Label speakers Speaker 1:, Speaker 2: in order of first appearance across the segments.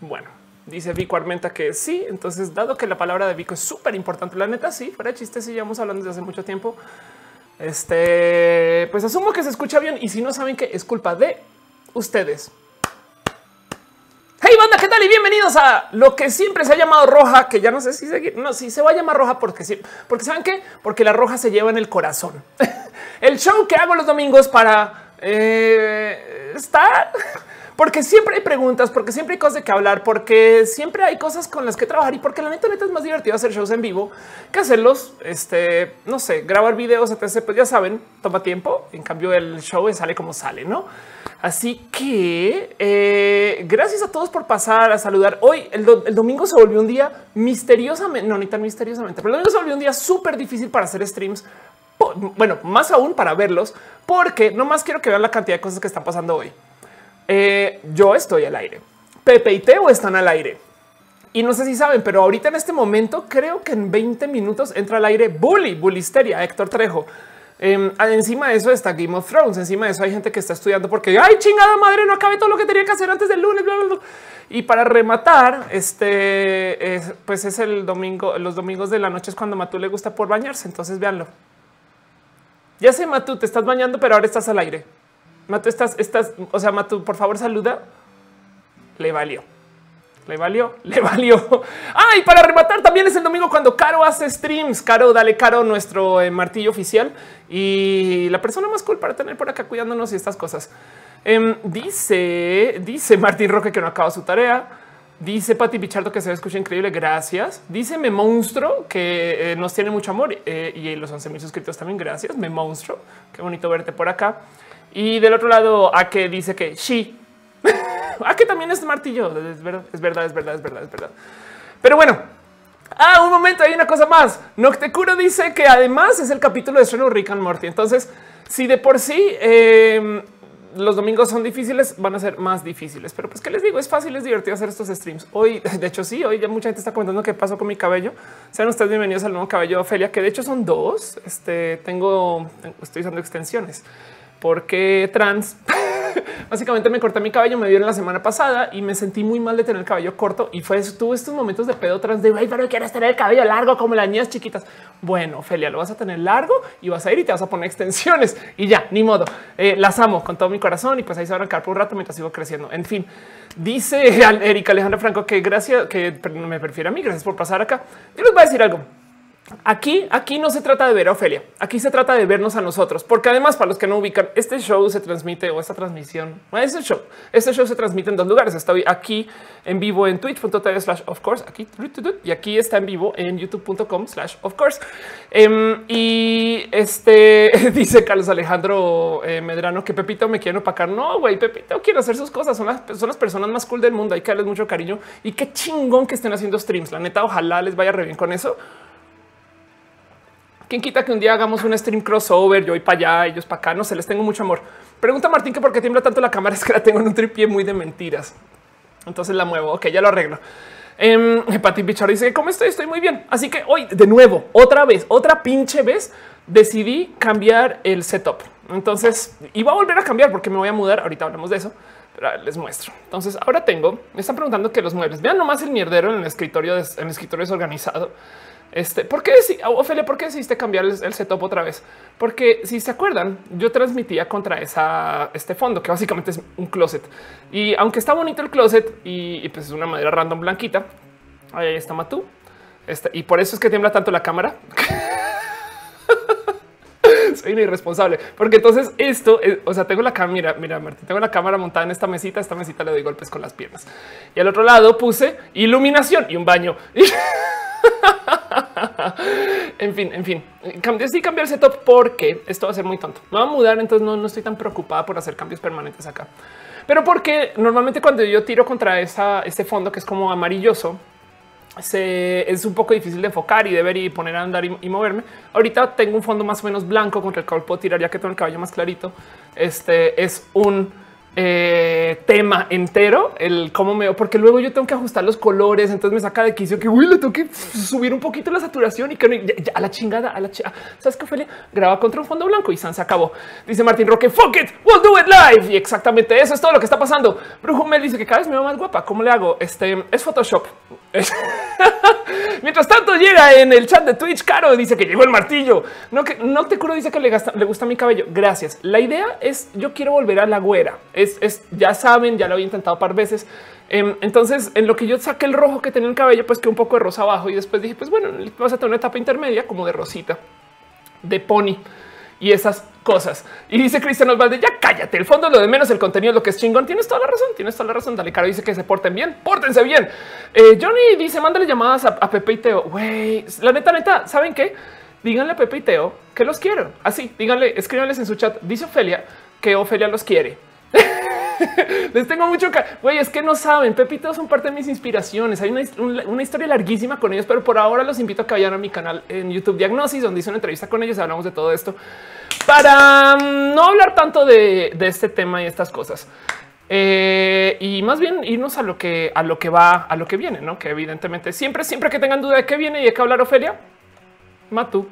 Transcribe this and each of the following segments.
Speaker 1: Bueno, dice Vico Armenta que sí. Entonces, dado que la palabra de Vico es súper importante, la neta, sí, fuera de chiste, sí, llevamos hablando desde hace mucho tiempo. Este, pues asumo que se escucha bien. Y si no saben que es culpa de ustedes. Hey banda, ¿qué tal? Y bienvenidos a lo que siempre se ha llamado roja, que ya no sé si se, no, si se va a llamar roja porque sí, porque saben qué, porque la roja se lleva en el corazón. el show que hago los domingos para eh, estar porque siempre hay preguntas, porque siempre hay cosas de que hablar, porque siempre hay cosas con las que trabajar y porque la neta, neta es más divertido hacer shows en vivo que hacerlos. Este, no sé, grabar videos, etc. Pues ya saben, toma tiempo. En cambio, el show sale como sale, no? Así que eh, gracias a todos por pasar a saludar. Hoy el, domingo se volvió un día misteriosamente, no ni tan misteriosamente, pero el domingo se volvió un día súper difícil para hacer streams. Bueno, más aún para verlos, porque no más quiero que vean la cantidad de cosas que están pasando hoy. Eh, yo estoy al aire. Pepe y Teo están al aire. Y no sé si saben, pero ahorita en este momento creo que en 20 minutos entra al aire Bully, Bullisteria, Héctor Trejo. Em, encima de eso está Game of Thrones. Encima de eso hay gente que está estudiando porque ay chingada madre, no acabé todo lo que tenía que hacer antes del lunes. Y para rematar, este pues es el domingo. Los domingos de la noche es cuando Matú le gusta por bañarse. Entonces véanlo. Ya sé, Matú, te estás bañando, pero ahora estás al aire. Mato, estás, estás, o sea, Mato, por favor, saluda. Le valió. Le valió, le valió. Ah, y para rematar, también es el domingo cuando Caro hace streams. Caro, dale Caro, nuestro eh, martillo oficial y la persona más cool para tener por acá cuidándonos y estas cosas. Em, dice, dice Martín Roque que no acaba su tarea. Dice Pati Pichardo que se escucha increíble. Gracias. Dice Me Monstruo que eh, nos tiene mucho amor eh, y los 11 mil suscritos también. Gracias. Me Monstruo. Qué bonito verte por acá. Y del otro lado, a que dice que sí, a que también es martillo. Es verdad, es verdad, es verdad, es verdad, es verdad. Pero bueno, ah, un momento, hay una cosa más. Noctecuro dice que además es el capítulo de estreno Rick and Morty. Entonces, si de por sí em, los domingos son difíciles, van a ser más difíciles. Pero pues que les digo, es fácil, es divertido hacer estos streams. Hoy, de hecho, sí, hoy ya mucha gente está comentando qué pasó con mi cabello. Sean ustedes bienvenidos al nuevo cabello Ofelia, que de hecho son dos. Este tengo, estoy usando extensiones porque trans. Básicamente me corté mi cabello, me vieron la semana pasada y me sentí muy mal de tener el cabello corto y fue. Tuve estos momentos de pedo trans de ay, pero quieres tener el cabello largo como las niñas chiquitas. Bueno, Felia, lo vas a tener largo y vas a ir y te vas a poner extensiones y ya, ni modo. Eh, las amo con todo mi corazón y pues ahí se van a quedar por un rato mientras sigo creciendo. En fin, dice Erika Alejandra Franco que gracias, que me prefiere a mí. Gracias por pasar acá. Yo les voy a decir algo. Aquí, aquí no se trata de ver a Ofelia, aquí se trata de vernos a nosotros, porque además, para los que no ubican, este show se transmite o esta transmisión, este show, este show se transmite en dos lugares. Estoy aquí en vivo en twitch.tv slash of course, aquí y aquí está en vivo en youtube.com slash of course. Em, y este dice Carlos Alejandro eh, Medrano que Pepito me quiere opacar. No, güey, Pepito quiere hacer sus cosas. Son las, son las personas más cool del mundo. Hay que darles mucho cariño y qué chingón que estén haciendo streams. La neta, ojalá les vaya re bien con eso ¿Quién quita que un día hagamos un stream crossover? Yo voy para allá, ellos para acá. No sé, les tengo mucho amor. Pregunta Martín que por qué tiembla tanto la cámara. Es que la tengo en un tripié muy de mentiras. Entonces la muevo. Ok, ya lo arreglo. Eh, Pati Bichar dice cómo estoy, estoy muy bien. Así que hoy de nuevo, otra vez, otra pinche vez, decidí cambiar el setup. Entonces iba a volver a cambiar porque me voy a mudar. Ahorita hablamos de eso, pero les muestro. Entonces ahora tengo, me están preguntando que los muebles vean nomás el mierdero en el escritorio, en el escritorio desorganizado. Este, ¿por qué, Ophelia, por qué decidiste cambiar el, setup otra vez? Porque si se acuerdan, yo transmitía contra esa, este fondo que básicamente es un closet. Y aunque está bonito el closet y, pues es una madera random blanquita, ahí está Matú. Este, y por eso es que tiembla tanto la cámara. Soy un irresponsable, porque entonces esto, o sea, tengo la cámara, mira, Martín, tengo la cámara montada en esta mesita, esta mesita le doy golpes con las piernas. Y al otro lado puse iluminación y un baño. en fin, en fin, decidí cambiar el setup porque esto va a ser muy tonto. Me va a mudar, entonces no, estoy tan preocupada por hacer cambios permanentes acá. Pero porque normalmente cuando yo tiro contra esa, este fondo que es como amarilloso, es un poco difícil de enfocar y de ver y poner a andar y, moverme. Ahorita tengo un fondo más o menos blanco contra el cual puedo tirar ya que tengo el cabello más clarito. Este es un eh, tema entero, el cómo me porque luego yo tengo que ajustar los colores. Entonces me saca de quicio que uy, le tengo que subir un poquito la saturación y que a la chingada, a la chingada. Sabes que Ophelia graba contra un fondo blanco y San se acabó. Dice Martín Roque, fuck it, we'll do it live. Y exactamente eso es todo lo que está pasando. Brujo Mel dice que cada vez me veo más guapa. ¿Cómo le hago? Este es Photoshop. Mientras tanto llega en el chat de Twitch, Caro dice que llegó el martillo. No, que no te curo, dice que le, le gusta mi cabello. Gracias. La idea es yo quiero volver a la güera. Es ya saben, ya lo había intentado un par veces. Em, entonces, en lo que yo saqué el rojo que tenía el cabello, pues que un poco de rosa abajo y después dije, pues bueno, vas a tener una etapa intermedia como de rosita, de pony y esas cosas. Y dice Cristian Osvalde, ya cállate, el fondo lo de menos, el contenido lo que es chingón. Tienes toda la razón, tienes toda la razón. Dale, Caro dice que se porten bien, pórtense bien. Eh, Johnny dice, mándale llamadas a, Pepe y Teo. Güey, la neta, neta, ¿saben qué? Díganle a Pepe y Teo que los quiero. Así, díganle, escríbanles en su chat. Dice Ofelia que Ofelia los quiere. Les tengo mucho güey, es que no saben. Pepito son parte de mis inspiraciones. Hay una, historia larguísima con ellos, pero por ahora los invito a que vayan a mi canal en YouTube Diagnosis, donde hice una entrevista con ellos. Hablamos de todo esto para mm, no hablar tanto de, este tema y estas cosas. Eh, y más bien irnos a lo que a lo que va, a lo que viene, no? Que evidentemente siempre, siempre que tengan duda de qué viene y de qué hablar, Ofelia, Matu.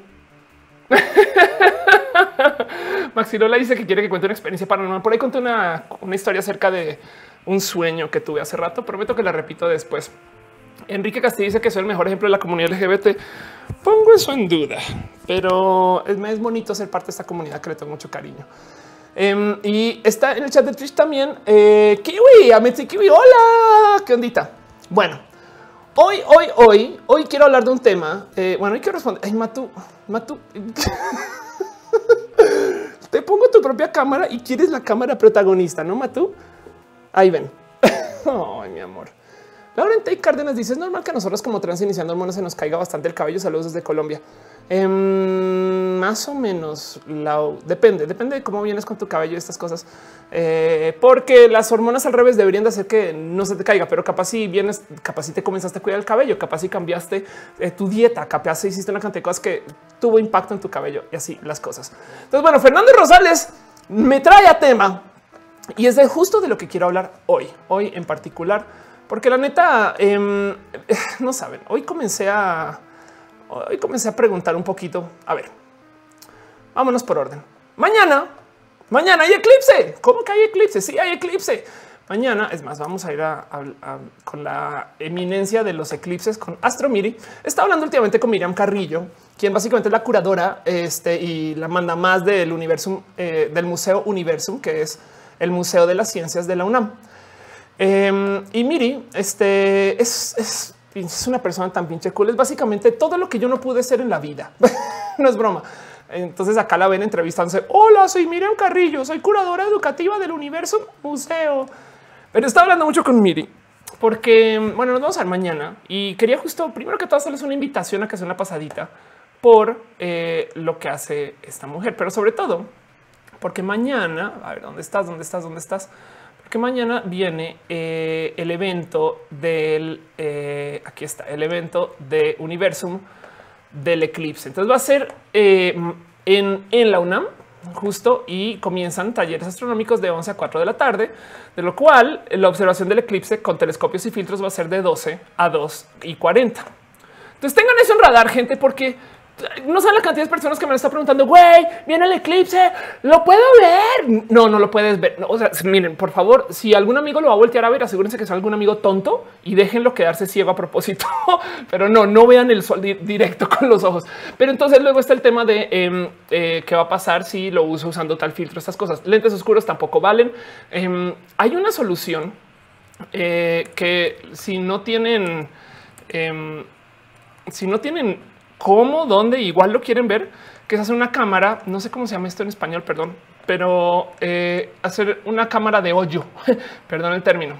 Speaker 1: Maxirola dice que quiere que cuente una experiencia paranormal. Por ahí conté una, una historia acerca de un sueño que tuve hace rato. Prometo que la repito después. Enrique Castillo dice que soy el mejor ejemplo de la comunidad LGBT. Pongo eso en duda, pero es, bonito ser parte de esta comunidad que le tengo mucho cariño. Em, y está en el chat de Twitch también eh, Kiwi, Ametsi Kiwi. Hola, qué ondita. Bueno, hoy, hoy, hoy, hoy quiero hablar de un tema. Eh, bueno, hoy quiero responder. Ay, Matu, Matu. Te pongo tu propia cámara y quieres la cámara protagonista, ¿no, Matu? Ahí ven. Ay, mi amor. Laurentay Cárdenas dice es normal que nosotros como trans iniciando hormonas se nos caiga bastante el cabello. Saludos desde Colombia. Em, más o menos depende, depende de cómo vienes con tu cabello y estas cosas, eh, porque las hormonas al revés deberían de hacer que no se te caiga, pero capaz si vienes, capaz si te comenzaste a cuidar el cabello, capaz si cambiaste eh, tu dieta, capaz si hiciste una cantidad de cosas que tuvo impacto en tu cabello y así las cosas. Entonces, bueno, Fernando Rosales me trae a tema y es de justo de lo que quiero hablar hoy, hoy en particular porque la neta, em, no saben, hoy comencé a, hoy comencé a preguntar un poquito, a ver, vámonos por orden. Mañana, mañana hay eclipse. ¿Cómo que hay eclipse? Sí, hay eclipse. Mañana, es más, vamos a ir a, con la eminencia de los eclipses con Astro Miri. Está hablando últimamente con Miriam Carrillo, quien básicamente es la curadora este, y la manda más del universo eh, del Museo Universum, que es el Museo de las Ciencias de la UNAM. Em, y Miri, este es, una persona tan pinche cool. Es básicamente todo lo que yo no pude ser en la vida. no es broma. Entonces acá la ven entrevistándose. Hola, soy Miriam Carrillo, soy curadora educativa del Universo Museo. Pero está hablando mucho con Miri porque, bueno, nos vamos a ver mañana y quería justo primero que todo hacerles una invitación a que sea una pasadita por eh, lo que hace esta mujer, pero sobre todo porque mañana, a ver, ¿dónde estás? ¿Dónde estás? ¿Dónde estás? que mañana viene eh, el evento del eh, aquí está el evento de Universum del eclipse. Entonces va a ser eh, en, en la UNAM justo y comienzan talleres astronómicos de 11 a 4 de la tarde, de lo cual la observación del eclipse con telescopios y filtros va a ser de 12 a 2 y 40. Entonces tengan eso en radar, gente, porque no saben la cantidad de personas que me están preguntando, güey, viene el eclipse, lo puedo ver. No, no lo puedes ver. o sea, miren, por favor, si algún amigo lo va a voltear a ver, asegúrense que es algún amigo tonto y déjenlo quedarse ciego a propósito. Pero no, no vean el sol directo con los ojos. Pero entonces luego está el tema de em, eh, qué va a pasar si lo uso usando tal filtro, estas cosas. Lentes oscuros tampoco valen. Em, hay una solución eh, que si no tienen, em, si no tienen cómo, dónde, igual lo quieren ver, que es hacer una cámara, no sé cómo se llama esto en español, perdón, pero eh, hacer una cámara de hoyo, perdón el término,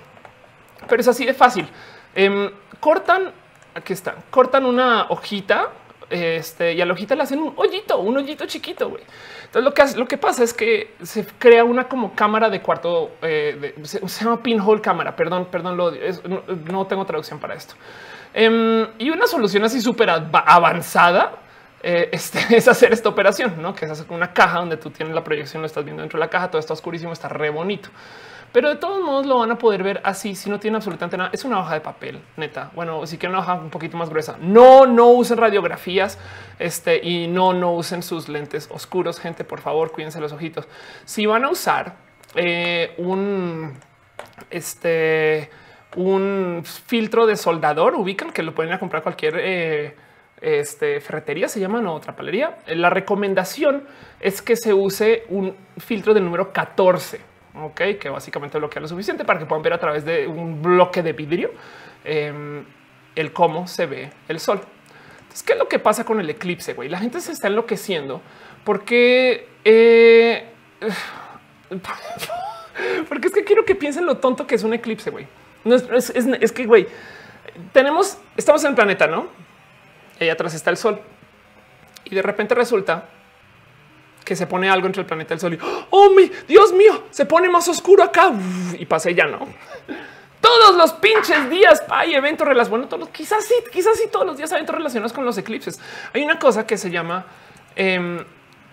Speaker 1: pero es así de fácil. Em, cortan, aquí está, cortan una hojita este, y a la hojita le hacen un hoyito, un hoyito chiquito. güey. Entonces lo que hace, lo que pasa es que se crea una como cámara de cuarto, eh, se, llama pinhole cámara. Perdón, perdón, lo, no tengo traducción para esto. Em, y una solución así súper avanzada eh, este, es hacer esta operación, ¿no? que es hacer una caja donde tú tienes la proyección, lo estás viendo dentro de la caja, todo está oscurísimo, está re bonito. pero de todos modos lo van a poder ver así si no tiene absolutamente nada. Es una hoja de papel, neta. Bueno, si quieren una hoja un poquito más gruesa. No, no usen radiografías este, y no, no usen sus lentes oscuros. Gente, por favor, cuídense los ojitos. Si van a usar eh, un este un filtro de soldador, ubican que lo pueden a comprar cualquier eh, este, ferretería, se llama, no, otra palería. La recomendación es que se use un filtro del número 14, ok, que básicamente bloquea lo suficiente para que puedan ver a través de un bloque de vidrio em, el cómo se ve el sol. Entonces, ¿qué es lo que pasa con el eclipse? Güey? La gente se está enloqueciendo porque eh, porque es que quiero que piensen lo tonto que es un eclipse. Güey, no es, que güey, tenemos, estamos en el planeta, no? y atrás está el sol. Y de repente resulta que se pone algo entre el planeta y el sol y oh mi Dios mío, se pone más oscuro acá y pasa ya no. Todos los pinches días hay eventos relacionados. Bueno, quizás sí, quizás sí, todos los días hay eventos relacionados con los eclipses. Hay una cosa que se llama em,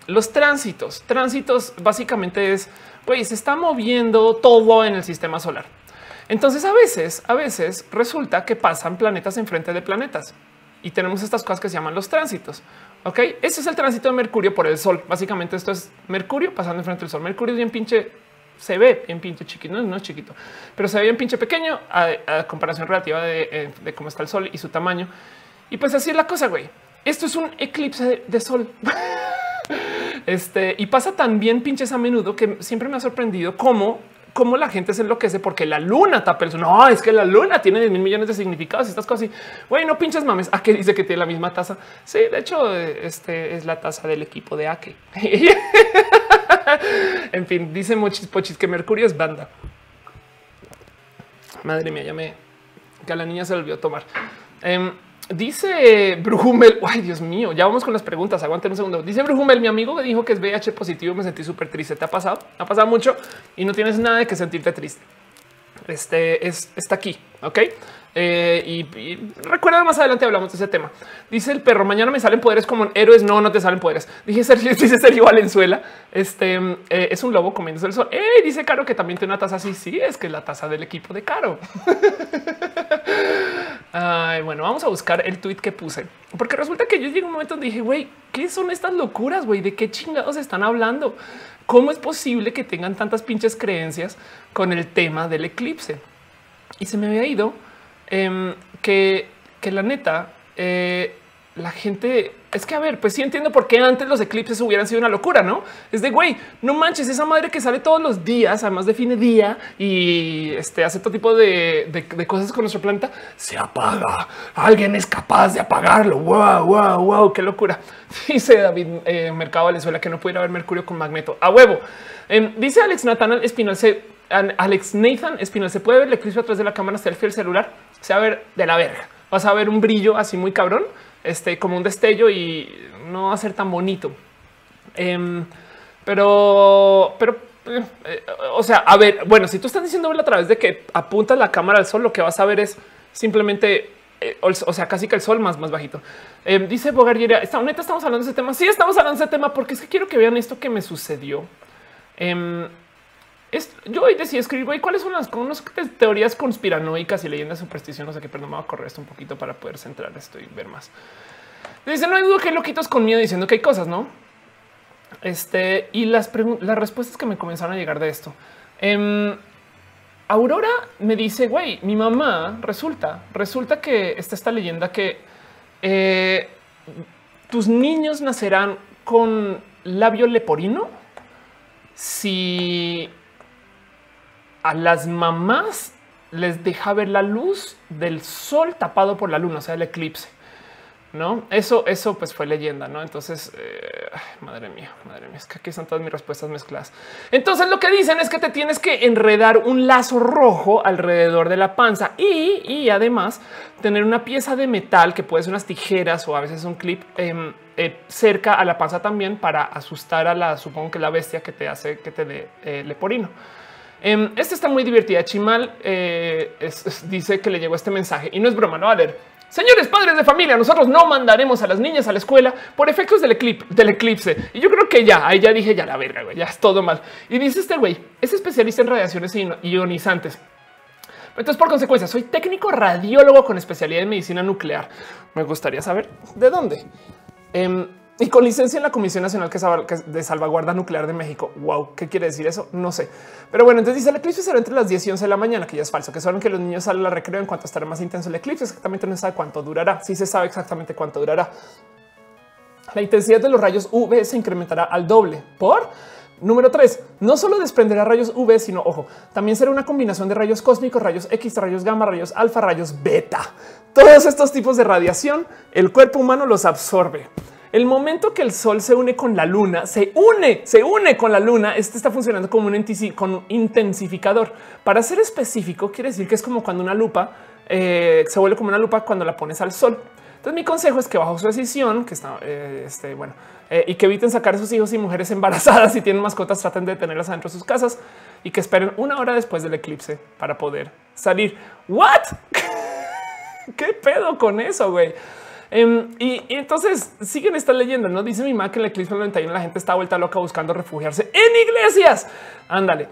Speaker 1: los tránsitos. Tránsitos básicamente es, güey, se está moviendo todo en el sistema solar. Entonces a veces, a veces resulta que pasan planetas enfrente de planetas y tenemos estas cosas que se llaman los tránsitos. Ok, ese es el tránsito de Mercurio por el Sol. Básicamente, esto es Mercurio pasando enfrente del Sol. Mercurio es bien pinche, se ve bien pinche chiquito, no, es chiquito, pero se ve bien pinche pequeño a, comparación relativa eh, de, cómo está el Sol y su tamaño. Y pues así es la cosa, güey. Esto es un eclipse de, Sol. este y pasa tan bien pinches a menudo que siempre me ha sorprendido cómo cómo la gente se enloquece porque la luna tapa el. No, es que la luna tiene 10 mil millones de significados. Estas cosas. Güey, no pinches mames. ¿A qué dice que tiene la misma taza? Sí, de hecho, este es la taza del equipo de Ake. en fin, dice Mochis Pochis que Mercurio es banda. Madre mía, ya me que a la niña se le olvidó tomar. Em, Dice Brujumel, ay Dios mío, ya vamos con las preguntas, aguanten un segundo. Dice Brujumel, mi amigo que dijo que es VIH positivo, me sentí súper triste. ¿Te ha pasado? Ha pasado mucho y no tienes nada de que sentirte triste. Este es, está aquí, ¿ok? Eh, y, recuerda más adelante hablamos de ese tema. Dice el perro, mañana me salen poderes como héroes. No, no te salen poderes. Dije Sergio, dice Sergio Valenzuela. Este eh, es un lobo comiéndose el sol. dice Caro que también tiene una taza así. Sí, es que es la taza del equipo de Caro. Ay, bueno, vamos a buscar el tweet que puse, porque resulta que yo llegué un momento donde dije, güey, ¿qué son estas locuras? Güey, ¿de qué chingados están hablando? ¿Cómo es posible que tengan tantas pinches creencias con el tema del eclipse? Y se me había ido em, que, que la neta, eh, la gente es que a ver, pues sí entiendo por qué antes los eclipses hubieran sido una locura, no es de güey, no manches esa madre que sale todos los días, además define día y este hace todo tipo de, cosas con nuestro planeta. Se apaga. Alguien es capaz de apagarlo. Wow, wow, wow, qué locura. Dice David eh, Mercado Valenzuela que no pudiera haber Mercurio con magneto a huevo. Em, dice Alex Nathan Espinal, Alex Nathan Espinal, se puede ver el eclipse a través de la cámara selfie del celular. Se va a ver de la verga. Vas a ver un brillo así muy cabrón este, como un destello y no va a ser tan bonito. Em, pero, pero, eh, o sea, a ver, bueno, si tú estás diciendo a través de que apuntas la cámara al sol, lo que vas a ver es simplemente, eh, o, sea, casi que el sol más, más bajito. Em, dice Bogardiera, esta neta estamos hablando de ese tema. Sí, estamos hablando de ese tema porque es que quiero que vean esto que me sucedió. Yo hoy decidí escribir, güey, cuáles son las teorías conspiranoicas y leyendas sea que perdón, me voy a correr esto un poquito para poder centrar esto y ver más. Dice, no hay duda que hay loquitos con miedo diciendo que hay cosas, ¿no? Este, y las, las respuestas que me comenzaron a llegar de esto. Em, Aurora me dice, güey, mi mamá resulta, resulta que está esta leyenda que eh, tus niños nacerán con labio leporino si a las mamás les deja ver la luz del sol tapado por la luna, o sea, el eclipse. No, eso, eso pues fue leyenda, no? Entonces, eh, madre mía, madre mía, es que aquí están todas mis respuestas mezcladas. Entonces, lo que dicen es que te tienes que enredar un lazo rojo alrededor de la panza y, y además tener una pieza de metal que puede ser unas tijeras o a veces un clip em, eh, cerca a la panza también para asustar a la, supongo que la bestia que te hace que te dé eh, leporino. Em, esta está muy divertida. Chimal eh, dice que le llegó este mensaje y no es broma, no va a leer. Señores padres de familia, nosotros no mandaremos a las niñas a la escuela por efectos del, del eclipse. Y yo creo que ya, ahí ya dije ya la verga, güey, ya es todo mal. Y dice este güey, es especialista en radiaciones ionizantes. Entonces, por consecuencia, soy técnico radiólogo con especialidad en medicina nuclear. Me gustaría saber de dónde. Em, y con licencia en la Comisión Nacional de Salvaguarda Nuclear de México. Wow, ¿qué quiere decir eso? No sé. Pero bueno, entonces dice el eclipse será entre las 10 y 11 de la mañana, que ya es falso, que son que los niños salen a la recreo en cuanto estará más intenso el eclipse. Exactamente no sabe cuánto durará. Sí se sabe exactamente cuánto durará. La intensidad de los rayos UV se incrementará al doble por Número 3. No solo desprenderá rayos UV, sino ojo, también será una combinación de rayos cósmicos, rayos X, rayos gamma, rayos alfa, rayos beta. Todos estos tipos de radiación, el cuerpo humano los absorbe. El momento que el sol se une con la luna, se une, se une con la luna. Este está funcionando como un, intensificador. Para ser específico, quiere decir que es como cuando una lupa eh, se vuelve como una lupa cuando la pones al sol. Entonces, mi consejo es que bajo su decisión, que está eh, este, bueno, eh, y que eviten sacar a sus hijos y mujeres embarazadas si tienen mascotas, traten de tenerlas adentro de sus casas y que esperen una hora después del eclipse para poder salir. What? ¿Qué pedo con eso, güey? Em, y, entonces siguen esta leyenda, ¿no? Dice mi mamá que en el eclipse del 91 la gente está vuelta loca buscando refugiarse en iglesias. Ándale.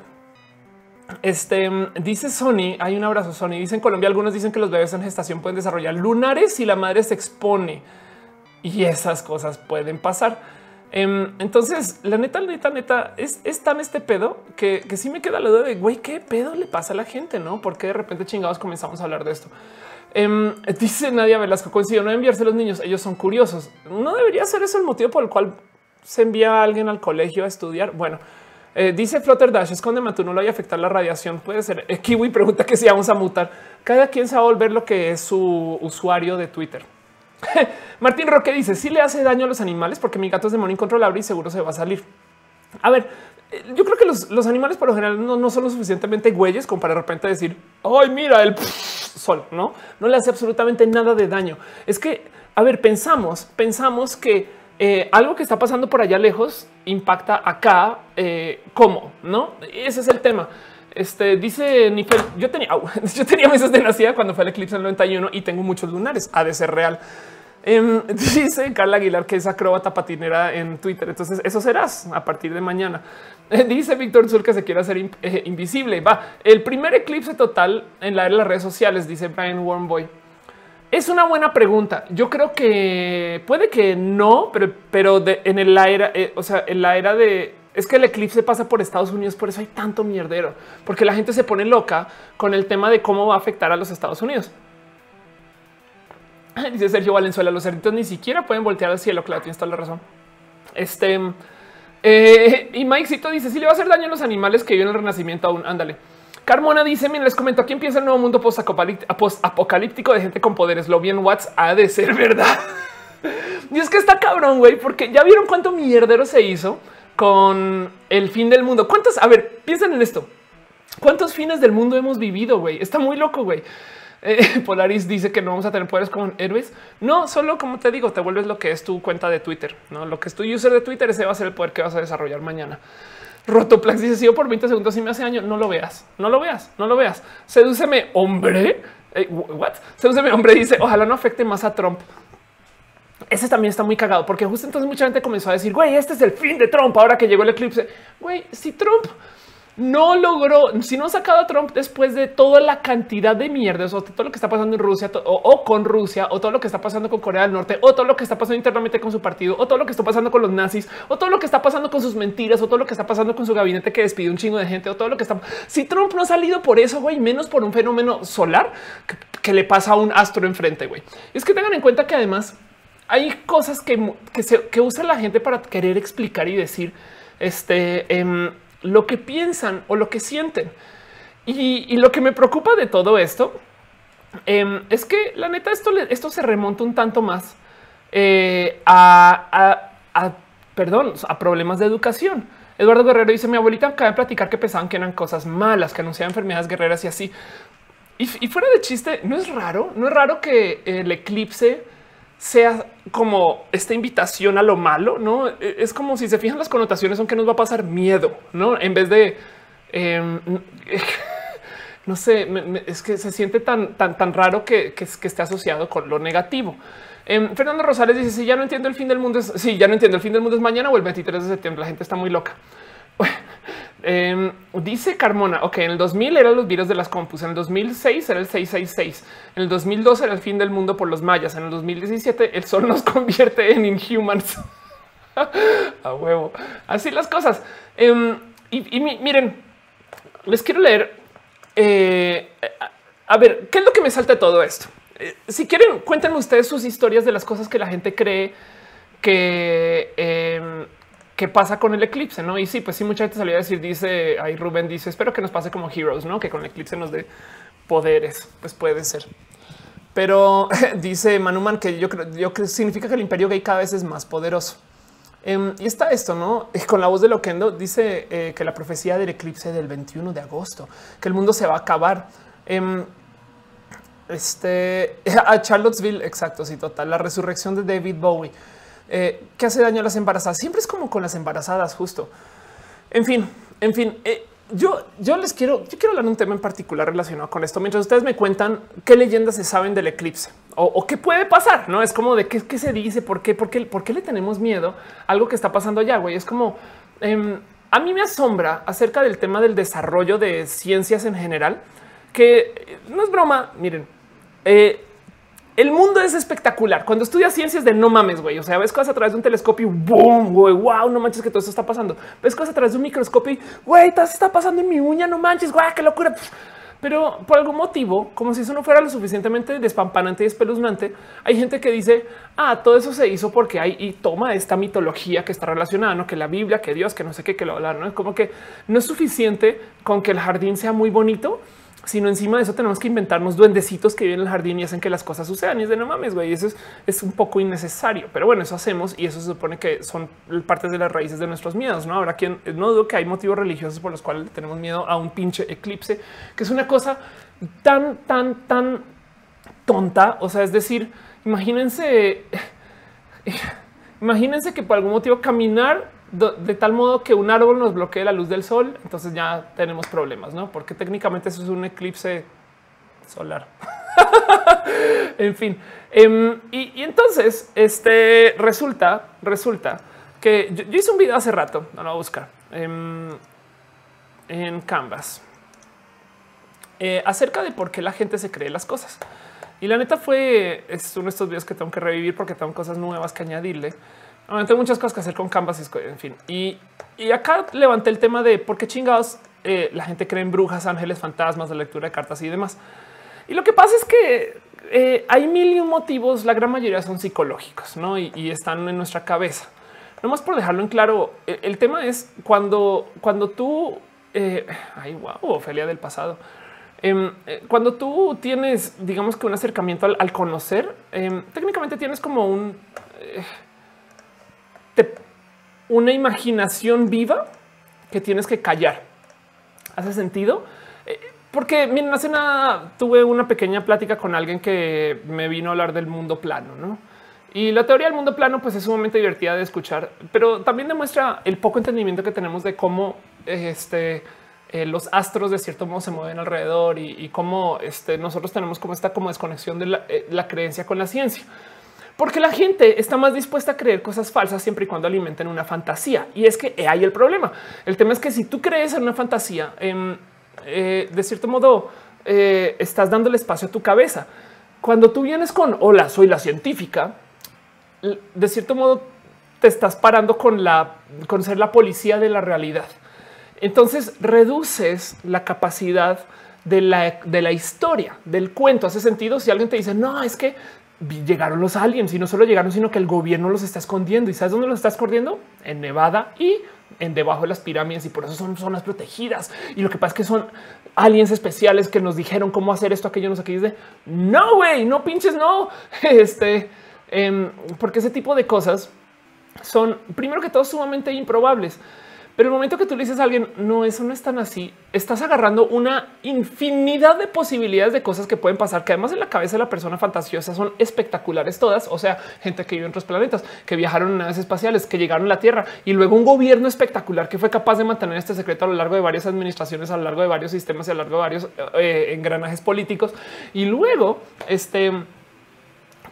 Speaker 1: Este dice Sony, hay un abrazo Sony, dice en Colombia algunos dicen que los bebés en gestación pueden desarrollar lunares si la madre se expone y esas cosas pueden pasar. Em, entonces, la neta, neta, neta, es, tan este pedo que, que sí me queda la duda de, güey, ¿qué pedo le pasa a la gente? ¿No? Porque de repente chingados comenzamos a hablar de esto. Em, dice Nadia Velasco, coincido, no enviarse a los niños, ellos son curiosos. No debería ser eso el motivo por el cual se envía a alguien al colegio a estudiar. Bueno, eh, dice Flutter Dash, escóndeme, tú no lo a afectar la radiación. Puede ser. Eh, Kiwi pregunta que si vamos a mutar. Cada quien se va a volver lo que es su usuario de Twitter. Martín Roque dice si le hace daño a los animales porque mi gato es demonio incontrolable y seguro se va a salir. A ver, yo creo que los, animales por lo general no, son lo suficientemente güeyes como para de repente decir, ay, mira el sol, no, no le hace absolutamente nada de daño. Es que, a ver, pensamos, pensamos que eh, algo que está pasando por allá lejos impacta acá. Eh, ¿Cómo? No, ese es el tema. Este dice Nifel, yo tenía, yo tenía meses de nacida cuando fue el eclipse del 91 y tengo muchos lunares. Ha de ser real. Em, dice Carla Aguilar que es acróbata patinera en Twitter. Entonces eso serás a partir de mañana. dice Víctor Sur que se quiere hacer eh, invisible. Va el primer eclipse total en la era de las redes sociales, dice Brian Warmboy. Es una buena pregunta. Yo creo que puede que no, pero, pero en la era, eh, o sea, en la era de es que el eclipse pasa por Estados Unidos, por eso hay tanto mierdero, porque la gente se pone loca con el tema de cómo va a afectar a los Estados Unidos. Dice Sergio Valenzuela, los cerditos ni siquiera pueden voltear al cielo. Claro, tienes toda la razón. Este eh, y Mikecito dice: Si le va a hacer daño a los animales que viven el renacimiento aún. Ándale. Carmona dice: Miren, les comento aquí empieza el nuevo mundo post apocalíptico de gente con poderes. Lo bien Watts ha de ser verdad. y es que está cabrón, güey, porque ya vieron cuánto mierdero se hizo con el fin del mundo. ¿Cuántos? A ver, piensen en esto. ¿Cuántos fines del mundo hemos vivido, güey? Está muy loco, güey. Eh, Polaris dice que no vamos a tener poderes como héroes. No, solo como te digo, te vuelves lo que es tu cuenta de Twitter. No lo que es tu user de Twitter, ese va a ser el poder que vas a desarrollar mañana. Rotoplax dice: Sigo por 20 segundos y me hace año. No lo veas, no lo veas, no lo veas. Sedúceme, hombre. Eh, what? Sedúceme, hombre. Dice: Ojalá no afecte más a Trump. Ese también está muy cagado porque justo entonces mucha gente comenzó a decir, güey, este es el fin de Trump ahora que llegó el eclipse. Güey, si Trump no logró, si no ha sacado a Trump después de toda la cantidad de mierdas o todo lo que está pasando en Rusia o, con Rusia o todo lo que está pasando con Corea del Norte o todo lo que está pasando internamente con su partido o todo lo que está pasando con los nazis o todo lo que está pasando con sus mentiras o todo lo que está pasando con su gabinete que despidió un chingo de gente o todo lo que está. Si Trump no ha salido por eso, güey, menos por un fenómeno solar que, le pasa a un astro enfrente, güey. Es que tengan en cuenta que además hay cosas que, que, usa la gente para querer explicar y decir este, em, lo que piensan o lo que sienten. Y, lo que me preocupa de todo esto em, es que la neta esto, esto se remonta un tanto más eh, a, perdón, a problemas de educación. Eduardo Guerrero dice mi abuelita acaba de platicar que pensaban que eran cosas malas, que anunciaban enfermedades guerreras y así. Y, y fuera de chiste, no es raro, no es raro que el eclipse sea como esta invitación a lo malo, no e, es como si se fijan las connotaciones, son que nos va a pasar miedo, no en vez de Em, no sé, es que se siente tan, tan, tan raro que, que, esté asociado con lo negativo. Em, Fernando Rosales dice: Si ya no entiendo el fin del mundo, es sí, ya no entiendo el fin del mundo es mañana o el 23 de septiembre. La gente está muy loca. Em, dice Carmona, ok, en el 2000 eran los virus de las compus, en el 2006 era el 666, en el 2002 era el fin del mundo por los mayas, en el 2017 el sol nos convierte en inhumans. a huevo, así las cosas. Em, y, miren, les quiero leer, eh, a ver, ¿qué es lo que me salta de todo esto? Eh, si quieren, cuéntenme ustedes sus historias de las cosas que la gente cree que em, qué pasa con el eclipse, ¿no? Y sí, pues sí, mucha gente salía a decir, dice, ahí Rubén dice, espero que nos pase como Heroes, ¿no? Que con el eclipse nos dé poderes, pues puede ser. Pero dice Manuman que yo creo, yo creo significa que el imperio gay cada vez es más poderoso. Em, y está esto, ¿no? Con la voz de Loquendo dice eh, que la profecía del eclipse del 21 de agosto, que el mundo se va a acabar. Em, este a Charlottesville, exacto, sí, total. La resurrección de David Bowie. Eh, que hace daño a las embarazadas. Siempre es como con las embarazadas, justo. En fin, en fin, eh, yo, yo les quiero, yo quiero hablar de un tema en particular relacionado con esto. Mientras ustedes me cuentan qué leyendas se saben del eclipse o, qué puede pasar, no es como de qué, se dice, por qué, por qué, por qué le tenemos miedo a algo que está pasando allá. Güey, es como em, a mí me asombra acerca del tema del desarrollo de ciencias en general, que eh, no es broma. Miren, eh, el mundo es espectacular. Cuando estudias ciencias de no mames, güey. O sea, ves cosas a través de un telescopio, boom, güey, wow, no manches que todo esto está pasando. Ves cosas a través de un microscopio, güey, todo está pasando en mi uña, no manches, güey, qué locura. Pero por algún motivo, como si eso no fuera lo suficientemente despampanante y espeluznante, hay gente que dice, ah, todo eso se hizo porque hay y toma esta mitología que está relacionada, no que la Biblia, que Dios, que no sé qué, que lo hablar, no es como que no es suficiente con que el jardín sea muy bonito sino encima de eso tenemos que inventarnos duendecitos que viven en el jardín y hacen que las cosas sucedan. Y es de no mames, güey, eso es, un poco innecesario. Pero bueno, eso hacemos y eso se supone que son partes de las raíces de nuestros miedos. No habrá quien no dudo que hay motivos religiosos por los cuales tenemos miedo a un pinche eclipse, que es una cosa tan, tan, tan tonta. O sea, es decir, imagínense, imagínense que por algún motivo caminar de tal modo que un árbol nos bloquee la luz del sol, entonces ya tenemos problemas, ¿no? Porque técnicamente eso es un eclipse solar. en fin, em, y, entonces este resulta, resulta que yo, hice un video hace rato, no lo voy a buscar em, en Canvas eh, acerca de por qué la gente se cree las cosas. Y la neta fue es uno de estos videos que tengo que revivir porque tengo cosas nuevas que añadirle tengo muchas cosas que hacer con Canvas, en fin. Y, acá levanté el tema de por qué chingados eh, la gente cree en brujas, ángeles, fantasmas, de lectura de cartas y demás. Y lo que pasa es que eh, hay mil y un motivos, la gran mayoría son psicológicos ¿no? y, están en nuestra cabeza. No más por dejarlo en claro, e, el, tema es cuando, cuando tú, eh, ay, wow, Ofelia del pasado, em, cuando tú tienes, digamos que un acercamiento al, conocer, em, técnicamente tienes como un una imaginación viva que tienes que callar. ¿Hace sentido? Eh, porque miren, hace nada tuve una pequeña plática con alguien que me vino a hablar del mundo plano, ¿no? Y la teoría del mundo plano pues es sumamente divertida de escuchar, pero también demuestra el poco entendimiento que tenemos de cómo este, eh, los astros de cierto modo se mueven alrededor y, cómo este, nosotros tenemos como esta como desconexión de la, eh, la creencia con la ciencia porque la gente está más dispuesta a creer cosas falsas siempre y cuando alimenten una fantasía. Y es que hay el problema. El tema es que si tú crees en una fantasía, em, eh, de cierto modo eh, estás dándole espacio a tu cabeza. Cuando tú vienes con hola, soy la científica, de cierto modo te estás parando con la con ser la policía de la realidad. Entonces reduces la capacidad de la, de la historia, del cuento. Hace sentido si alguien te dice, no, es que llegaron los aliens y no solo llegaron, sino que el gobierno los está escondiendo. ¿Y sabes dónde los está escondiendo? En Nevada y en debajo de las pirámides y por eso son zonas protegidas. Y lo que pasa es que son aliens especiales que nos dijeron cómo hacer esto, aquello, no sé qué. de no, güey, no pinches, no. Este, em, porque ese tipo de cosas son primero que todo sumamente improbables. Pero el momento que tú le dices a alguien, no, eso no es tan así, estás agarrando una infinidad de posibilidades de cosas que pueden pasar, que además en la cabeza de la persona fantasiosa son espectaculares todas. O sea, gente que vive en otros planetas, que viajaron en naves espaciales, que llegaron a la Tierra y luego un gobierno espectacular que fue capaz de mantener este secreto a lo largo de varias administraciones, a lo largo de varios sistemas y a lo largo de varios eh, engranajes políticos. Y luego, este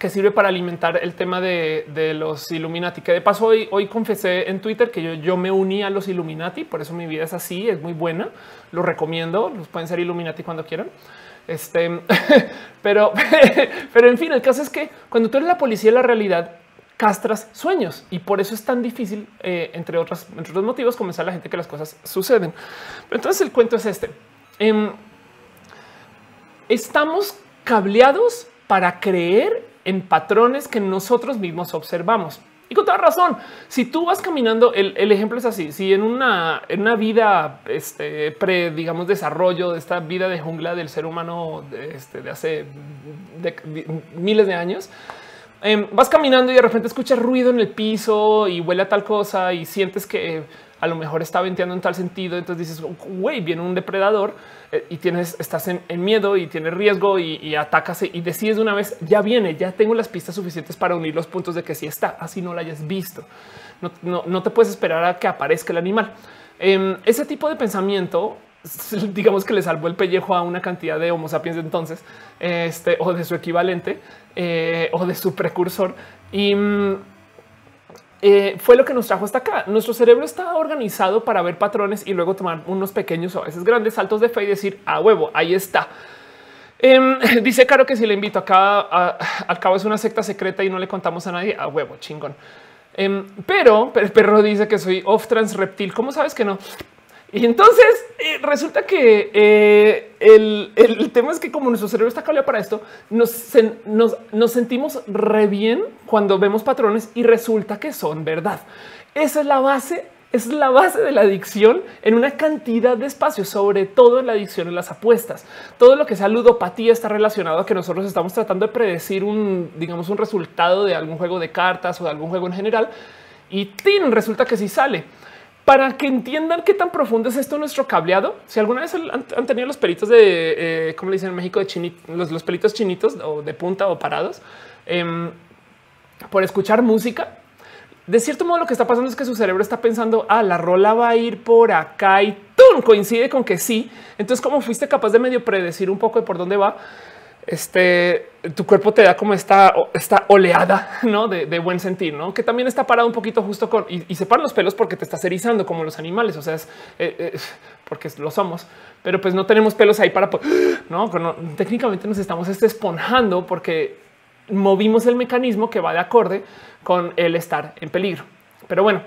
Speaker 1: que sirve para alimentar el tema de, los Illuminati. Que de paso hoy, confesé en Twitter que yo, yo me uní a los Illuminati, por eso mi vida es así, es muy buena. Lo recomiendo, los pueden ser Illuminati cuando quieran. Este, pero, pero en fin, el caso es que cuando tú eres la policía de la realidad, castras sueños y por eso es tan difícil, eh, entre otros, entre otros motivos, comenzar a la gente que las cosas suceden. Pero entonces el cuento es este. Em, estamos cableados para creer en patrones que nosotros mismos observamos. Y con toda razón, si tú vas caminando, el, ejemplo es así, si en una, en una vida este, pre, digamos, desarrollo de esta vida de jungla del ser humano de, este, de hace miles de años, em, vas caminando y de repente escuchas ruido en el piso y huele a tal cosa y sientes que a lo mejor está venteando en tal sentido. Entonces dices, güey, viene un depredador eh, y tienes, estás en, miedo y tienes riesgo y, atacas y decides de una vez, ya viene, ya tengo las pistas suficientes para unir los puntos de que sí está, así no lo hayas visto. No, te puedes esperar a que aparezca el animal. Em, ese tipo de pensamiento digamos que le salvó el pellejo a una cantidad de Homo sapiens de entonces, este o de su equivalente eh, o de su precursor. Y mm, eh, fue lo que nos trajo hasta acá. Nuestro cerebro está organizado para ver patrones y luego tomar unos pequeños o a veces grandes saltos de fe y decir a huevo, ahí está. Em, dice Caro que si le invito acá, al cabo es una secta secreta y no le contamos a nadie a huevo, chingón. Em, pero, pero el perro dice que soy off trans reptil. ¿Cómo sabes que no? Y entonces eh, resulta que eh, el, tema es que como nuestro cerebro está cableado para esto, nos, nos, sentimos re bien cuando vemos patrones y resulta que son verdad. Esa es la base es la base de la adicción en una cantidad de espacios, sobre todo en la adicción en las apuestas. Todo lo que sea ludopatía está relacionado a que nosotros estamos tratando de predecir un, digamos, un resultado de algún juego de cartas o de algún juego en general. Y ¡tin! resulta que sí sale para que entiendan qué tan profundo es esto nuestro cableado. Si alguna vez han, tenido los pelitos de, eh, como le dicen en México, de los, pelitos chinitos o de punta o parados em, por escuchar música, de cierto modo lo que está pasando es que su cerebro está pensando, ah, la rola va a ir por acá y coincide con que sí. Entonces, como fuiste capaz de medio predecir un poco de por dónde va, este, tu cuerpo te da como esta, esta oleada ¿no? de, buen sentir, ¿no? que también está parado un poquito justo con y, paran los pelos porque te estás erizando como los animales. O sea, es eh, eh, porque lo somos, pero pues no tenemos pelos ahí para no, técnicamente nos estamos este esponjando porque movimos el mecanismo que va de acorde con el estar en peligro. Pero bueno,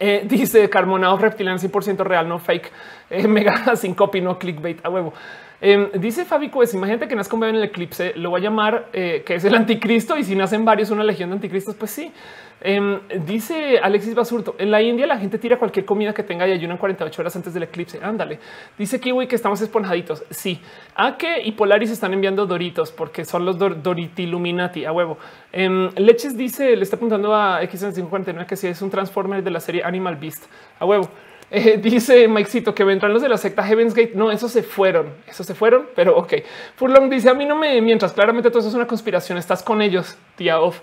Speaker 1: eh, dice Carmona reptiliano 100% real, no fake, mega sin copy, no clickbait a huevo. Em, dice Fabi pues imagínate que nazca un bebé en el eclipse, lo voy a llamar eh, que es el anticristo y si nacen varios una legión de anticristos, pues sí. Em, dice Alexis Basurto, en la India la gente tira cualquier comida que tenga y ayunan 48 horas antes del eclipse. Ándale. Dice Kiwi que estamos esponjaditos. Sí. A que y Polaris están enviando doritos porque son los dor Doritiluminati a huevo. Em, Leches dice, le está apuntando a X549 que si es un Transformer de la serie Animal Beast a huevo. Eh, dice Mikecito que vendrán los de la secta Heaven's Gate. No, esos se fueron, esos se fueron, pero ok. Furlong dice a mí no me mientras claramente todo eso es una conspiración. Estás con ellos, tía Off.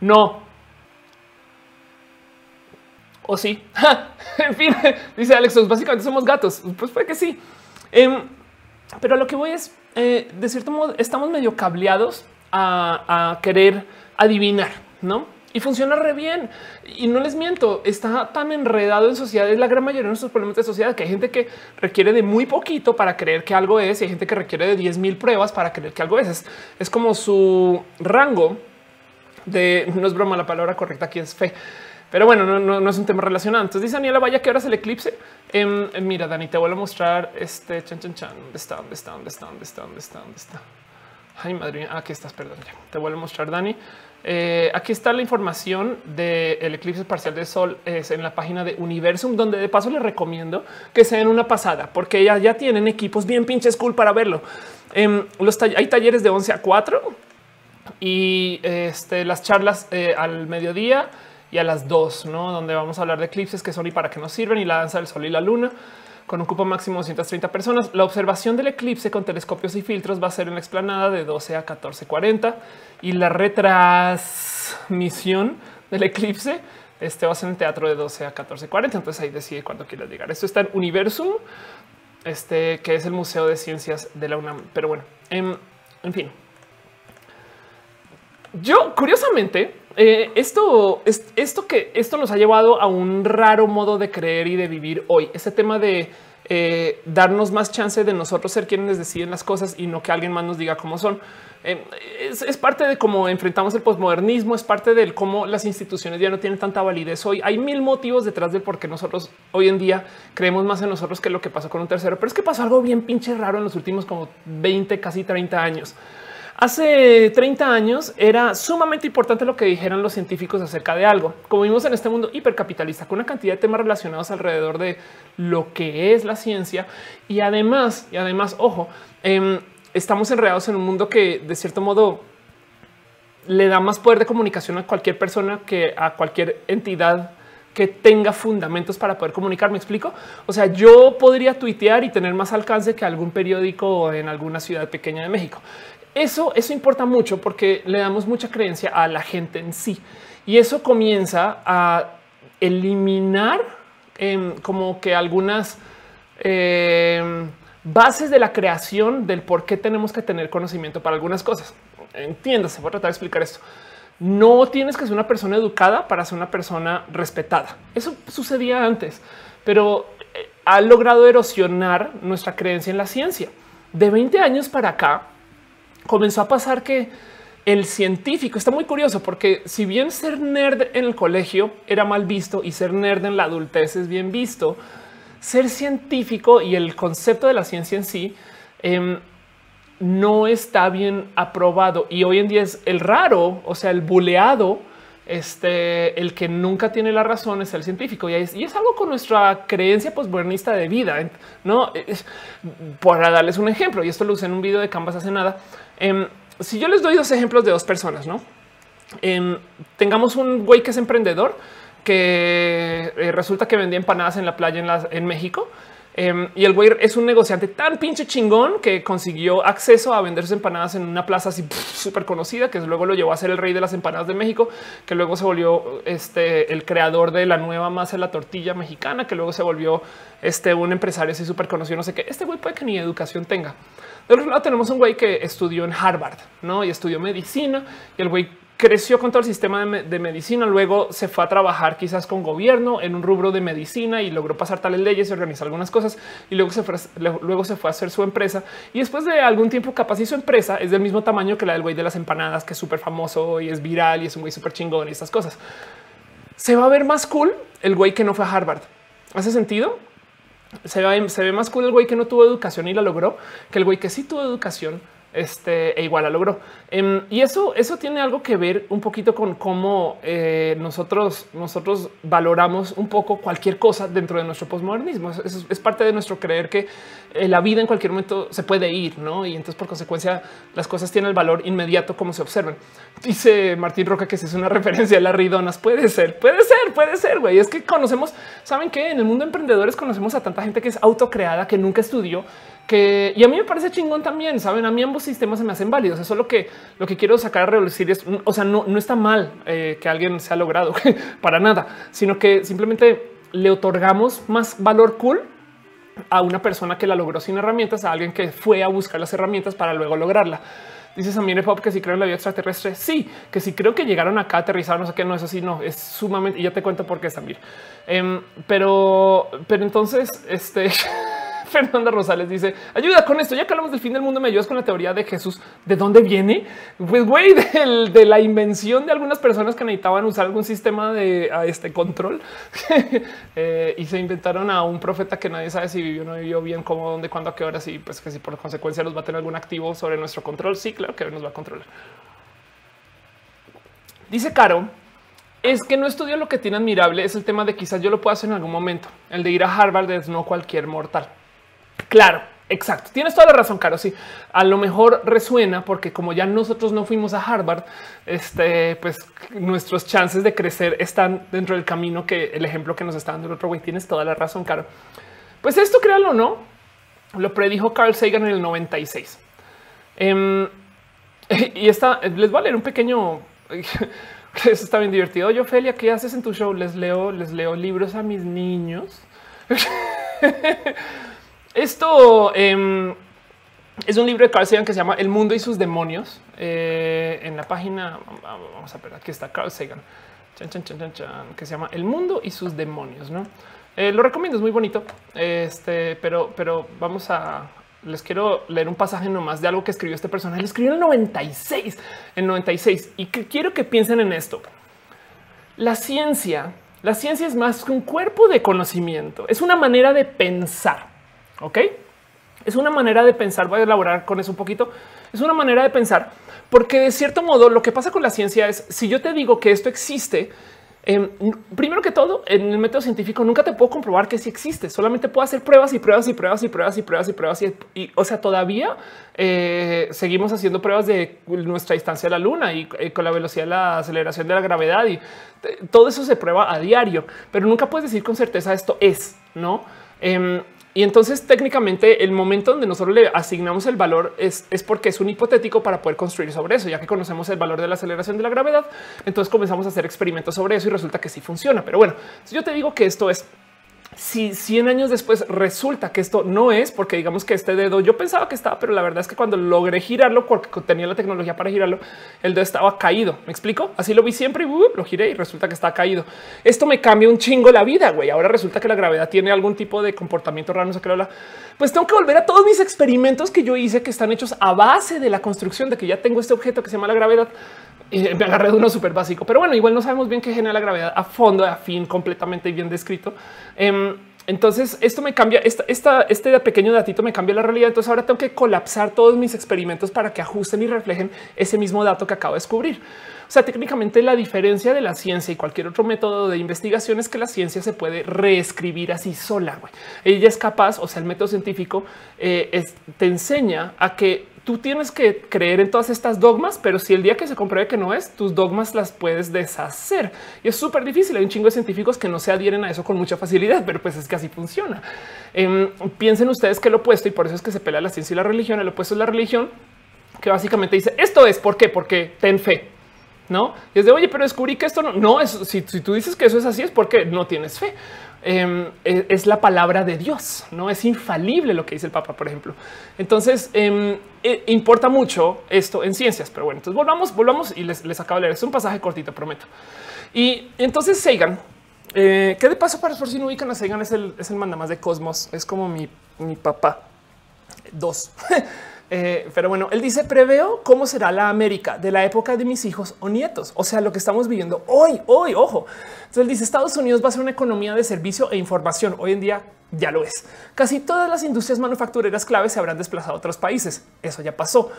Speaker 1: No. O sí. en fin, dice Alex, pues básicamente somos gatos. Pues fue que sí. Em, pero lo que voy es, eh, de cierto modo, estamos medio cableados a querer adivinar, no? Y funciona re bien. Y no les miento, está tan enredado en sociedad. Es la gran mayoría de nuestros problemas de sociedad que hay gente que requiere de muy poquito para creer que algo es y hay gente que requiere de 10 mil pruebas para creer que algo es. es. como su rango de no es broma. La palabra correcta aquí es fe. Pero bueno, no, es un tema relacionado. Entonces dice Daniela, vaya que ahora es el eclipse. Em, em, mira, Dani, te vuelvo a mostrar este chan, chan, chan. ¿Dónde está? ¿Dónde está? ¿Dónde está? ¿Dónde está? ¿Dónde está? ¿Dónde está? Ay, madre mía. Aquí estás. Perdón. Ya. Te vuelvo a mostrar, Dani. Eh, aquí está la información del eclipse parcial de sol es en la página de Universum, donde de paso les recomiendo que se den una pasada, porque ya, ya tienen equipos bien pinches cool para verlo. Em, hay talleres de 11 a 4 y este, las charlas eh, al mediodía y a las 2, ¿no? Donde vamos a hablar de eclipses que son y para qué nos sirven y la danza del sol y la luna con un cupo máximo de 130 personas. La observación del eclipse con telescopios y filtros va a ser en la explanada de 12 a 14.40 y la retransmisión del eclipse este va a ser en el teatro de 12 a 14.40. Entonces ahí decide cuándo quieres llegar. Esto está en Universum, este que es el Museo de Ciencias de la UNAM. Pero bueno, en, en fin, yo curiosamente eh, esto es esto que esto nos ha llevado a un raro modo de creer y de vivir hoy. Ese tema de eh, darnos más chance de nosotros ser quienes deciden las cosas y no que alguien más nos diga cómo son. Eh, es, parte de cómo enfrentamos el posmodernismo, es parte del cómo las instituciones ya no tienen tanta validez hoy. Hay mil motivos detrás de por qué nosotros hoy en día creemos más en nosotros que lo que pasó con un tercero. Pero es que pasó algo bien pinche raro en los últimos como 20, casi 30 años. Hace 30 años era sumamente importante lo que dijeran los científicos acerca de algo. Como vimos en este mundo hipercapitalista, con una cantidad de temas relacionados alrededor de lo que es la ciencia y además, y además, ojo, em, estamos enredados en un mundo que de cierto modo le da más poder de comunicación a cualquier persona que a cualquier entidad que tenga fundamentos para poder comunicar. Me explico. O sea, yo podría tuitear y tener más alcance que algún periódico en alguna ciudad pequeña de México. Eso, eso importa mucho porque le damos mucha creencia a la gente en sí y eso comienza a eliminar em, como que algunas em, bases de la creación del por qué tenemos que tener conocimiento para algunas cosas. Entiéndase, voy a tratar de explicar esto. No tienes que ser una persona educada para ser una persona respetada. Eso sucedía antes, pero eh, ha logrado erosionar nuestra creencia en la ciencia. De 20 años para acá, comenzó a pasar que el científico está muy curioso porque si bien ser nerd en el colegio era mal visto y ser nerd en la adultez es bien visto, ser científico y el concepto de la ciencia en sí em, no está bien aprobado. Y hoy en día es el raro, o sea, el buleado, este, el que nunca tiene la razón es el científico y es, es algo con nuestra creencia posmodernista de vida. No para darles un ejemplo, y esto lo usé en un video de Canvas hace nada. Em, si yo les doy dos ejemplos de dos personas, no em, tengamos un güey que es emprendedor que eh, resulta que vendía empanadas en la playa en, México. Em, y el güey es un negociante tan pinche chingón que consiguió acceso a vender sus empanadas en una plaza así súper conocida, que luego lo llevó a ser el rey de las empanadas de México, que luego se volvió este, el creador de la nueva masa de la tortilla mexicana, que luego se volvió este, un empresario así súper conocido. No sé qué. Este güey puede que ni educación tenga. Del otro lado tenemos un güey que estudió en Harvard, ¿no? Y estudió medicina y el güey creció con todo el sistema de, medicina, luego se fue a trabajar quizás con gobierno en un rubro de medicina y logró pasar tales leyes y organizar algunas cosas y luego se fue, luego se fue a hacer su empresa y después de algún tiempo capaz y su empresa es del mismo tamaño que la del güey de las empanadas que es súper famoso y es viral y es un güey súper chingón y estas cosas. Se va a ver más cool el güey que no fue a Harvard. ¿Hace sentido? se se ve más cool el güey que no tuvo educación y la logró que el güey que sí tuvo educación este, e igual la logró. Em, y eso, eso tiene algo que ver un poquito con cómo eh, nosotros, nosotros valoramos un poco cualquier cosa dentro de nuestro posmodernismo. Es, es, parte de nuestro creer que eh, la vida en cualquier momento se puede ir, ¿no? Y entonces por consecuencia las cosas tienen el valor inmediato como se observan. Dice Martín Roca que si es una referencia a las ridonas. Puede ser, puede ser, puede ser, güey. Es que conocemos, ¿saben que En el mundo de emprendedores conocemos a tanta gente que es autocreada, que nunca estudió, que y a mí me parece chingón también. Saben, a mí ambos sistemas se me hacen válidos. Eso es lo que lo que quiero sacar a reducir es, o sea, no, no está mal eh, que alguien se ha logrado para nada, sino que simplemente le otorgamos más valor cool a una persona que la logró sin herramientas, a alguien que fue a buscar las herramientas para luego lograrla. Dices también Pop que si creo en la vida extraterrestre, sí, que si creo que llegaron acá, aterrizaron, no sé qué, no es así, no, es sumamente, y ya te cuento por qué también. Em, pero, pero entonces, este... Fernanda Rosales dice ayuda con esto. Ya que hablamos del fin del mundo, me ayudas con la teoría de Jesús. ¿De dónde viene? Pues güey, de, la invención de algunas personas que necesitaban usar algún sistema de este control eh, y se inventaron a un profeta que nadie sabe si vivió o no vivió bien, cómo, dónde, cuándo, a qué horas y pues que si por consecuencia nos va a tener algún activo sobre nuestro control. Sí, claro que nos va a controlar. Dice Caro, es que no estudio lo que tiene admirable es el tema de quizás yo lo pueda hacer en algún momento. El de ir a Harvard es no cualquier mortal. Claro, Exacto, tienes toda la razón, Caro. Sí, a lo mejor resuena porque como ya nosotros no fuimos a Harvard, este, pues nuestros chances de crecer están dentro del camino que el ejemplo que nos está dando el otro güey. Tienes toda la razón, Caro. Pues esto, créanlo o no, lo predijo Carl Sagan en el 96. Em, y esta les voy a leer un pequeño. Eso está bien divertido. Yo, Ophelia, ¿qué haces en tu show? Les leo, les leo libros a mis niños. Esto em, es un libro de Carl Sagan que se llama El mundo y sus demonios. Eh, en la página, vamos a ver, aquí está Carl Sagan, que se llama El mundo y sus demonios. ¿no? Eh, lo recomiendo, es muy bonito. Este, pero, pero vamos a les quiero leer un pasaje nomás de algo que escribió este personaje. Lo escribió en el 96, en 96 y que quiero que piensen en esto. La ciencia, la ciencia es más que un cuerpo de conocimiento, es una manera de pensar. Ok, es una manera de pensar. Voy a elaborar con eso un poquito. Es una manera de pensar, porque de cierto modo lo que pasa con la ciencia es si yo te digo que esto existe, em, primero que todo, en el método científico nunca te puedo comprobar que sí existe. Solamente puedo hacer pruebas y pruebas y pruebas y pruebas y pruebas y pruebas. Y, o sea, todavía eh, seguimos haciendo pruebas de nuestra distancia a la luna y eh, con la velocidad de la aceleración de la gravedad y eh, todo eso se prueba a diario, pero nunca puedes decir con certeza esto es, no? Y entonces técnicamente el momento donde nosotros le asignamos el valor es, porque es un hipotético para poder construir sobre eso, ya que conocemos el valor de la aceleración de la gravedad. Entonces comenzamos a hacer experimentos sobre eso y resulta que sí funciona. Pero bueno, si yo te digo que esto es si 100 años después resulta que esto no es porque digamos que este dedo yo pensaba que estaba, pero la verdad es que cuando logré girarlo porque tenía la tecnología para girarlo, el dedo estaba caído. Me explico. Así lo vi siempre y lo giré y resulta que está caído. Esto me cambia un chingo la vida. Güey, ahora resulta que la gravedad tiene algún tipo de comportamiento raro. No sé qué habla. Pues tengo que volver a todos mis experimentos que yo hice que están hechos a base de la construcción de que ya tengo este objeto que se llama la gravedad y me agarré de uno súper básico, pero bueno, igual no sabemos bien qué genera la gravedad a fondo, a fin, completamente bien descrito. Em, entonces esto me cambia, esta, este pequeño datito me cambia la realidad. Entonces ahora tengo que colapsar todos mis experimentos para que ajusten y reflejen ese mismo dato que acabo de descubrir. O sea, técnicamente la diferencia de la ciencia y cualquier otro método de investigación es que la ciencia se puede reescribir así sola. Ella es capaz, o sea, el método científico eh, te enseña a que tú tienes que creer en todas estas dogmas, pero si el día que se compruebe que no es, tus dogmas las puedes deshacer. Y es súper difícil. Hay un chingo de científicos que no se adhieren a eso con mucha facilidad, pero pues es que así funciona. Em, piensen ustedes que lo opuesto, y por eso es que se pelea la ciencia y la religión, el opuesto es la religión, que básicamente dice esto es por qué, porque ten fe. No y es de oye, pero descubrí que esto no, no es. Si, si tú dices que eso es así, es porque no tienes fe. Em, e, es la palabra de Dios, no es infalible lo que dice el Papa, por ejemplo. Entonces em, e, importa mucho esto en ciencias, pero bueno, entonces volvamos, volvamos y les, les acabo de leer. Es un pasaje cortito, prometo. Y entonces Sagan, eh, que de paso para por si no ubican a Sagan es el, es el mandamás de Cosmos, es como mi, mi papá. Dos. Eh, pero bueno, él dice preveo cómo será la América de la época de mis hijos o nietos. O sea, lo que estamos viviendo hoy, hoy, ojo. Entonces él dice Estados Unidos va a ser una economía de servicio e información. Hoy en día ya lo es. Casi todas las industrias manufactureras claves se habrán desplazado a otros países. Eso ya pasó.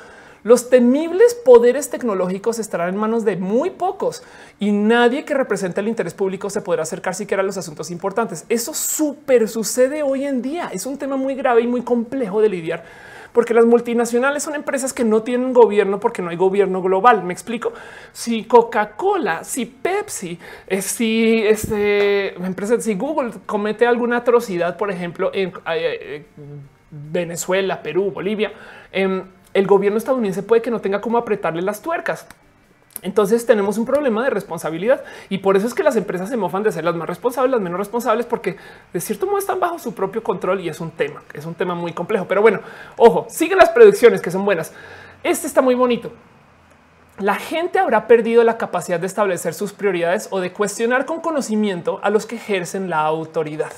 Speaker 1: Los temibles poderes tecnológicos estarán en manos de muy pocos y nadie que represente el interés público se podrá acercar siquiera a los asuntos importantes. Eso súper sucede hoy en día. Es un tema muy grave y muy complejo de lidiar porque las multinacionales son empresas que no tienen gobierno porque no hay gobierno global. Me explico. Si Coca-Cola, si Pepsi, eh, si este empresa, si Google comete alguna atrocidad, por ejemplo, en eh, eh, Venezuela, Perú, Bolivia, em, el gobierno estadounidense puede que no tenga cómo apretarle las tuercas. Entonces tenemos un problema de responsabilidad y por eso es que las empresas se mofan de ser las más responsables, las menos responsables, porque de cierto modo están bajo su propio control y es un tema, es un tema muy complejo. Pero bueno, ojo, siguen las predicciones que son buenas. Este está muy bonito. La gente habrá perdido la capacidad de establecer sus prioridades o de cuestionar con conocimiento a los que ejercen la autoridad.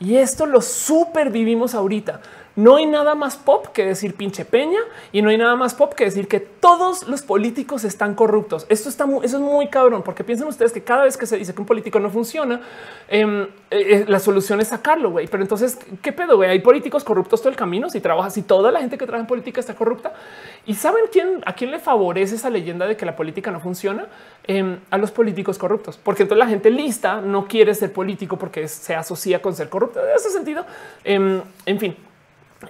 Speaker 1: Y esto lo supervivimos ahorita. No hay nada más pop que decir pinche peña y no hay nada más pop que decir que todos los políticos están corruptos. Esto está muy, eso es muy cabrón, porque piensen ustedes que cada vez que se dice que un político no funciona, em, eh, eh, la solución es sacarlo, güey. Pero entonces, ¿qué pedo, güey? Hay políticos corruptos todo el camino. Si trabajas, si toda la gente que trabaja en política está corrupta y saben quién a quién le favorece esa leyenda de que la política no funciona em, a los políticos corruptos, porque entonces la gente lista no quiere ser político porque se asocia con ser corrupto. En ese sentido, em, en fin,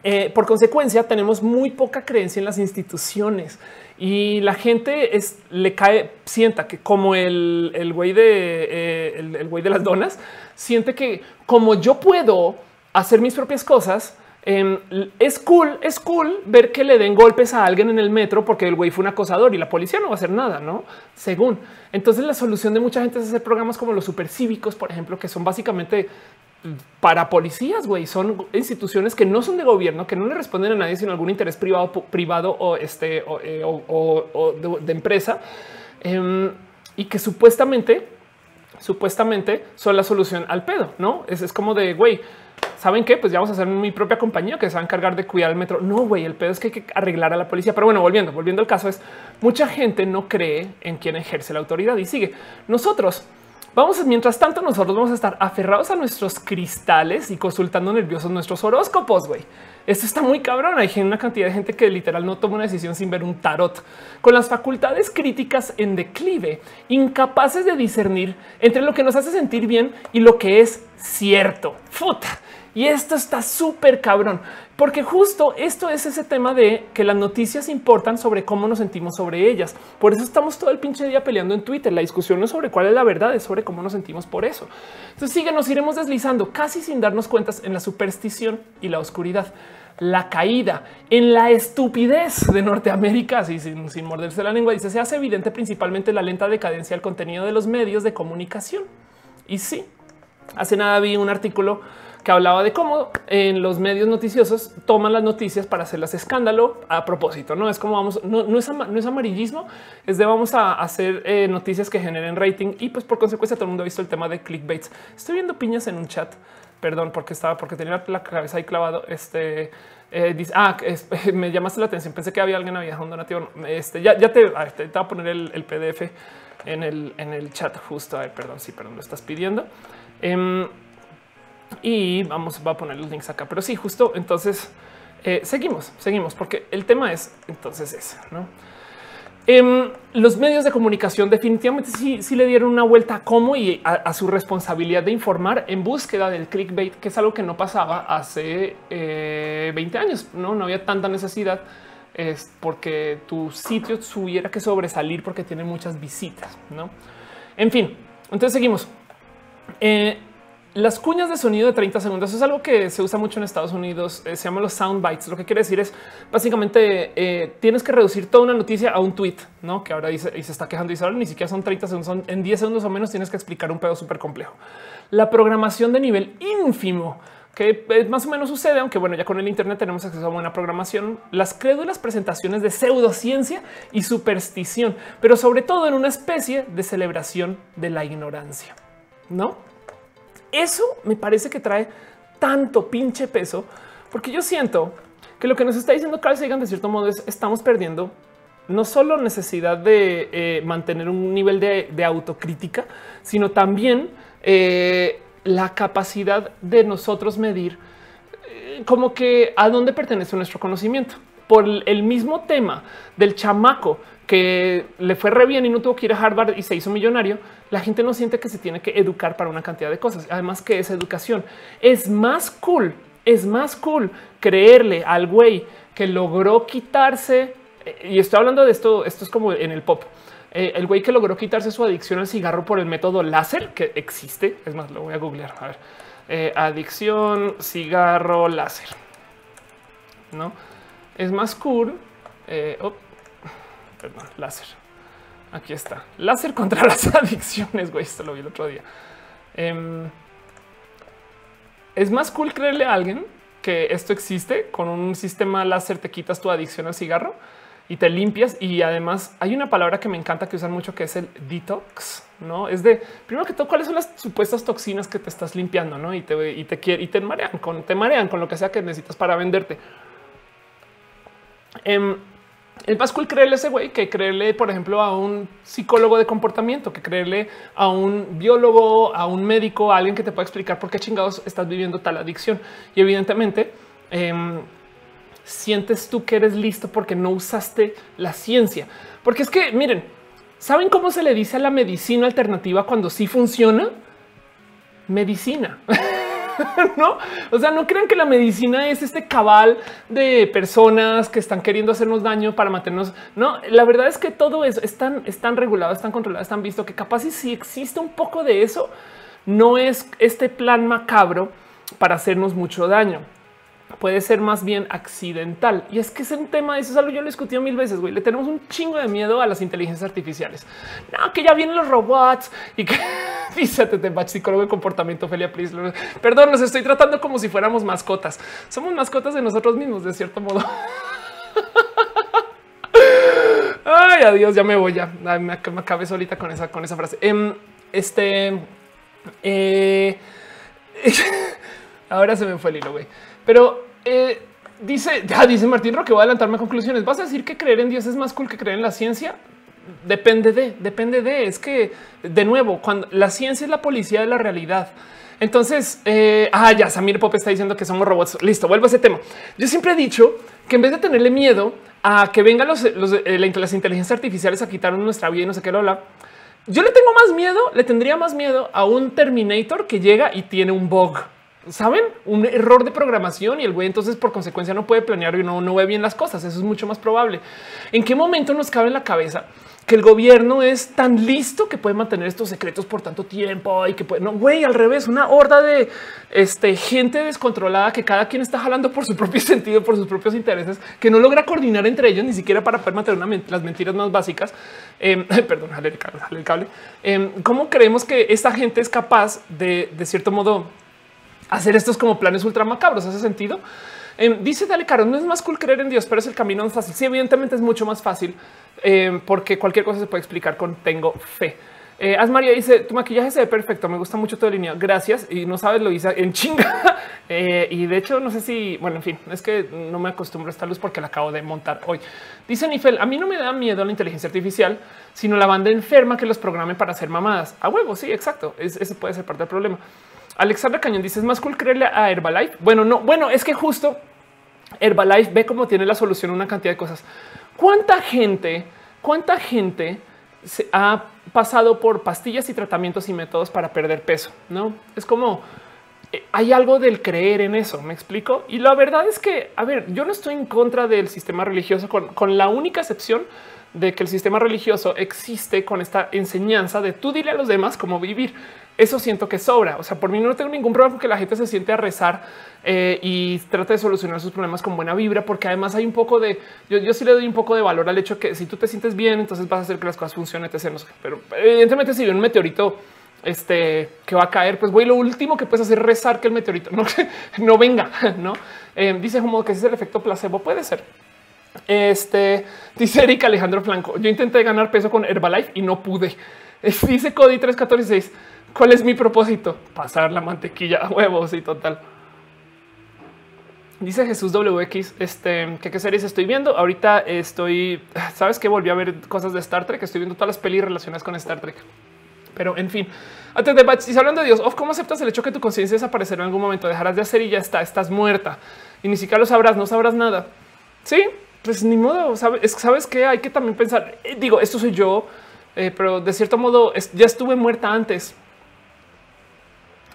Speaker 1: Eh, por consecuencia, tenemos muy poca creencia en las instituciones y la gente es, le cae, sienta que como el, el güey de eh, el, güey de las donas, siente que como yo puedo hacer mis propias cosas, em, es cool, es cool ver que le den golpes a alguien en el metro porque el güey fue un acosador y la policía no va a hacer nada, no? Según entonces, la solución de mucha gente es hacer programas como los supercívicos, por ejemplo, que son básicamente para policías, güey, son instituciones que no son de gobierno, que no le responden a nadie, sino algún interés privado, privado o este o, eh, de, empresa em, y que supuestamente, supuestamente son la solución al pedo. No es, es como de güey. ¿Saben qué? Pues ya vamos a hacer mi propia compañía que se va a encargar de cuidar el metro. No, güey, el pedo es que hay que arreglar a la policía. Pero bueno, volviendo, volviendo al caso es mucha gente no cree en quien ejerce la autoridad y sigue. Nosotros Vamos, mientras tanto, nosotros vamos a estar aferrados a nuestros cristales y consultando nerviosos nuestros horóscopos. Güey, esto está muy cabrón. Hay una cantidad de gente que literal no toma una decisión sin ver un tarot con las facultades críticas en declive, incapaces de discernir entre lo que nos hace sentir bien y lo que es cierto. Futa. Y esto está súper cabrón, porque justo esto es ese tema de que las noticias importan sobre cómo nos sentimos sobre ellas. Por eso estamos todo el pinche día peleando en Twitter. La discusión no es sobre cuál es la verdad, es sobre cómo nos sentimos por eso. Entonces sigue, nos iremos deslizando casi sin darnos cuentas en la superstición y la oscuridad la caída en la estupidez de Norteamérica, así sin, morderse la lengua, dice se hace evidente principalmente la lenta decadencia del contenido de los medios de comunicación. Y sí, hace nada vi un artículo que hablaba de cómo en los medios noticiosos toman las noticias para hacerlas escándalo a propósito. No es como vamos, no, es, no es, amarillismo, es de vamos a hacer eh, noticias que generen rating y pues por consecuencia todo el mundo ha visto el tema de clickbaits. Estoy viendo piñas en un chat. Perdón, porque estaba, porque tenía la cabeza ahí clavado. Este eh, dice, ah, me llamaste la atención. Pensé que había alguien había un donativo. Este ya, ya te, te, voy a poner el, PDF en el, en el chat justo. Perdón, sí, perdón, lo estás pidiendo. Em, y vamos, va a poner los links acá. Pero sí, justo entonces eh, seguimos, seguimos, porque el tema es entonces ese, ¿no? Em, los medios de comunicación definitivamente sí, sí, le dieron una vuelta a cómo y a, su responsabilidad de informar en búsqueda del clickbait, que es algo que no pasaba hace 20 eh, años. No, no había tanta necesidad es porque tu sitio tuviera que sobresalir porque tiene muchas visitas. No, en fin, entonces seguimos. Eh, las cuñas de sonido de 30 segundos es algo que se usa mucho en Estados Unidos. Eh, se llama los sound bites. Lo que quiere decir es básicamente eh, tienes que reducir toda una noticia a un tweet, no que ahora dice y se está quejando. y ahora ni siquiera son 30 segundos, son en 10 segundos o menos. Tienes que explicar un pedo súper complejo. La programación de nivel ínfimo que eh, más o menos sucede, aunque bueno, ya con el Internet tenemos acceso a buena programación, las crédulas presentaciones de pseudociencia y superstición, pero sobre todo en una especie de celebración de la ignorancia, no? Eso me parece que trae tanto pinche peso, porque yo siento que lo que nos está diciendo Carl Sagan de cierto modo es estamos perdiendo no solo necesidad de eh, mantener un nivel de, autocrítica, sino también eh, la capacidad de nosotros medir eh, como que a dónde pertenece nuestro conocimiento. Por el mismo tema del chamaco que le fue re bien y no tuvo que ir a Harvard y se hizo millonario, la gente no siente que se tiene que educar para una cantidad de cosas. Además que es educación. Es más cool, es más cool creerle al güey que logró quitarse, eh, y estoy hablando de esto, esto es como en el pop, eh, el güey que logró quitarse su adicción al cigarro por el método láser que existe. Es más, lo voy a googlear. A ver, eh, adicción, cigarro, láser. No es más cool. Oh, perdón, láser. Aquí está. Láser contra las adicciones, güey. Esto lo vi el otro día. Em, es más cool creerle a alguien que esto existe. Con un sistema láser te quitas tu adicción al cigarro y te limpias. Y además hay una palabra que me encanta que usan mucho que es el detox. No es de primero que todo, cuáles son las supuestas toxinas que te estás limpiando, no? Y te, y te, y te marean con, te marean con lo que sea que necesitas para venderte. Em, es más cool creerle a ese güey que creerle, por ejemplo, a un psicólogo de comportamiento, que creerle a un biólogo, a un médico, a alguien que te pueda explicar por qué chingados estás viviendo tal adicción. Y evidentemente, em, sientes tú que eres listo porque no usaste la ciencia. Porque es que, miren, ¿saben cómo se le dice a la medicina alternativa cuando sí funciona? Medicina. no? O sea, no crean que la medicina es este cabal de personas que están queriendo hacernos daño para mantenernos. No, la verdad es que todo eso están, están regulados, están controlados, están visto que capaz y si existe un poco de eso, no es este plan macabro para hacernos mucho daño puede ser más bien accidental. Y es que es un tema, eso es algo yo lo he discutido mil veces, güey. Le tenemos un chingo de miedo a las inteligencias artificiales. No, que ya vienen los robots y que dice te psicólogo de comportamiento, Felia, please. Perdón, nos estoy tratando como si fuéramos mascotas. Somos mascotas de nosotros mismos, de cierto modo. Ay, adiós, ya me voy ya. me, acabé solita con esa, con esa frase. Em, este, eh, ahora se me fue el hilo, güey. Pero eh, dice, ya dice Martín Roque, voy a adelantarme a conclusiones. ¿Vas a decir que creer en Dios es más cool que creer en la ciencia? Depende de, depende de. Es que, de nuevo, cuando la ciencia es la policía de la realidad. Entonces, eh, ah, ya Samir Pop está diciendo que somos robots. Listo, vuelvo a ese tema. Yo siempre he dicho que en vez de tenerle miedo a que vengan los, eh, las inteligencias artificiales a quitarnos nuestra vida y no sé qué lo habla, yo le tengo más miedo, le tendría más miedo a un Terminator que llega y tiene un bug saben un error de programación y el güey entonces por consecuencia no puede planear y no, no ve bien las cosas. Eso es mucho más probable. ¿En qué momento nos cabe en la cabeza que el gobierno es tan listo que puede mantener estos secretos por tanto tiempo y que puede no güey al revés, una horda de este, gente descontrolada que cada quien está jalando por su propio sentido, por sus propios intereses, que no logra coordinar entre ellos ni siquiera para poder mantener las mentiras más básicas. Eh, perdón, jale el cable. el cable. Em, ¿Cómo creemos que esta gente es capaz de, de cierto modo, hacer estos como planes ultra macabros. ¿Hace sentido? Em, dice Dale Caro, no es más cool creer en Dios, pero es el camino más fácil. Sí, evidentemente es mucho más fácil em, porque cualquier cosa se puede explicar con tengo fe. Eh, María dice tu maquillaje se ve perfecto. Me gusta mucho tu línea. Gracias. Y no sabes, lo hice en chinga. Eh, y de hecho, no sé si, bueno, en fin, es que no me acostumbro a esta luz porque la acabo de montar hoy. Dice Nifel, a mí no me da miedo la inteligencia artificial, sino la banda enferma que los programe para hacer mamadas. A huevo, sí, exacto. ese puede ser parte del problema. Alexandra Cañón dice es más cool creerle a Herbalife. Bueno, no, bueno, es que justo Herbalife ve cómo tiene la solución a una cantidad de cosas. ¿Cuánta gente, cuánta gente se ha pasado por pastillas y tratamientos y métodos para perder peso? No es como eh, hay algo del creer en eso. Me explico. Y la verdad es que, a ver, yo no estoy en contra del sistema religioso con, con la única excepción de que el sistema religioso existe con esta enseñanza de tú dile a los demás cómo vivir. Eso siento que sobra. O sea, por mí no tengo ningún problema con que la gente se siente a rezar eh, y trate de solucionar sus problemas con buena vibra, porque además hay un poco de yo, yo sí le doy un poco de valor al hecho que si tú te sientes bien, entonces vas a hacer que las cosas funcionen. Pero evidentemente, si viene un meteorito este que va a caer, pues güey, lo último que puedes hacer es rezar que el meteorito no, no venga, no eh, dice como que ese es el efecto placebo. Puede ser. Este dice Erika Alejandro Flanco. Yo intenté ganar peso con Herbalife y no pude. Dice Cody 3146. ¿Cuál es mi propósito? Pasar la mantequilla a huevos y total. Dice Jesús WX, este, ¿qué, qué series estoy viendo? Ahorita estoy, sabes que volví a ver cosas de Star Trek, estoy viendo todas las pelis relacionadas con Star Trek. Pero en fin, antes de y hablando de Dios, ¿cómo aceptas el hecho que tu conciencia desaparecerá en algún momento? Dejarás de hacer y ya está, estás muerta y ni siquiera lo sabrás, no sabrás nada. Sí, pues ni modo. Sabes, sabes que hay que también pensar. Eh, digo, esto soy yo, eh, pero de cierto modo ya estuve muerta antes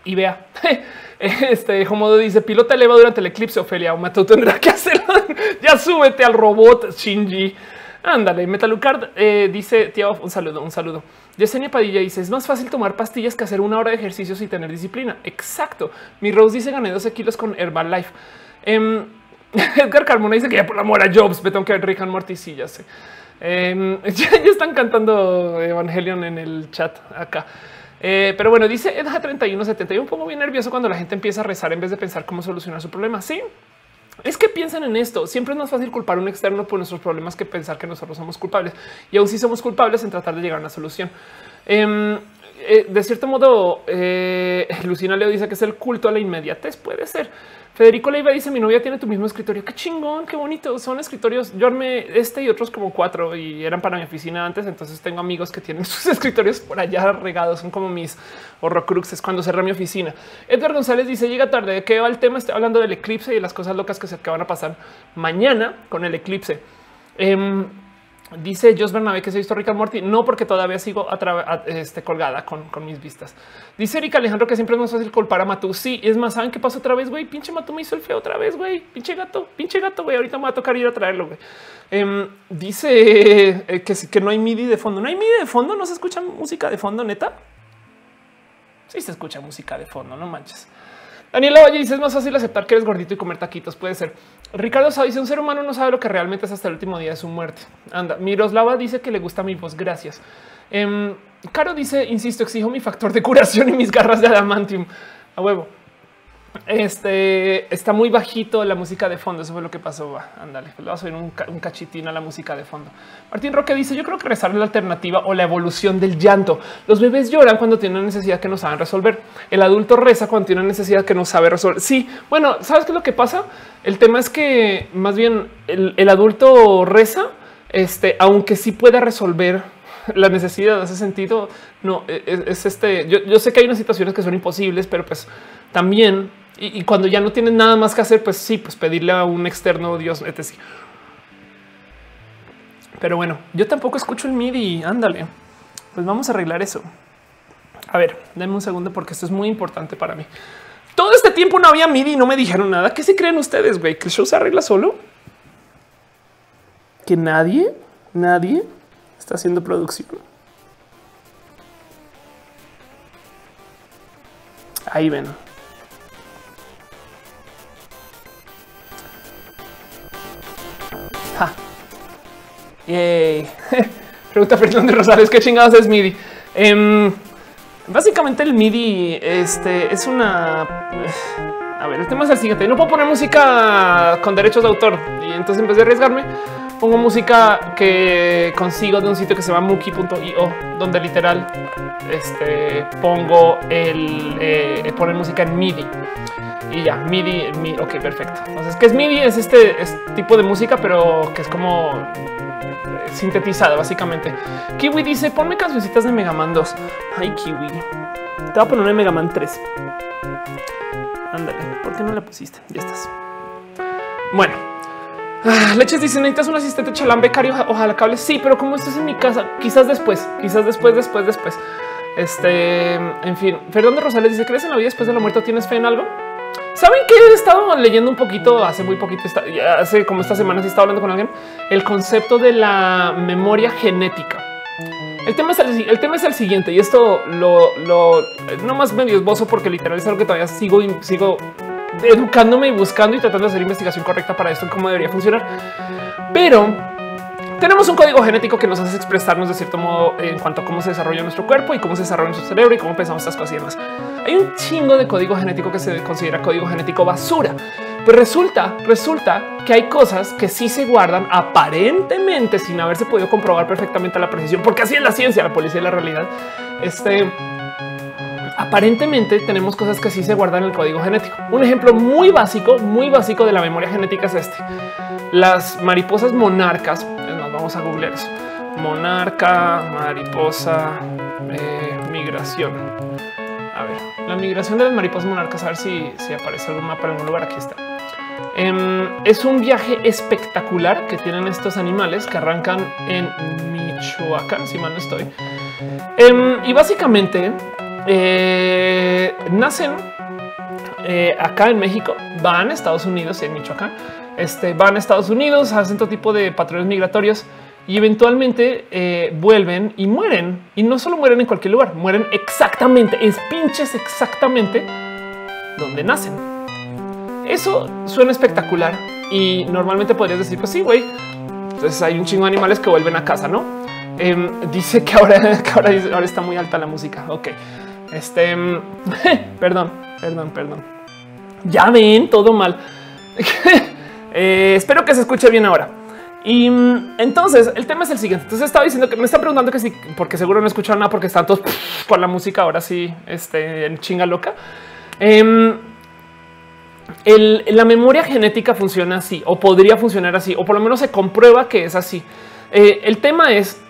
Speaker 1: y vea. Este modo dice pilota eleva durante el eclipse. Ofelia, o tú tendrá que hacerlo. ya súbete al robot Shinji. Ándale, Metalucard eh, dice tío, un saludo, un saludo. Yesenia Padilla dice es más fácil tomar pastillas que hacer una hora de ejercicios y tener disciplina. Exacto. Mi Rose dice gané 12 kilos con Herbalife. Eh, Edgar Carmona dice que ya por amor a Jobs me tengo que ver Rick and ya sé. Em, ya, están cantando Evangelion en el chat acá. Eh, pero bueno, dice Edja 3170. un poco bien nervioso cuando la gente empieza a rezar en vez de pensar cómo solucionar su problema. Sí, es que piensan en esto. Siempre es más fácil culpar a un externo por nuestros problemas que pensar que nosotros somos culpables. Y aún si somos culpables en tratar de llegar a una solución. Em, eh, de cierto modo, eh, Lucina Leo dice que es el culto a la inmediatez. Puede ser. Federico Leiva dice mi novia tiene tu mismo escritorio. Qué chingón, qué bonito. Son escritorios. Yo armé este y otros como cuatro y eran para mi oficina antes. Entonces tengo amigos que tienen sus escritorios por allá regados. Son como mis horrocruxes cuando cerré mi oficina. Edgar González dice llega tarde. ¿De qué va el tema? Estoy hablando del eclipse y las cosas locas que se van a pasar mañana con el eclipse. Em, Dice Jos Bernabé que se ha visto Morty. No, porque todavía sigo este, colgada con, mis vistas. Dice Erika Alejandro que siempre es más fácil culpar a Matú. Sí, es más, ¿saben qué pasó otra vez, güey? Pinche Matú me hizo el feo otra vez, güey. Pinche gato, pinche gato, güey. Ahorita me va a tocar ir a traerlo, güey. Em, dice eh, que, que no hay MIDI de fondo. No hay MIDI de fondo, no se escucha música de fondo, neta. Sí se escucha música de fondo, no manches. Daniela Valle dice es más fácil aceptar que eres gordito y comer taquitos. Puede ser. Ricardo Sá dice un ser humano no sabe lo que realmente es hasta el último día de su muerte. Anda. Miroslava dice que le gusta mi voz. Gracias. Em, Caro dice, insisto, exijo mi factor de curación y mis garras de adamantium. A huevo. Este está muy bajito la música de fondo. Eso fue lo que pasó. ándale, le vas a oír un, cachitín a la música de fondo. Martín Roque dice: Yo creo que rezar la alternativa o la evolución del llanto. Los bebés lloran cuando tienen una necesidad que no saben resolver. El adulto reza cuando tiene una necesidad que no sabe resolver. Sí, bueno, sabes qué es lo que pasa? El tema es que más bien el, adulto reza, este, aunque sí pueda resolver la necesidad ese sentido. No e, e, es, este. Yo, yo sé que hay unas situaciones que son imposibles, pero pues también y, cuando ya no tienen nada más que hacer, pues sí, pues pedirle a un externo Dios, etc. Pero bueno, yo tampoco escucho el MIDI. Ándale, pues vamos a arreglar eso. A ver, denme un segundo porque esto es muy importante para mí. Todo este tiempo no había MIDI y no me dijeron nada. ¿Qué se creen ustedes, güey? ¿Que el show se arregla solo? ¿Que nadie, nadie está haciendo producción? Ahí ven. Pregunta Fernando Rosales, ¿qué chingados es MIDI? Em, básicamente el MIDI este, es una... A ver, el tema es el siguiente. No puedo poner música con derechos de autor. Y entonces en vez de arriesgarme, pongo música que consigo de un sitio que se llama muki.io, donde literal este, pongo el eh, poner música en MIDI y ya MIDI, MIDI. Ok, perfecto. Entonces, ¿qué es MIDI? Es este, tipo de música, pero que es como eh, sintetizada, básicamente. Kiwi dice: Ponme cancioncitas de Mega Man 2. Ay, Kiwi. Te voy a poner de Mega Man 3. Ándale, ¿por qué no la pusiste? Ya estás. Bueno, ah, Leches dice: Necesitas un asistente chalán becario. Ojalá cable. Sí, pero como estás en mi casa, quizás después, quizás después, después, después. Este, en fin, Fernando Rosales dice: ¿Crees en la vida después de la muerte? ¿Tienes fe en algo? Saben que he estado leyendo un poquito hace muy poquito, hace como esta semana, se estaba hablando con alguien, el concepto de la memoria genética. El tema es el, el tema es el siguiente y esto lo, lo no más medio esbozo porque literal es algo que todavía sigo, sigo educándome y buscando y tratando de hacer investigación correcta para esto cómo debería funcionar. Pero tenemos un código genético que nos hace expresarnos de cierto modo en cuanto a cómo se desarrolla nuestro cuerpo y cómo se desarrolla nuestro cerebro y cómo pensamos estas cosas y demás. Hay un chingo de código genético que se considera código genético basura. Pues resulta, resulta que hay cosas que sí se guardan aparentemente sin haberse podido comprobar perfectamente a la precisión, porque así es la ciencia, la policía y la realidad. Este aparentemente tenemos cosas que sí se guardan en el código genético. Un ejemplo muy básico, muy básico de la memoria genética es este. Las mariposas monarcas vamos a googlear eso. Monarca, mariposa, eh, migración. A ver, la migración de las mariposas monarcas, a ver si, si aparece algún mapa en algún lugar. Aquí está. Em, es un viaje espectacular que tienen estos animales que arrancan en Michoacán, si mal no estoy. Em, y básicamente eh, nacen eh, acá en México, van a Estados Unidos y en Michoacán este, van a Estados Unidos, hacen todo tipo de patrones migratorios y eventualmente eh, vuelven y mueren. Y no solo mueren en cualquier lugar, mueren exactamente, es pinches exactamente donde nacen. Eso suena espectacular y normalmente podrías decir, pues sí, güey. Entonces hay un chingo de animales que vuelven a casa, ¿no? Em, dice que ahora, ahora, está muy alta la música. Ok, este, perdón, perdón, perdón. Ya ven todo mal. Eh, espero que se escuche bien ahora. Y mm, entonces el tema es el siguiente. Entonces estaba diciendo que me están preguntando que sí, porque seguro no escucharon nada porque están todos con la música ahora sí, este en chinga loca. Em, la memoria genética funciona así o podría funcionar así o por lo menos se comprueba que es así. Eh, el tema es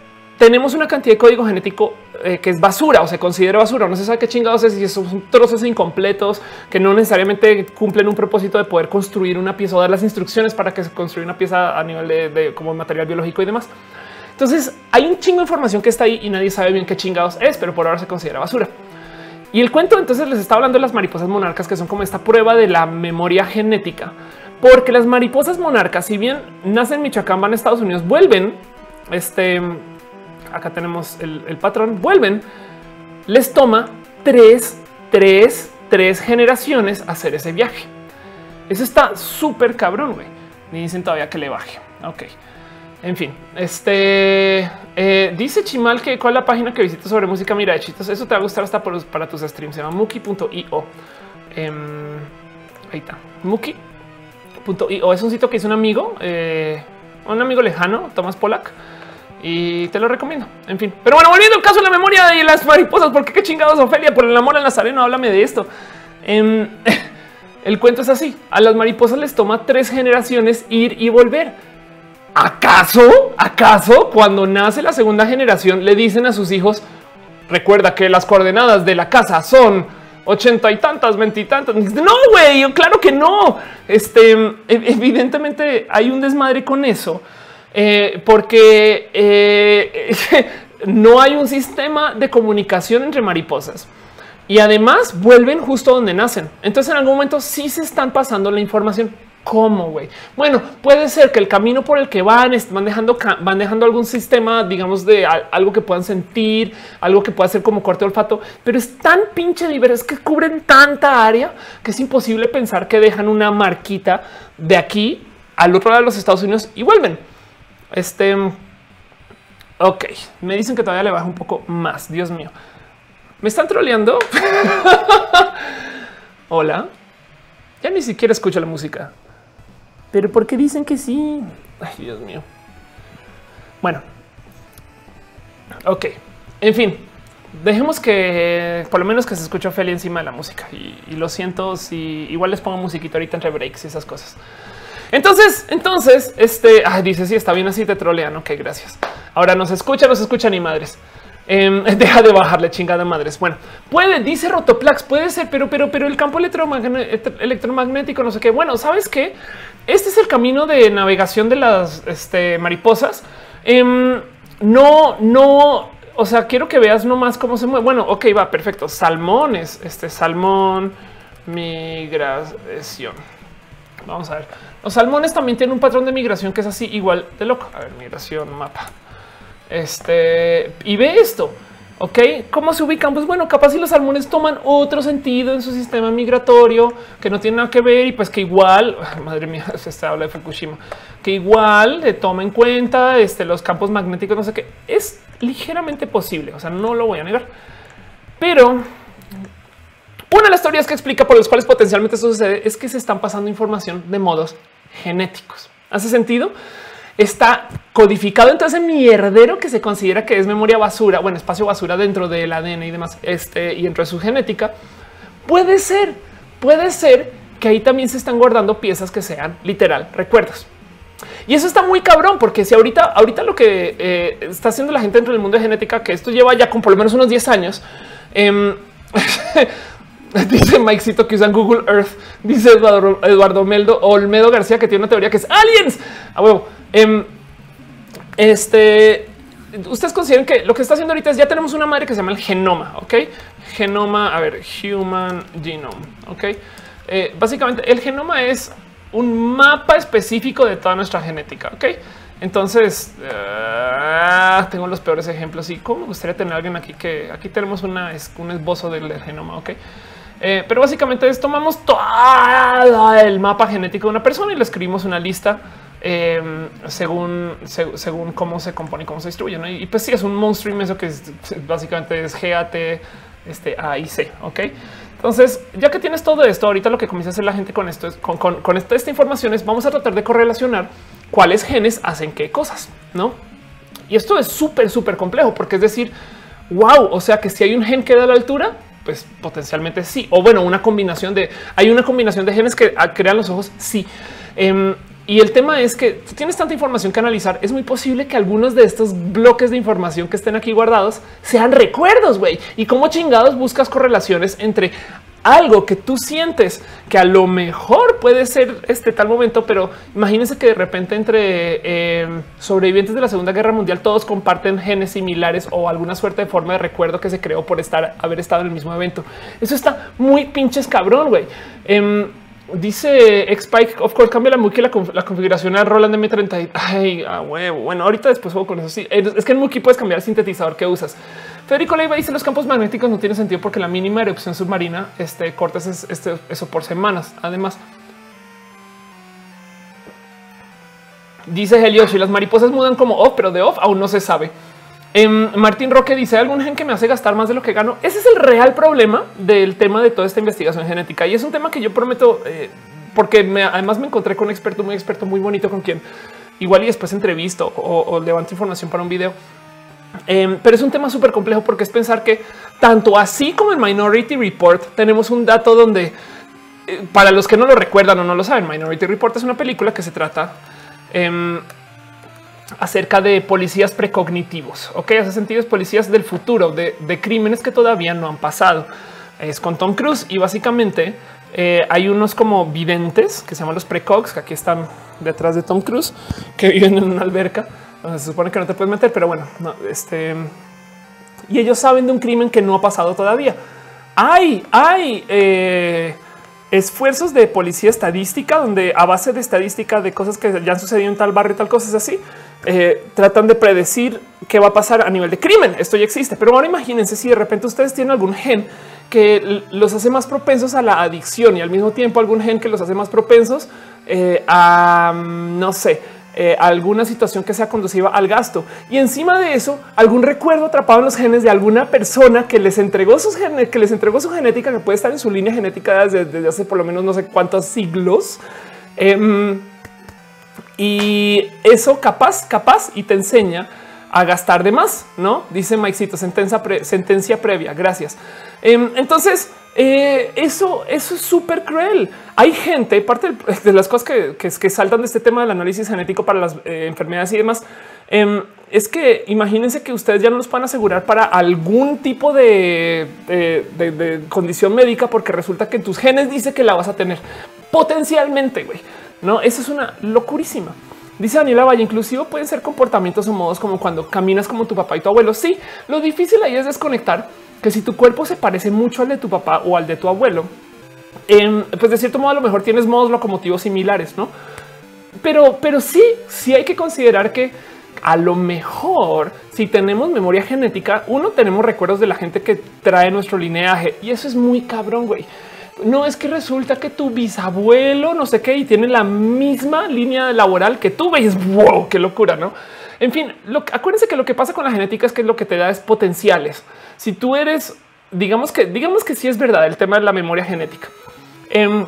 Speaker 1: tenemos una cantidad de código genético eh, que es basura o se considera basura. No se sabe qué chingados es y son trozos incompletos que no necesariamente cumplen un propósito de poder construir una pieza o dar las instrucciones para que se construya una pieza a nivel de, como material biológico y demás. Entonces hay un chingo de información que está ahí y nadie sabe bien qué chingados es, pero por ahora se considera basura. Y el cuento entonces les está hablando de las mariposas monarcas, que son como esta prueba de la memoria genética, porque las mariposas monarcas, si bien nacen en Michoacán, van a Estados Unidos, vuelven, este, acá tenemos el, patrón, vuelven, les toma tres, tres, tres generaciones hacer ese viaje. Eso está súper cabrón, güey. Me dicen todavía que le baje. Ok. En fin, este eh, dice Chimal que cuál es la página que visitas sobre música mira chitos. Eso te va a gustar hasta para tus streams. Se llama muki.io. Em, ahí está muki.io. Es un sitio que hizo un amigo, eh, un amigo lejano, Tomás Polak, y te lo recomiendo. En fin, pero bueno, volviendo al caso de la memoria de las mariposas, porque qué chingados, Ofelia, por el amor al nazareno, háblame de esto. Em, el cuento es así: a las mariposas les toma tres generaciones ir y volver ¿Acaso, acaso cuando nace la segunda generación le dicen a sus hijos, recuerda que las coordenadas de la casa son ochenta y tantas, veintitantas? No, güey, claro que no. Este, e-, evidentemente hay un desmadre con eso, eh, porque eh, no hay un sistema de comunicación entre mariposas. Y además vuelven justo donde nacen. Entonces en algún momento sí se están pasando la información. ¿Cómo, güey? Bueno, puede ser que el camino por el que van van dejando, van dejando algún sistema, digamos, de algo que puedan sentir, algo que pueda ser como corte olfato, pero es tan pinche diverso, es que cubren tanta área que es imposible pensar que dejan una marquita de aquí al otro lado de los Estados Unidos y vuelven. Este, ok, me dicen que todavía le baja un poco más. Dios mío, me están troleando. Hola, ya ni siquiera escucho la música. Pero ¿por qué dicen que sí? Ay, Dios mío. Bueno. Ok. En fin. Dejemos que por lo menos que se escuche Ophelia encima de la música. Y, lo siento si igual les pongo musiquito ahorita entre breaks y esas cosas. Entonces, entonces, este dice: Sí, está bien así, te trolean. Ok, gracias. Ahora nos escucha, nos escucha ni madres. Em, deja de bajarle chingada madres. Bueno, puede, dice Rotoplax, puede ser, pero, pero, pero el campo electromagnético, no sé qué. Bueno, sabes que este es el camino de navegación de las este, mariposas. Em, no, no, o sea, quiero que veas nomás cómo se mueve. Bueno, ok, va perfecto. Salmones, este salmón, migración. Vamos a ver. Los salmones también tienen un patrón de migración que es así igual de loco. A ver, migración mapa. Este y ve esto. Ok, ¿cómo se ubican? Pues bueno, capaz si los salmones toman otro sentido en su sistema migratorio que no tiene nada que ver y pues que igual, madre mía, se habla de Fukushima, que igual le toma en cuenta este, los campos magnéticos, no sé qué, es ligeramente posible, o sea, no lo voy a negar. Pero una de las teorías que explica por las cuales potencialmente eso sucede es que se están pasando información de modos genéticos. ¿Hace sentido? está codificado en todo ese mierdero que se considera que es memoria basura, bueno, espacio basura dentro del ADN y demás, este y dentro de su genética. Puede ser, puede ser que ahí también se están guardando piezas que sean literal recuerdos. Y eso está muy cabrón, porque si ahorita, ahorita lo que eh, está haciendo la gente dentro del mundo de genética, que esto lleva ya con por lo menos unos 10 años, eh, Dice Mikecito que usan Google Earth. Dice Eduardo, Eduardo Meldo Olmedo García que tiene una teoría que es aliens. A huevo. Em, este, ustedes consideran que lo que está haciendo ahorita es ya tenemos una madre que se llama el genoma, ok? Genoma, a ver, human genome, ok? Eh, básicamente, el genoma es un mapa específico de toda nuestra genética, ok? Entonces, ah, tengo los peores ejemplos y cómo me gustaría tener a alguien aquí que aquí tenemos una, un esbozo del, genoma, ok? Eh, pero básicamente es tomamos todo el mapa genético de una persona y le escribimos una lista Em, según, según cómo se compone y cómo se distribuye. Y, pues sí, es un monstruo inmenso que básicamente es GAT, este A y C. Ok. Entonces, ya que tienes todo esto, ahorita lo que comienza a hacer la gente con esto es con, con, esta, esta, información es vamos a tratar de correlacionar cuáles genes hacen qué cosas, no? Y esto es súper, súper complejo porque es decir, wow, o sea que si hay un gen que da la altura, pues potencialmente sí. O bueno, una combinación de hay una combinación de genes que crean los ojos. Sí. Em, y el tema es que tienes tanta información que analizar. Es muy posible que algunos de estos bloques de información que estén aquí guardados sean recuerdos, güey. Y cómo chingados buscas correlaciones entre algo que tú sientes que a lo mejor puede ser este tal momento, pero imagínense que de repente entre eh, sobrevivientes de la Segunda Guerra Mundial todos comparten genes similares o alguna suerte de forma de recuerdo que se creó por estar haber estado en el mismo evento. Eso está muy pinches cabrón, güey. Em, dice Spike, of course, cambia la Muki la, la configuración a Roland M30. Ay, ah, Bueno, ahorita después juego con eso. Sí, es que en Muki puedes cambiar el sintetizador que usas. Federico Leiva dice los campos magnéticos no tienen sentido porque la mínima erupción submarina este, cortas este, eso por semanas. Además, dice Helio, si las mariposas mudan como off, pero de off aún no se sabe. Em, Martín Roque dice algún gen que me hace gastar más de lo que gano. Ese es el real problema del tema de toda esta investigación genética y es un tema que yo prometo eh, porque además me encontré con un experto, muy experto, muy bonito con quien igual y después entrevisto o levanto información para un video Em, pero es un tema súper complejo porque es pensar que tanto así como en Minority Report tenemos un dato donde eh, para los que no lo recuerdan o no lo saben, Minority Report es una película que se trata em, acerca de policías precognitivos. Ok, hace sentido es policías del futuro de, crímenes que todavía no han pasado. Es con Tom Cruise y básicamente eh, hay unos como videntes que se llaman los precogs que aquí están detrás de Tom Cruise que viven en una alberca se supone que no te puedes meter, pero bueno, este y ellos saben de un crimen que no ha pasado todavía. Hay, hay eh, esfuerzos de policía estadística donde a base de estadística de cosas que ya han sucedido en tal barrio tal cosas así, eh, tratan de predecir qué va a pasar a nivel de crimen. Esto ya existe, pero ahora imagínense si de repente ustedes tienen algún gen que los hace más propensos a la adicción y al mismo tiempo algún gen que los hace más propensos eh, a, no sé, eh, alguna situación que sea conduciva al gasto. Y encima de eso, algún recuerdo atrapado en los genes de alguna persona que les entregó sus genes, que les entregó su genética, que puede estar en su línea genética desde, hace por lo menos no sé cuántos siglos. Em, y eso capaz, capaz y te enseña a gastar de más, no dice Maixito sentencia, sentencia previa. Gracias. Em, entonces, eh, eso, es súper cruel. Hay gente, parte de las cosas que, que, saltan de este tema del análisis genético para las eh, enfermedades y demás, em, es que imagínense que ustedes ya no los pueden asegurar para algún tipo de, condición médica, porque resulta que tus genes dice que la vas a tener potencialmente. güey. No, eso es una locurísima. Dice Daniela Valle, inclusive pueden ser comportamientos o modos como cuando caminas como tu papá y tu abuelo. Sí, lo difícil ahí es desconectar que si tu cuerpo se parece mucho al de tu papá o al de tu abuelo, pues de cierto modo a lo mejor tienes modos locomotivos similares, ¿no? Pero, pero sí, sí hay que considerar que a lo mejor si tenemos memoria genética, uno tenemos recuerdos de la gente que trae nuestro lineaje y eso es muy cabrón, güey. No es que resulta que tu bisabuelo, no sé qué, y tiene la misma línea laboral que tú ves. Wow, qué locura, no? En fin, lo, acuérdense que lo que pasa con la genética es que lo que te da es potenciales. Si tú eres, digamos que, digamos que sí es verdad el tema de la memoria genética. Em,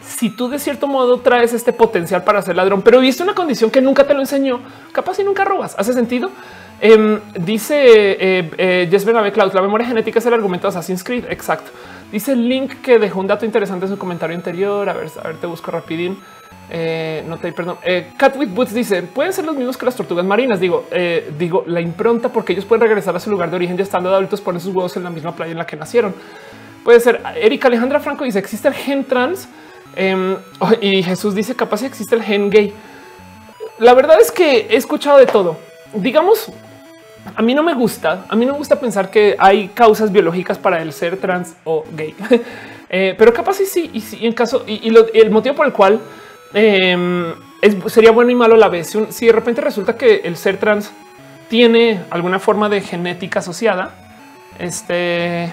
Speaker 1: si tú de cierto modo traes este potencial para ser ladrón, pero viste una condición que nunca te lo enseñó, capaz y nunca robas. ¿Hace sentido? Em, dice eh, eh, Jess la memoria genética es el argumento de Assassin's Creed. Exacto. Dice Link que dejó un dato interesante en su comentario anterior. A ver, a ver, te busco rapidín. Eh, no te perdón. Eh, Cat Boots dice pueden ser los mismos que las tortugas marinas. Digo, eh, digo la impronta porque ellos pueden regresar a su lugar de origen ya estando adultos, ponen sus huevos en la misma playa en la que nacieron. Puede ser. Erika Alejandra Franco dice existe el gen trans em, y Jesús dice capaz existe el gen gay. La verdad es que he escuchado de todo. Digamos, a mí no me gusta. A mí no me gusta pensar que hay causas biológicas para el ser trans o gay, pero capaz sí, sí. Y, sí, en caso y, el motivo por el cual Em, sería bueno y malo a la vez. Si, de repente resulta que el ser trans tiene alguna forma de genética asociada, este,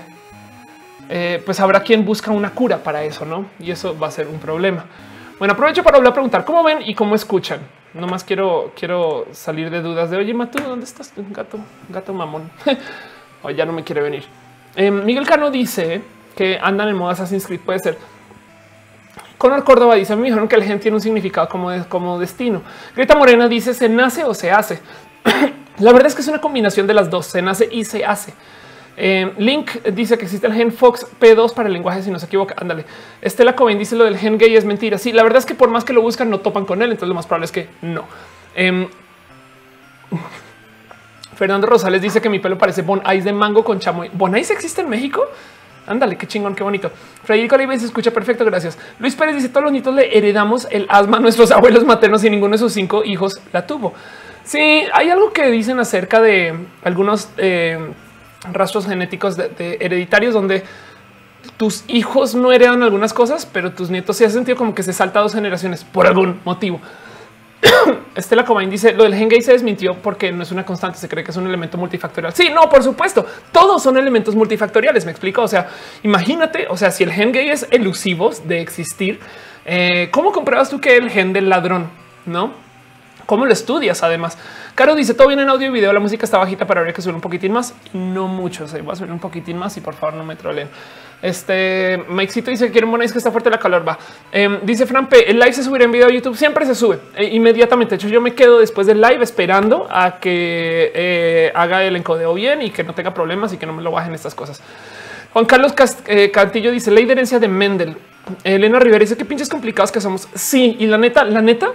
Speaker 1: eh, pues habrá quien busca una cura para eso, ¿no? Y eso va a ser un problema. Bueno, aprovecho para volver a preguntar cómo ven y cómo escuchan. No más quiero, quiero salir de dudas de oye, Matu, ¿dónde estás? Gato, gato mamón. o ya no me quiere venir. Em, Miguel Cano dice que andan en moda Assassin's Creed. Puede ser. Conor Córdoba dice: Me dijeron que el gen tiene un significado como, como destino. Greta Morena dice: Se nace o se hace. La verdad es que es una combinación de las dos: se nace y se hace. Eh, Link dice que existe el gen Fox P2 para el lenguaje, si no se equivoca. Ándale. Estela Cobain dice lo del gen gay es mentira. Sí, la verdad es que por más que lo buscan, no topan con él. Entonces, lo más probable es que no. Em, Fernando Rosales dice que mi pelo parece Bon Ice de mango con chamoy. Bon Ice existe en México. Ándale, qué chingón, qué bonito. Frederico Oliva se escucha perfecto. Gracias. Luis Pérez dice: Todos los nietos le heredamos el asma a nuestros abuelos maternos y ninguno de sus cinco hijos la tuvo. Sí, hay algo que dicen acerca de algunos eh, rastros genéticos de, hereditarios donde tus hijos no heredan algunas cosas, pero tus nietos se ha sentido como que se salta dos generaciones por algún motivo. Estela Cobain dice lo del gen gay se desmintió porque no es una constante, se cree que es un elemento multifactorial. Sí, no, por supuesto, todos son elementos multifactoriales. Me explico. O sea, imagínate, o sea, si el gen gay es elusivo de existir, eh, ¿cómo compruebas tú que el gen del ladrón no? ¿Cómo lo estudias? Además, Caro dice todo bien en audio y video. La música está bajita para ver que subir un poquitín más, no mucho. O sea, voy a subir un poquitín más y por favor no me troleen. Este Mikecito dice que quiere un que está fuerte la calor. Va. Em, dice Frampe, el live se subirá en video a YouTube. Siempre se sube e, inmediatamente. De hecho, yo me quedo después del live esperando a que eh, haga el encodeo bien y que no tenga problemas y que no me lo bajen estas cosas. Juan Carlos eh, Cantillo dice ley de herencia de Mendel. Elena Rivera dice que pinches complicados que somos. Sí, y la neta, la neta,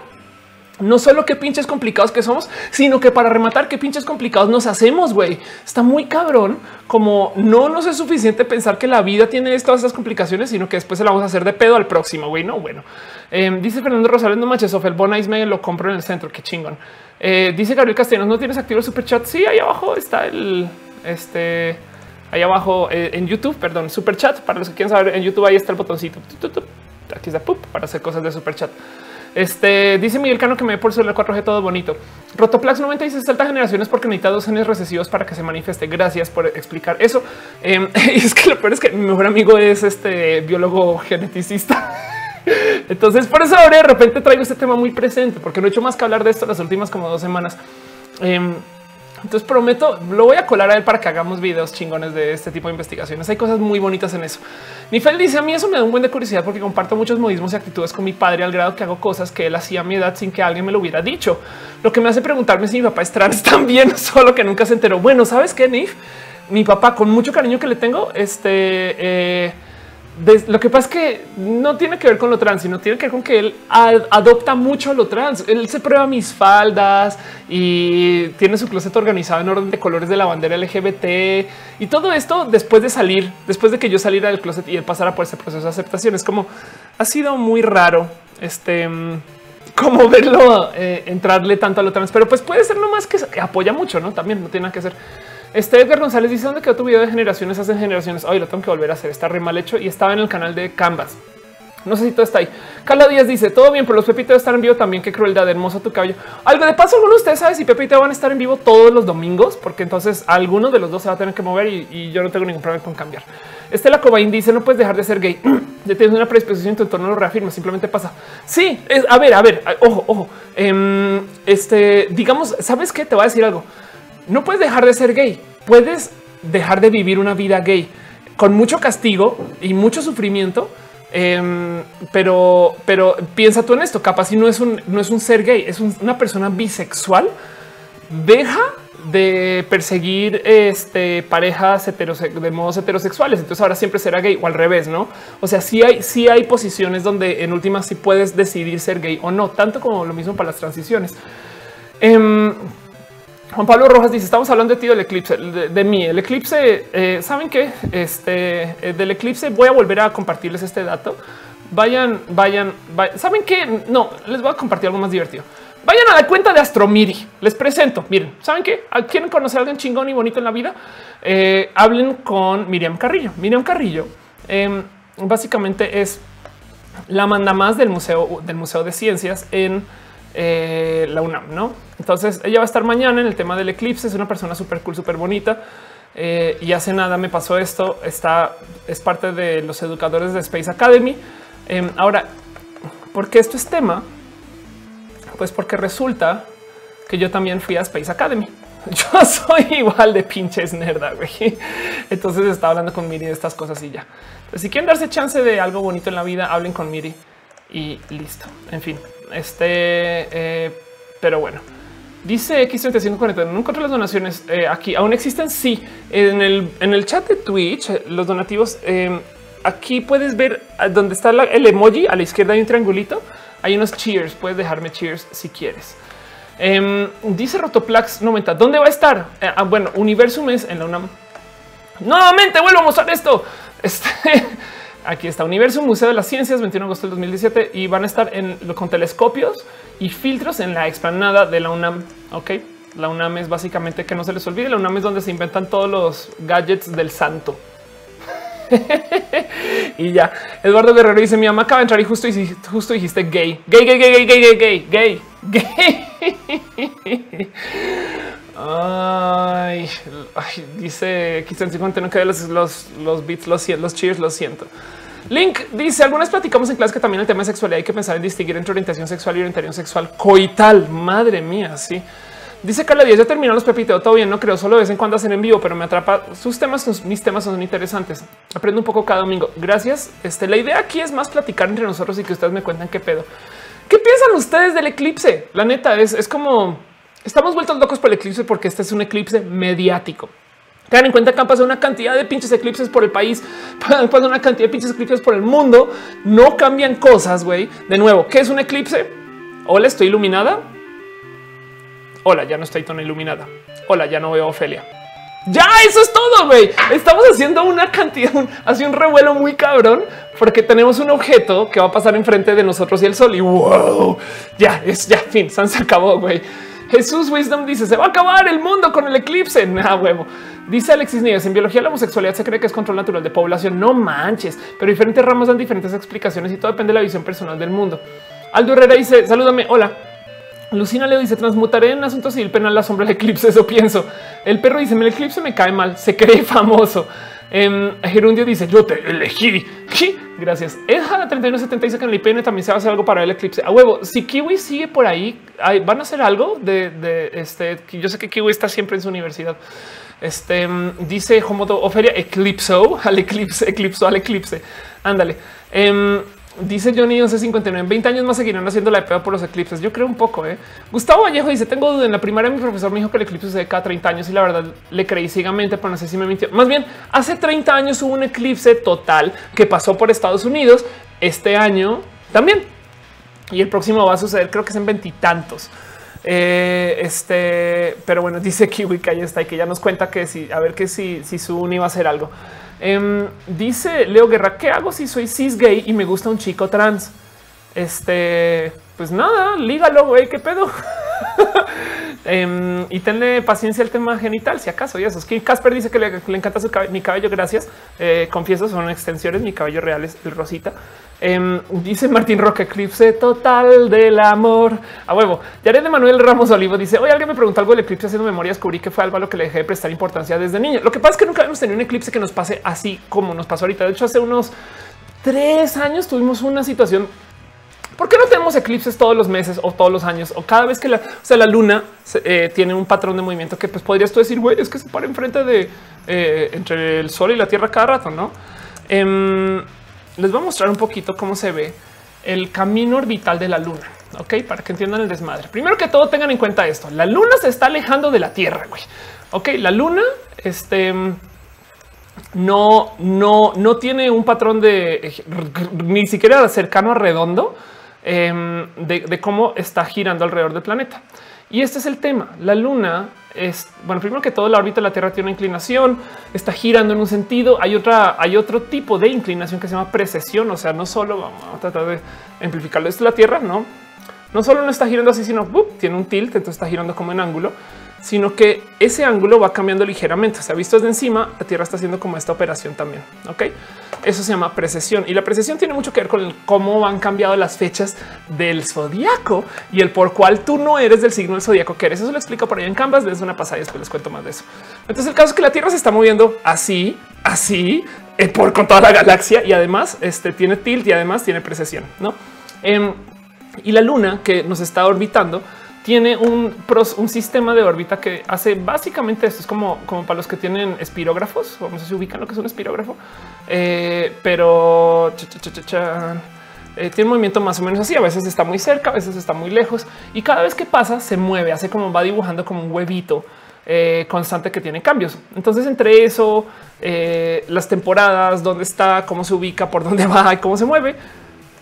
Speaker 1: no solo qué pinches complicados que somos, sino que para rematar qué pinches complicados nos hacemos, güey. Está muy cabrón como no nos es suficiente pensar que la vida tiene todas estas complicaciones, sino que después se la vamos a hacer de pedo al próximo, güey. No, bueno. Em, dice Fernando Rosales, no manches, el Bonais me lo compro en el centro, qué chingón. Eh, dice Gabriel Castellanos, ¿no tienes activo el super chat? Sí, ahí abajo está el, este, ahí abajo eh, en YouTube, perdón, super chat. Para los que quieran saber, en YouTube ahí está el botoncito. Aquí está, para hacer cosas de super chat. Este dice Miguel Cano que me ve por celular 4G todo bonito. Rotoplax 90 dice salta generaciones porque necesita dos genes recesivos para que se manifieste. Gracias por explicar eso. Em, es que lo peor es que mi mejor amigo es este biólogo geneticista. Entonces, por eso ahora de repente traigo este tema muy presente, porque no he hecho más que hablar de esto las últimas como dos semanas. Em, entonces prometo, lo voy a colar a él para que hagamos videos chingones de este tipo de investigaciones. Hay cosas muy bonitas en eso. Nifel dice a mí eso me da un buen de curiosidad porque comparto muchos modismos y actitudes con mi padre al grado que hago cosas que él hacía a mi edad sin que alguien me lo hubiera dicho. Lo que me hace preguntarme si mi papá es trans también, solo que nunca se enteró. Bueno, sabes qué, Nif? Mi papá, con mucho cariño que le tengo, este eh, lo que pasa es que no tiene que ver con lo trans, sino tiene que ver con que él adopta mucho lo trans. Él se prueba mis faldas y tiene su closet organizado en orden de colores de la bandera LGBT y todo esto después de salir, después de que yo saliera del closet y él pasara por ese proceso de aceptación. Es como ha sido muy raro este como verlo eh, entrarle tanto a lo trans, pero pues puede ser nomás que apoya mucho, no? También no tiene nada que hacer. Este Edgar González dice dónde quedó tu video de generaciones hacen generaciones. Hoy lo tengo que volver a hacer. Está re mal hecho y estaba en el canal de Canvas. No sé si todo está ahí. Carla Díaz dice todo bien, pero los Pepitos estar en vivo también. Qué crueldad, hermoso tu cabello. Algo de paso, alguno de ustedes sabe si Pepito van a estar en vivo todos los domingos, porque entonces alguno de los dos se va a tener que mover y, yo no tengo ningún problema con cambiar. Estela Cobain dice no puedes dejar de ser gay. ya tienes una predisposición tu entorno, lo reafirma, simplemente pasa. Sí, a ver, a ver, ojo, ojo. Em, este, digamos, sabes qué te va a decir algo. No puedes dejar de ser gay puedes dejar de vivir una vida gay con mucho castigo y mucho sufrimiento. Em, pero, pero piensa tú en esto. Capaz si no es un, no es un ser gay, es una persona bisexual. Deja de perseguir este, parejas de modos heterosexuales. Entonces ahora siempre será gay o al revés, no? O sea, sí hay, sí hay posiciones donde en últimas sí puedes decidir ser gay o no, tanto como lo mismo para las transiciones. Em, Juan Pablo Rojas dice: Estamos hablando de ti del eclipse, de, mí. El eclipse, eh, saben que este eh, del eclipse voy a volver a compartirles este dato. Vayan, vayan, saben que no les voy a compartir algo más divertido. Vayan a la cuenta de Astromiri. Les presento. Miren, saben que quieren conocer a alguien chingón y bonito en la vida. Eh, hablen con Miriam Carrillo. Miriam Carrillo em, básicamente es la manda más del museo del Museo de Ciencias en eh, la UNAM, ¿no? Entonces ella va a estar mañana en el tema del eclipse, es una persona súper cool, súper bonita. Eh, y hace nada me pasó esto, está, es parte de los educadores de Space Academy. Em, ahora, ¿por qué esto es tema? Pues porque resulta que yo también fui a Space Academy. Yo soy igual de pinches nerda, güey. Entonces estaba hablando con Miri de estas cosas y ya. si quieren darse chance de algo bonito en la vida, hablen con Miri y listo. En fin, este, eh, pero bueno. Dice X3540, no encontré las donaciones eh, aquí. ¿Aún existen? Sí. En el, en el chat de Twitch, eh, los donativos, em, aquí puedes ver donde está el emoji. A la izquierda hay un triangulito. Hay unos cheers. Puedes dejarme cheers si quieres. Em, dice Rotoplax 90. ¿Dónde va a estar? ah, bueno, Universum es en la UNAM. Nuevamente vuelvo a mostrar esto. Este aquí está Universo Museo de las Ciencias, 21 de agosto del 2017 y van a estar en, con telescopios y filtros en la explanada de la UNAM. Ok, la UNAM es básicamente que no se les olvide. La UNAM es donde se inventan todos los gadgets del santo. y ya Eduardo Guerrero dice: Mi mamá acaba de entrar y justo, justo dijiste gay, gay, gay, gay, gay, gay, gay, gay, gay. Ay, dice Cristian 50 no que los, los, los beats, los, los cheers, lo siento. Link dice algunas platicamos en clase que también el tema de sexualidad hay que pensar en distinguir entre orientación sexual y orientación sexual coital. Madre mía, sí. Dice Carla Díaz, ya terminó los pepiteos, todo bien, no creo, solo de vez en cuando hacen en vivo, pero me atrapa. Sus temas, mis temas son interesantes. Aprendo un poco cada domingo. Gracias. Este, la idea aquí es más platicar entre nosotros y que ustedes me cuenten qué pedo. ¿Qué piensan ustedes del eclipse? La neta es, es como estamos vueltos locos por el eclipse porque este es un eclipse mediático. Tengan en cuenta que han pasado una cantidad de pinches eclipses por el país, han pasado una cantidad de pinches eclipses por el mundo. No cambian cosas, güey. De nuevo, ¿qué es un eclipse? Hola, estoy iluminada. Hola, ya no estoy tan iluminada. Hola, ya no veo a Ofelia. Ya, eso es todo, güey. Estamos haciendo una cantidad, así un revuelo muy cabrón, porque tenemos un objeto que va a pasar enfrente de nosotros y el sol. Y wow, ya es ya fin, se acabó, güey. Jesús Wisdom dice se va a acabar el mundo con el eclipse. Nada huevo. Dice Alexis Nieves en biología la homosexualidad se cree que es control natural de población. No manches, pero diferentes ramas dan diferentes explicaciones y todo depende de la visión personal del mundo. Aldo Herrera dice salúdame. Hola. Lucina le dice transmutaré en asunto civil penal la sombra del eclipse. Eso pienso. El perro dice el eclipse me cae mal, se cree famoso. Eh, Gerundio dice yo te elegí. Gracias. Eja 3170 dice el IPN también se va a hacer algo para el eclipse. A huevo, si Kiwi sigue por ahí, van a hacer algo de, de este. Yo sé que Kiwi está siempre en su universidad. Este em, dice Homoto Oferia Eclipso al eclipse, eclipso al eclipse. Ándale. Em, Dice Johnny 1159 en 20 años más seguirán haciendo la prueba por los eclipses. Yo creo un poco. ¿eh? Gustavo Vallejo dice: Tengo duda. En la primaria, mi profesor me dijo que el eclipse se de cada 30 años y la verdad le creí ciegamente, pero no sé si me mintió. Más bien, hace 30 años hubo un eclipse total que pasó por Estados Unidos. Este año también. Y el próximo va a suceder, creo que es en veintitantos. Eh, este, pero bueno, dice Kiwi que ahí está y que ya nos cuenta que si, a ver que si, si su uni va a hacer algo. Em, dice Leo Guerra, ¿qué hago si soy cis gay y me gusta un chico trans? Este, pues nada, lígalo, güey, qué pedo. Em, y tenle paciencia al tema genital, si acaso. Y eso es que Casper dice que le, encanta su cabello, mi cabello. Gracias. Eh, confieso, son extensiones. Mi cabello real es el rosita. Em, dice Martín Roque, eclipse total del amor a huevo. Yared de Manuel Ramos Olivo dice: Oye, alguien me preguntó algo del eclipse haciendo memoria. Descubrí que fue algo a lo que le dejé de prestar importancia desde niño. Lo que pasa es que nunca hemos tenido un eclipse que nos pase así como nos pasó ahorita. De hecho, hace unos tres años tuvimos una situación ¿Por qué no tenemos eclipses todos los meses o todos los años o cada vez que la, o sea, la luna eh, tiene un patrón de movimiento que pues podrías tú decir, güey, es que se para enfrente de eh, entre el sol y la tierra cada rato, no? Em, les voy a mostrar un poquito cómo se ve el camino orbital de la luna. Ok, para que entiendan el desmadre. Primero que todo, tengan en cuenta esto: la luna se está alejando de la tierra. Güey. Ok, la luna, este no, no, no tiene un patrón de ni siquiera cercano a redondo Em, de, cómo está girando alrededor del planeta. Y este es el tema. La luna es, bueno, primero que todo, la órbita de la Tierra tiene una inclinación, está girando en un sentido. Hay otra, hay otro tipo de inclinación que se llama precesión. O sea, no solo vamos a tratar de amplificarlo. Esto es la Tierra, no, no solo no está girando así, sino tiene un tilt, entonces está girando como en ángulo sino que ese ángulo va cambiando ligeramente. Se ha visto desde encima, la Tierra está haciendo como esta operación también. Ok, eso se llama precesión y la precesión tiene mucho que ver con cómo han cambiado las fechas del zodiaco y el por cual tú no eres del signo del zodiaco que eres. Eso lo explico por ahí en Canvas. Desde una pasada y después les cuento más de eso. Entonces, el caso es que la Tierra se está moviendo así, así eh, por con toda la galaxia y además este tiene tilt y además tiene precesión, no? Em, y la luna que nos está orbitando tiene un, un, sistema de órbita que hace básicamente esto. Es como, como para los que tienen espirógrafos. Vamos a si ubican lo que es un espirógrafo, eh, pero eh, tiene un movimiento más o menos así. A veces está muy cerca, a veces está muy lejos y cada vez que pasa se mueve, hace como va dibujando como un huevito eh, constante que tiene cambios. Entonces, entre eso, las temporadas, dónde está, cómo se ubica, por dónde va y cómo se mueve,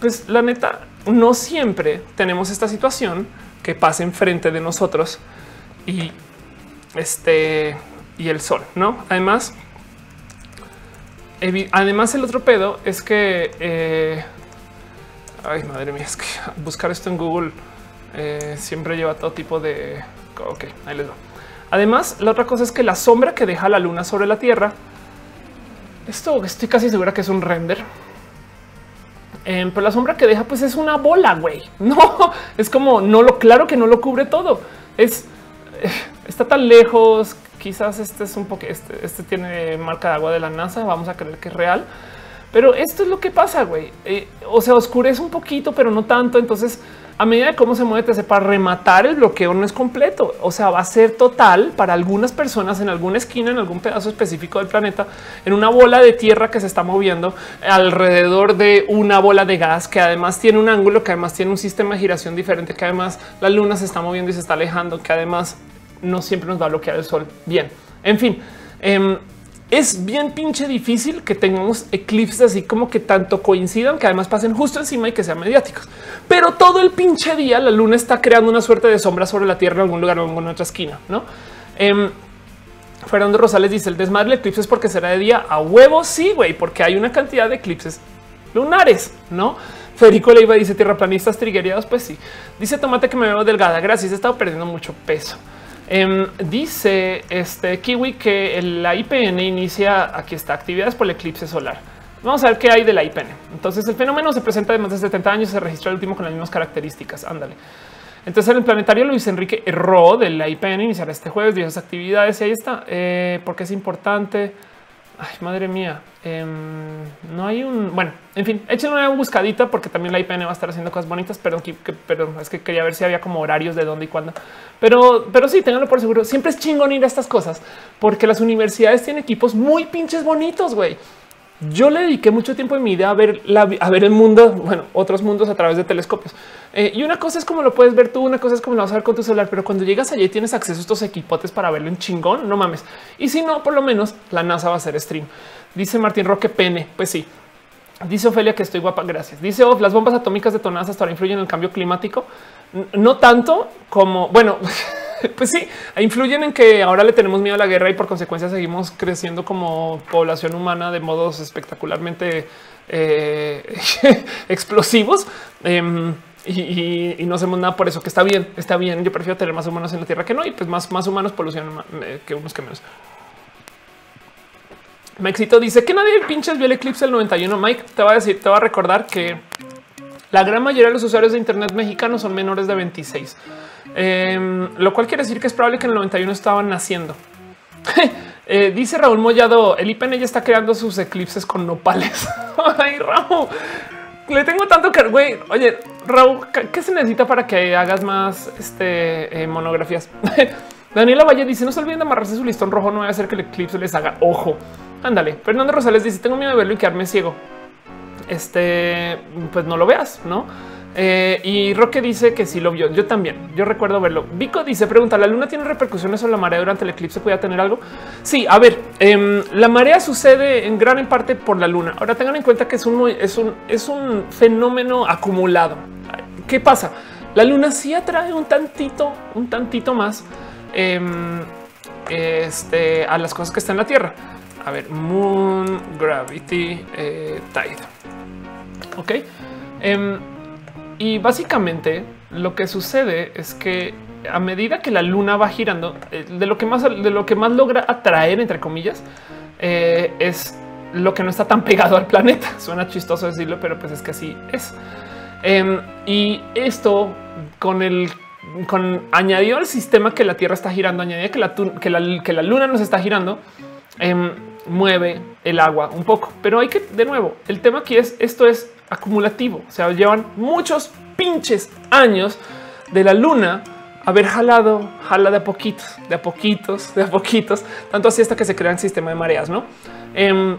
Speaker 1: pues la neta, no siempre tenemos esta situación que pase enfrente de nosotros y este y el sol, no? Además, además, el otro pedo es que eh, ay, madre mía, es que buscar esto en Google eh, siempre lleva todo tipo de. Ok, ahí les va. Además, la otra cosa es que la sombra que deja la luna sobre la Tierra, esto estoy casi segura que es un render. Em, pero la sombra que deja, pues es una bola, güey. No es como no lo claro que no lo cubre todo. Es eh, está tan lejos. Quizás este es un poco, este, este, tiene marca de agua de la NASA. Vamos a creer que es real. Pero esto es lo que pasa, güey. Eh, o sea, oscurece un poquito, pero no tanto. Entonces, a medida de cómo se mueve, te hace para rematar el bloqueo no es completo. O sea, va a ser total para algunas personas en alguna esquina, en algún pedazo específico del planeta, en una bola de tierra que se está moviendo alrededor de una bola de gas que además tiene un ángulo, que además tiene un sistema de giración diferente, que además la luna se está moviendo y se está alejando, que además no siempre nos va a bloquear el sol. Bien, en fin. Em, es bien pinche difícil que tengamos eclipses así como que tanto coincidan, que además pasen justo encima y que sean mediáticos. Pero todo el pinche día la luna está creando una suerte de sombra sobre la Tierra en algún lugar o en alguna otra esquina, ¿no? Eh, Fernando Rosales dice el desmadre de eclipses porque será de día a huevo. Sí, güey, porque hay una cantidad de eclipses lunares, ¿no? Federico Leiva dice tierraplanistas trigueriados. Pues sí, dice Tomate que me veo delgada. Gracias, he estado perdiendo mucho peso. Em, dice este Kiwi que la IPN inicia aquí está actividades por el eclipse solar. Vamos a ver qué hay de la IPN. Entonces el fenómeno se presenta de más de 70 años, se registra el último con las mismas características. Ándale. Entonces en el planetario Luis Enrique Ro de la IPN iniciará este jueves diversas actividades y ahí está. Eh, porque es importante. Ay, madre mía. Em, no hay un bueno, en fin, échenle una buscadita porque también la IPN va a estar haciendo cosas bonitas, pero, pero es que quería ver si había como horarios de dónde y cuándo. Pero, pero sí, ténganlo por seguro. Siempre es chingón ir a estas cosas porque las universidades tienen equipos muy pinches bonitos, güey. Yo le dediqué mucho tiempo en mi vida a ver, el mundo, bueno, otros mundos a través de telescopios. Eh, y una cosa es como lo puedes ver tú, una cosa es como lo vas a ver con tu celular, pero cuando llegas allí tienes acceso a estos equipotes para verlo en chingón, no mames. Y si no, por lo menos la NASA va a hacer stream. Dice Martín Roque Pene. Pues sí. Dice Ofelia que estoy guapa. Gracias. Dice Of, las bombas atómicas detonadas hasta ahora influyen en el cambio climático. No tanto como bueno, pues sí, influyen en que ahora le tenemos miedo a la guerra y por consecuencia seguimos creciendo como población humana de modos espectacularmente eh, explosivos. Em, y, no hacemos nada por eso, que está bien, está bien. Yo prefiero tener más humanos en la Tierra que no, y pues más, más humanos polucionan eh, que unos que menos. Maxito dice que nadie pinches vio el eclipse del 91. Mike te va a decir, te va a recordar que la gran mayoría de los usuarios de Internet mexicanos son menores de 26, em, lo cual quiere decir que es probable que en el 91 estaban naciendo. Eh, dice Raúl Mollado, el IPN ya está creando sus eclipses con nopales. Ay, Raúl, le tengo tanto que, güey, oye, Raúl, ¿qué se necesita para que hagas más este, eh, monografías? Daniela Valle dice, no se olviden de amarrarse su listón rojo, no voy a hacer que el eclipse les haga ojo. Ándale. Fernando Rosales dice: Tengo miedo de verlo y quedarme ciego. Este, pues no lo veas, no? Eh, y Roque dice que sí lo vio. Yo también. Yo recuerdo verlo. Vico dice: Pregunta: ¿La luna tiene repercusiones sobre la marea durante el eclipse? ¿Puede tener algo? Sí, a ver, em, la marea sucede en gran parte por la luna. Ahora tengan en cuenta que es un, es un, es un fenómeno acumulado. ¿Qué pasa? La luna sí atrae un tantito, un tantito más em, este, a las cosas que están en la Tierra a ver, Moon Gravity eh, Tide. Ok. Em, y básicamente lo que sucede es que a medida que la luna va girando, eh, de lo que más, de lo que más logra atraer, entre comillas, eh, es lo que no está tan pegado al planeta. Suena chistoso decirlo, pero pues es que así es. Em, y esto con el con añadido al sistema que la Tierra está girando, añadido que la, que la, que la luna nos está girando, Em, mueve el agua un poco, pero hay que de nuevo. El tema aquí es esto es acumulativo. O sea, llevan muchos pinches años de la luna haber jalado, jala de a poquitos, de a poquitos, de a poquitos, tanto así hasta que se crea el sistema de mareas, no? Em,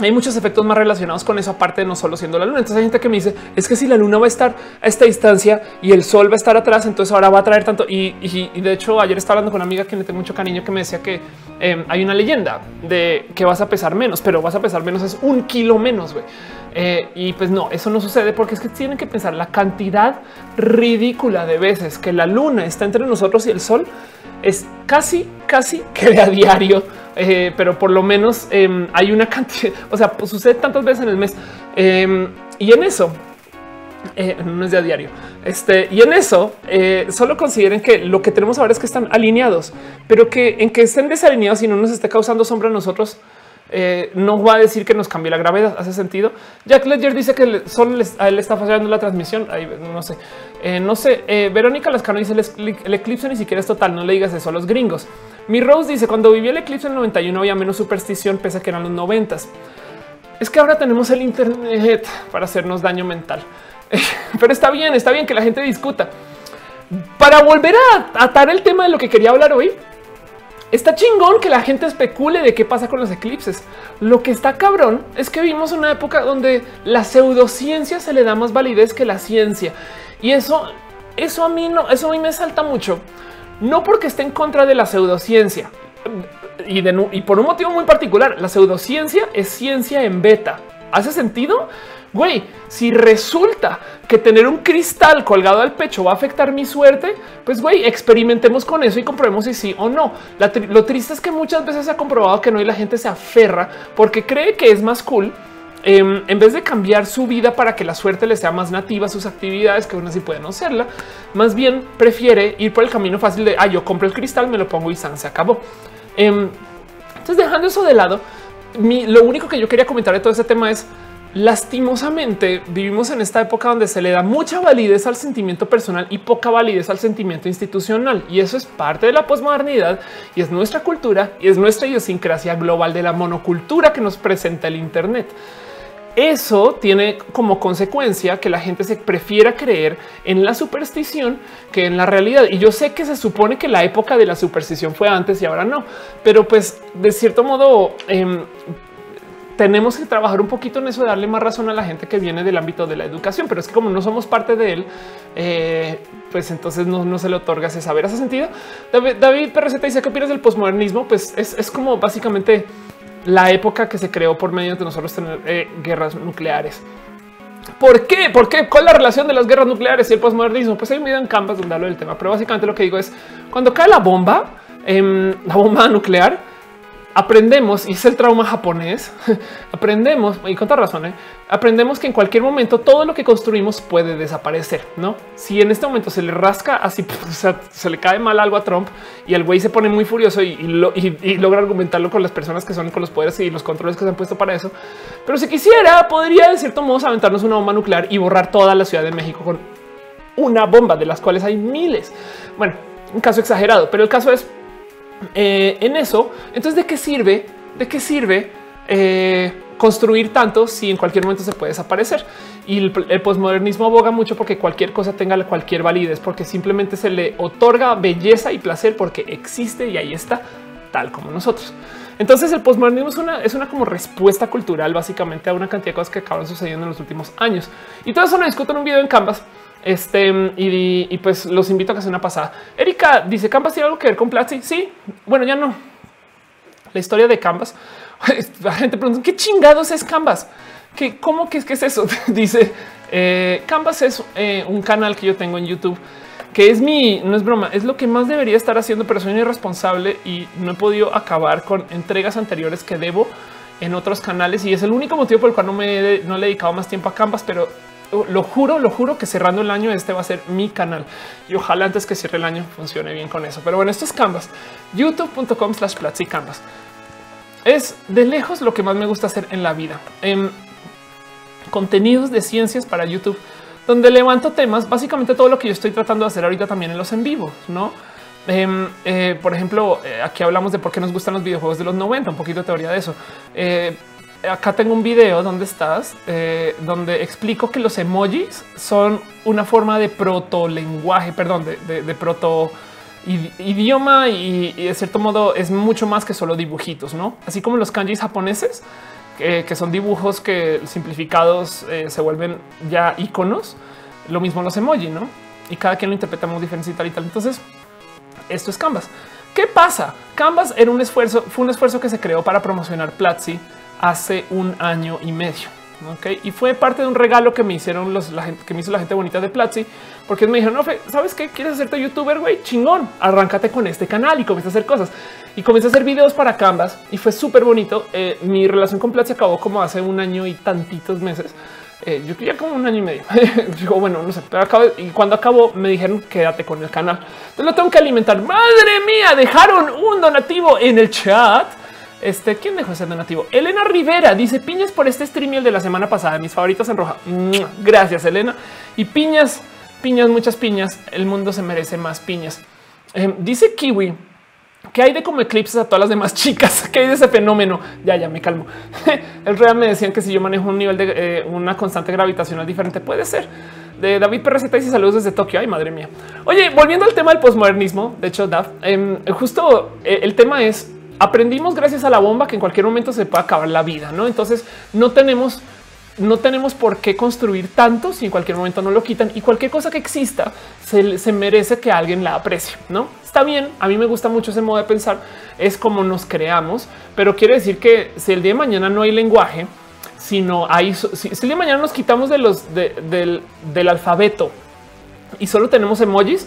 Speaker 1: hay muchos efectos más relacionados con eso, aparte de no solo siendo la luna. Entonces hay gente que me dice es que si la luna va a estar a esta distancia y el sol va a estar atrás, entonces ahora va a traer tanto. Y, de hecho, ayer estaba hablando con una amiga que le tengo mucho cariño que me decía que em, hay una leyenda de que vas a pesar menos, pero vas a pesar menos es un kilo menos. Eh, y pues no, eso no sucede porque es que tienen que pensar la cantidad ridícula de veces que la luna está entre nosotros y el sol es casi, casi que de a diario eh, pero por lo menos em, hay una cantidad, o sea, pues sucede tantas veces en el mes. Em, y en eso, eh, no es de a diario. Este y en eso eh, solo consideren que lo que tenemos ahora es que están alineados, pero que en que estén desalineados y no nos esté causando sombra a nosotros, eh, no va a decir que nos cambie la gravedad. Hace sentido. Jack Ledger dice que solo él está fallando la transmisión. no sé, no sé. Verónica Lascano dice el, eclipse ni siquiera es total. No le digas eso a los gringos. Mi Rose dice cuando viví el eclipse en el 91 había menos superstición, pese a que eran los 90 es que ahora tenemos el Internet para hacernos daño mental. Pero está bien, está bien que la gente discuta. Para volver a atar el tema de lo que quería hablar hoy, está chingón que la gente especule de qué pasa con los eclipses. Lo que está cabrón es que vimos una época donde la pseudociencia se le da más validez que la ciencia. Y eso, eso a mí no, eso a mí me salta mucho. No porque esté en contra de la pseudociencia y, y por un motivo muy particular. La pseudociencia es ciencia en beta. ¿Hace sentido? Güey, si resulta que tener un cristal colgado al pecho va a afectar mi suerte, pues güey, experimentemos con eso y comprobemos si sí o no. lo triste es que muchas veces se ha comprobado que no y la gente se aferra porque cree que es más cool. Em, en vez de cambiar su vida para que la suerte le sea más nativa a sus actividades, que aún así puede no serla, más bien prefiere ir por el camino fácil de ah, yo compro el cristal, me lo pongo y se acabó. Em, entonces, dejando eso de lado, lo único que yo quería comentar de todo ese tema es Lastimosamente vivimos en esta época donde se le da mucha validez al sentimiento personal y poca validez al sentimiento institucional. Y eso es parte de la posmodernidad y es nuestra cultura y es nuestra idiosincrasia global de la monocultura que nos presenta el Internet. Eso tiene como consecuencia que la gente se prefiera creer en la superstición que en la realidad. Y yo sé que se supone que la época de la superstición fue antes y ahora no, pero pues de cierto modo em, tenemos que trabajar un poquito en eso, de darle más razón a la gente que viene del ámbito de la educación, pero es que como no somos parte de él, eh, pues entonces no, se le otorga ese saber. ¿Hace sentido? David, David dice, ¿qué opinas del posmodernismo? Pues es, como básicamente la época que se creó por medio de nosotros tener eh, guerras nucleares. ¿Por qué? ¿Por qué? ¿Cuál es la relación de las guerras nucleares y el posmodernismo? Pues hay un video en Canvas donde hablo del tema, pero básicamente lo que digo es cuando cae la bomba, em, la bomba nuclear, aprendemos, y es el trauma japonés, aprendemos, y con toda razón, ¿eh? aprendemos que en cualquier momento todo lo que construimos puede desaparecer, ¿no? Si en este momento se le rasca así, se le cae mal algo a Trump y el güey se pone muy furioso y, logra argumentarlo con las personas que son con los poderes y los controles que se han puesto para eso. Pero si quisiera, podría de cierto modo aventarnos una bomba nuclear y borrar toda la Ciudad de México con una bomba de las cuales hay miles. Bueno, un caso exagerado, pero el caso es eh, en eso. Entonces, ¿de qué sirve? ¿De qué sirve eh, construir tanto si en cualquier momento se puede desaparecer? Y el, posmodernismo aboga mucho porque cualquier cosa tenga cualquier validez, porque simplemente se le otorga belleza y placer porque existe y ahí está, tal como nosotros. Entonces el posmodernismo es una, es una como respuesta cultural básicamente a una cantidad de cosas que acaban sucediendo en los últimos años. Y todo eso lo discuto en un video en Canvas este y, pues los invito a que hacer una pasada. Erika dice Canvas tiene algo que ver con Platzi. Sí, bueno, ya no. La historia de Canvas. La gente pregunta qué chingados es Canvas, que cómo que es es eso. dice eh, Canvas es eh, un canal que yo tengo en YouTube que es mi, no es broma, es lo que más debería estar haciendo, pero soy irresponsable y no he podido acabar con entregas anteriores que debo en otros canales y es el único motivo por el cual no me no le he dedicado más tiempo a Canvas, pero lo juro, lo juro que cerrando el año este va a ser mi canal y ojalá antes que cierre el año funcione bien con eso. Pero bueno, esto es Canvas, youtube.com slash Platzi Canvas. Es de lejos lo que más me gusta hacer en la vida. En contenidos de ciencias para YouTube, donde levanto temas, básicamente todo lo que yo estoy tratando de hacer ahorita también en los en vivo, no? Em, eh, por ejemplo, eh, aquí hablamos de por qué nos gustan los videojuegos de los 90, un poquito de teoría de eso. Acá tengo un video donde estás, eh, donde explico que los emojis son una forma de proto lenguaje, perdón, de, proto idioma y, de cierto modo es mucho más que solo dibujitos, no? Así como los kanjis japoneses, que son dibujos que simplificados eh, se vuelven ya iconos. Lo mismo los emojis, no? Y cada quien lo interpretamos diferente y tal y tal. Entonces, esto es Canvas. ¿Qué pasa? Canvas era un esfuerzo, fue un esfuerzo que se creó para promocionar Platzi hace un año y medio. Ok, y fue parte de un regalo que me hicieron los la gente que me hizo la gente bonita de Platzi, porque me dijeron, no, sabes qué quieres hacerte youtuber, güey, chingón, arráncate con este canal y comienza a hacer cosas y comencé a hacer videos para Canvas y fue súper bonito. Eh, mi relación con Platzi acabó como hace un año y tantitos meses. Eh, yo quería como un año y medio. Digo, bueno, no sé, pero acabo y cuando acabó me dijeron quédate con el canal. Entonces lo tengo que alimentar. Madre mía, dejaron un donativo en el chat. Este, ¿quién dejó ese donativo? Elena Rivera dice piñas por este stream de la semana pasada, mis favoritos en roja. Gracias, Elena. Y piñas, piñas, muchas piñas. El mundo se merece más piñas. Eh, dice Kiwi ¿Qué hay de como eclipses a todas las demás chicas? ¿Qué hay de ese fenómeno? Ya, ya me calmo. El real me decían que si yo manejo un nivel de eh, una constante gravitacional diferente, puede ser. De David PRZ y saludos desde Tokio. Ay, madre mía. Oye, volviendo al tema del posmodernismo, de hecho, Dav, em, justo eh, el tema es aprendimos gracias a la bomba que en cualquier momento se puede acabar la vida, no? Entonces no tenemos no tenemos por qué construir tanto si en cualquier momento no lo quitan y cualquier cosa que exista se, merece que alguien la aprecie. No está bien. A mí me gusta mucho ese modo de pensar. Es como nos creamos, pero quiere decir que si el día de mañana no hay lenguaje, sino hay, si, el día de mañana nos quitamos de los del, alfabeto y solo tenemos emojis,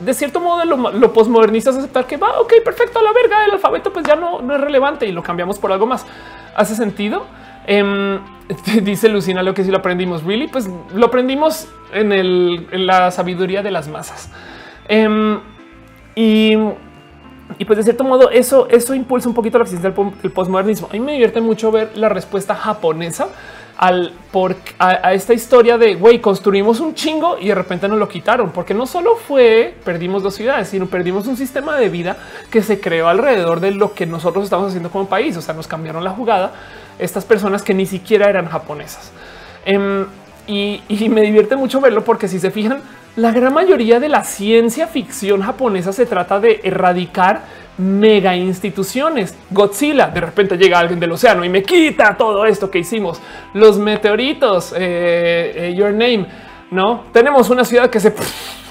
Speaker 1: de cierto modo lo, lo postmodernista es aceptar que va, ok, perfecto, a la verga, el alfabeto pues ya no, no es relevante y lo cambiamos por algo más. ¿Hace sentido? Em, dice Lucina lo que sí lo aprendimos. Really, pues lo aprendimos en, la sabiduría de las masas. Em, y, y, pues de cierto modo eso, eso impulsa un poquito la existencia del, postmodernismo. A mí me divierte mucho ver la respuesta japonesa al por a, esta historia de güey, construimos un chingo y de repente nos lo quitaron, porque no solo fue perdimos dos ciudades, sino perdimos un sistema de vida que se creó alrededor de lo que nosotros estamos haciendo como país. O sea, nos cambiaron la jugada estas personas que ni siquiera eran japonesas. Em, y, me divierte mucho verlo porque si se fijan, la gran mayoría de la ciencia ficción japonesa se trata de erradicar mega instituciones. Godzilla, de repente llega alguien del océano y me quita todo esto que hicimos. Los meteoritos, eh, eh, Your Name, no tenemos una ciudad que se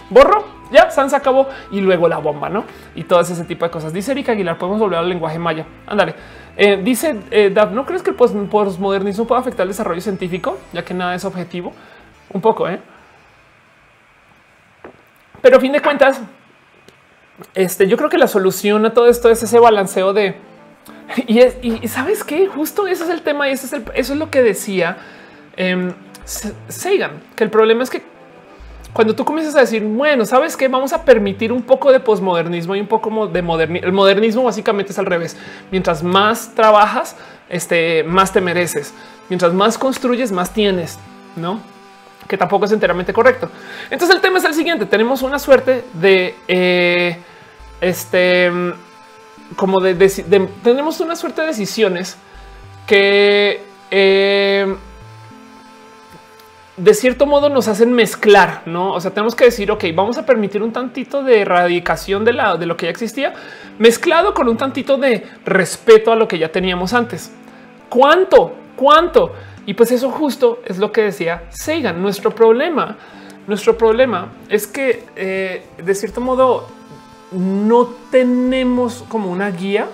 Speaker 1: borró. Ya Sans acabó y luego la bomba, no? Y todo ese tipo de cosas. Dice Erika Aguilar, podemos volver al lenguaje maya. Ándale. Eh, dice eh, ¿no crees que el postmodernismo puede afectar el desarrollo científico, ya que nada es objetivo? Un poco, ¿eh? Pero a fin de cuentas, este, yo creo que la solución a todo esto es ese balanceo de... Y, es, y sabes qué, justo ese es el tema y eso es, eso es lo que decía eh, que el problema es que cuando tú comienzas a decir, bueno, sabes que vamos a permitir un poco de posmodernismo y un poco de modernismo. El modernismo básicamente es al revés. Mientras más trabajas, este, más te mereces. Mientras más construyes, más tienes, no? Que tampoco es enteramente correcto. Entonces el tema es el siguiente. Tenemos una suerte de eh, este, como de, tenemos una suerte de decisiones que eh, de cierto modo nos hacen mezclar, no? O sea, tenemos que decir, ok, vamos a permitir un tantito de erradicación de, la, de lo que ya existía, mezclado con un tantito de respeto a lo que ya teníamos antes. ¿Cuánto? ¿Cuánto? Y pues eso justo es lo que decía Sagan. Nuestro problema, nuestro problema es que eh, de cierto modo no tenemos como una guía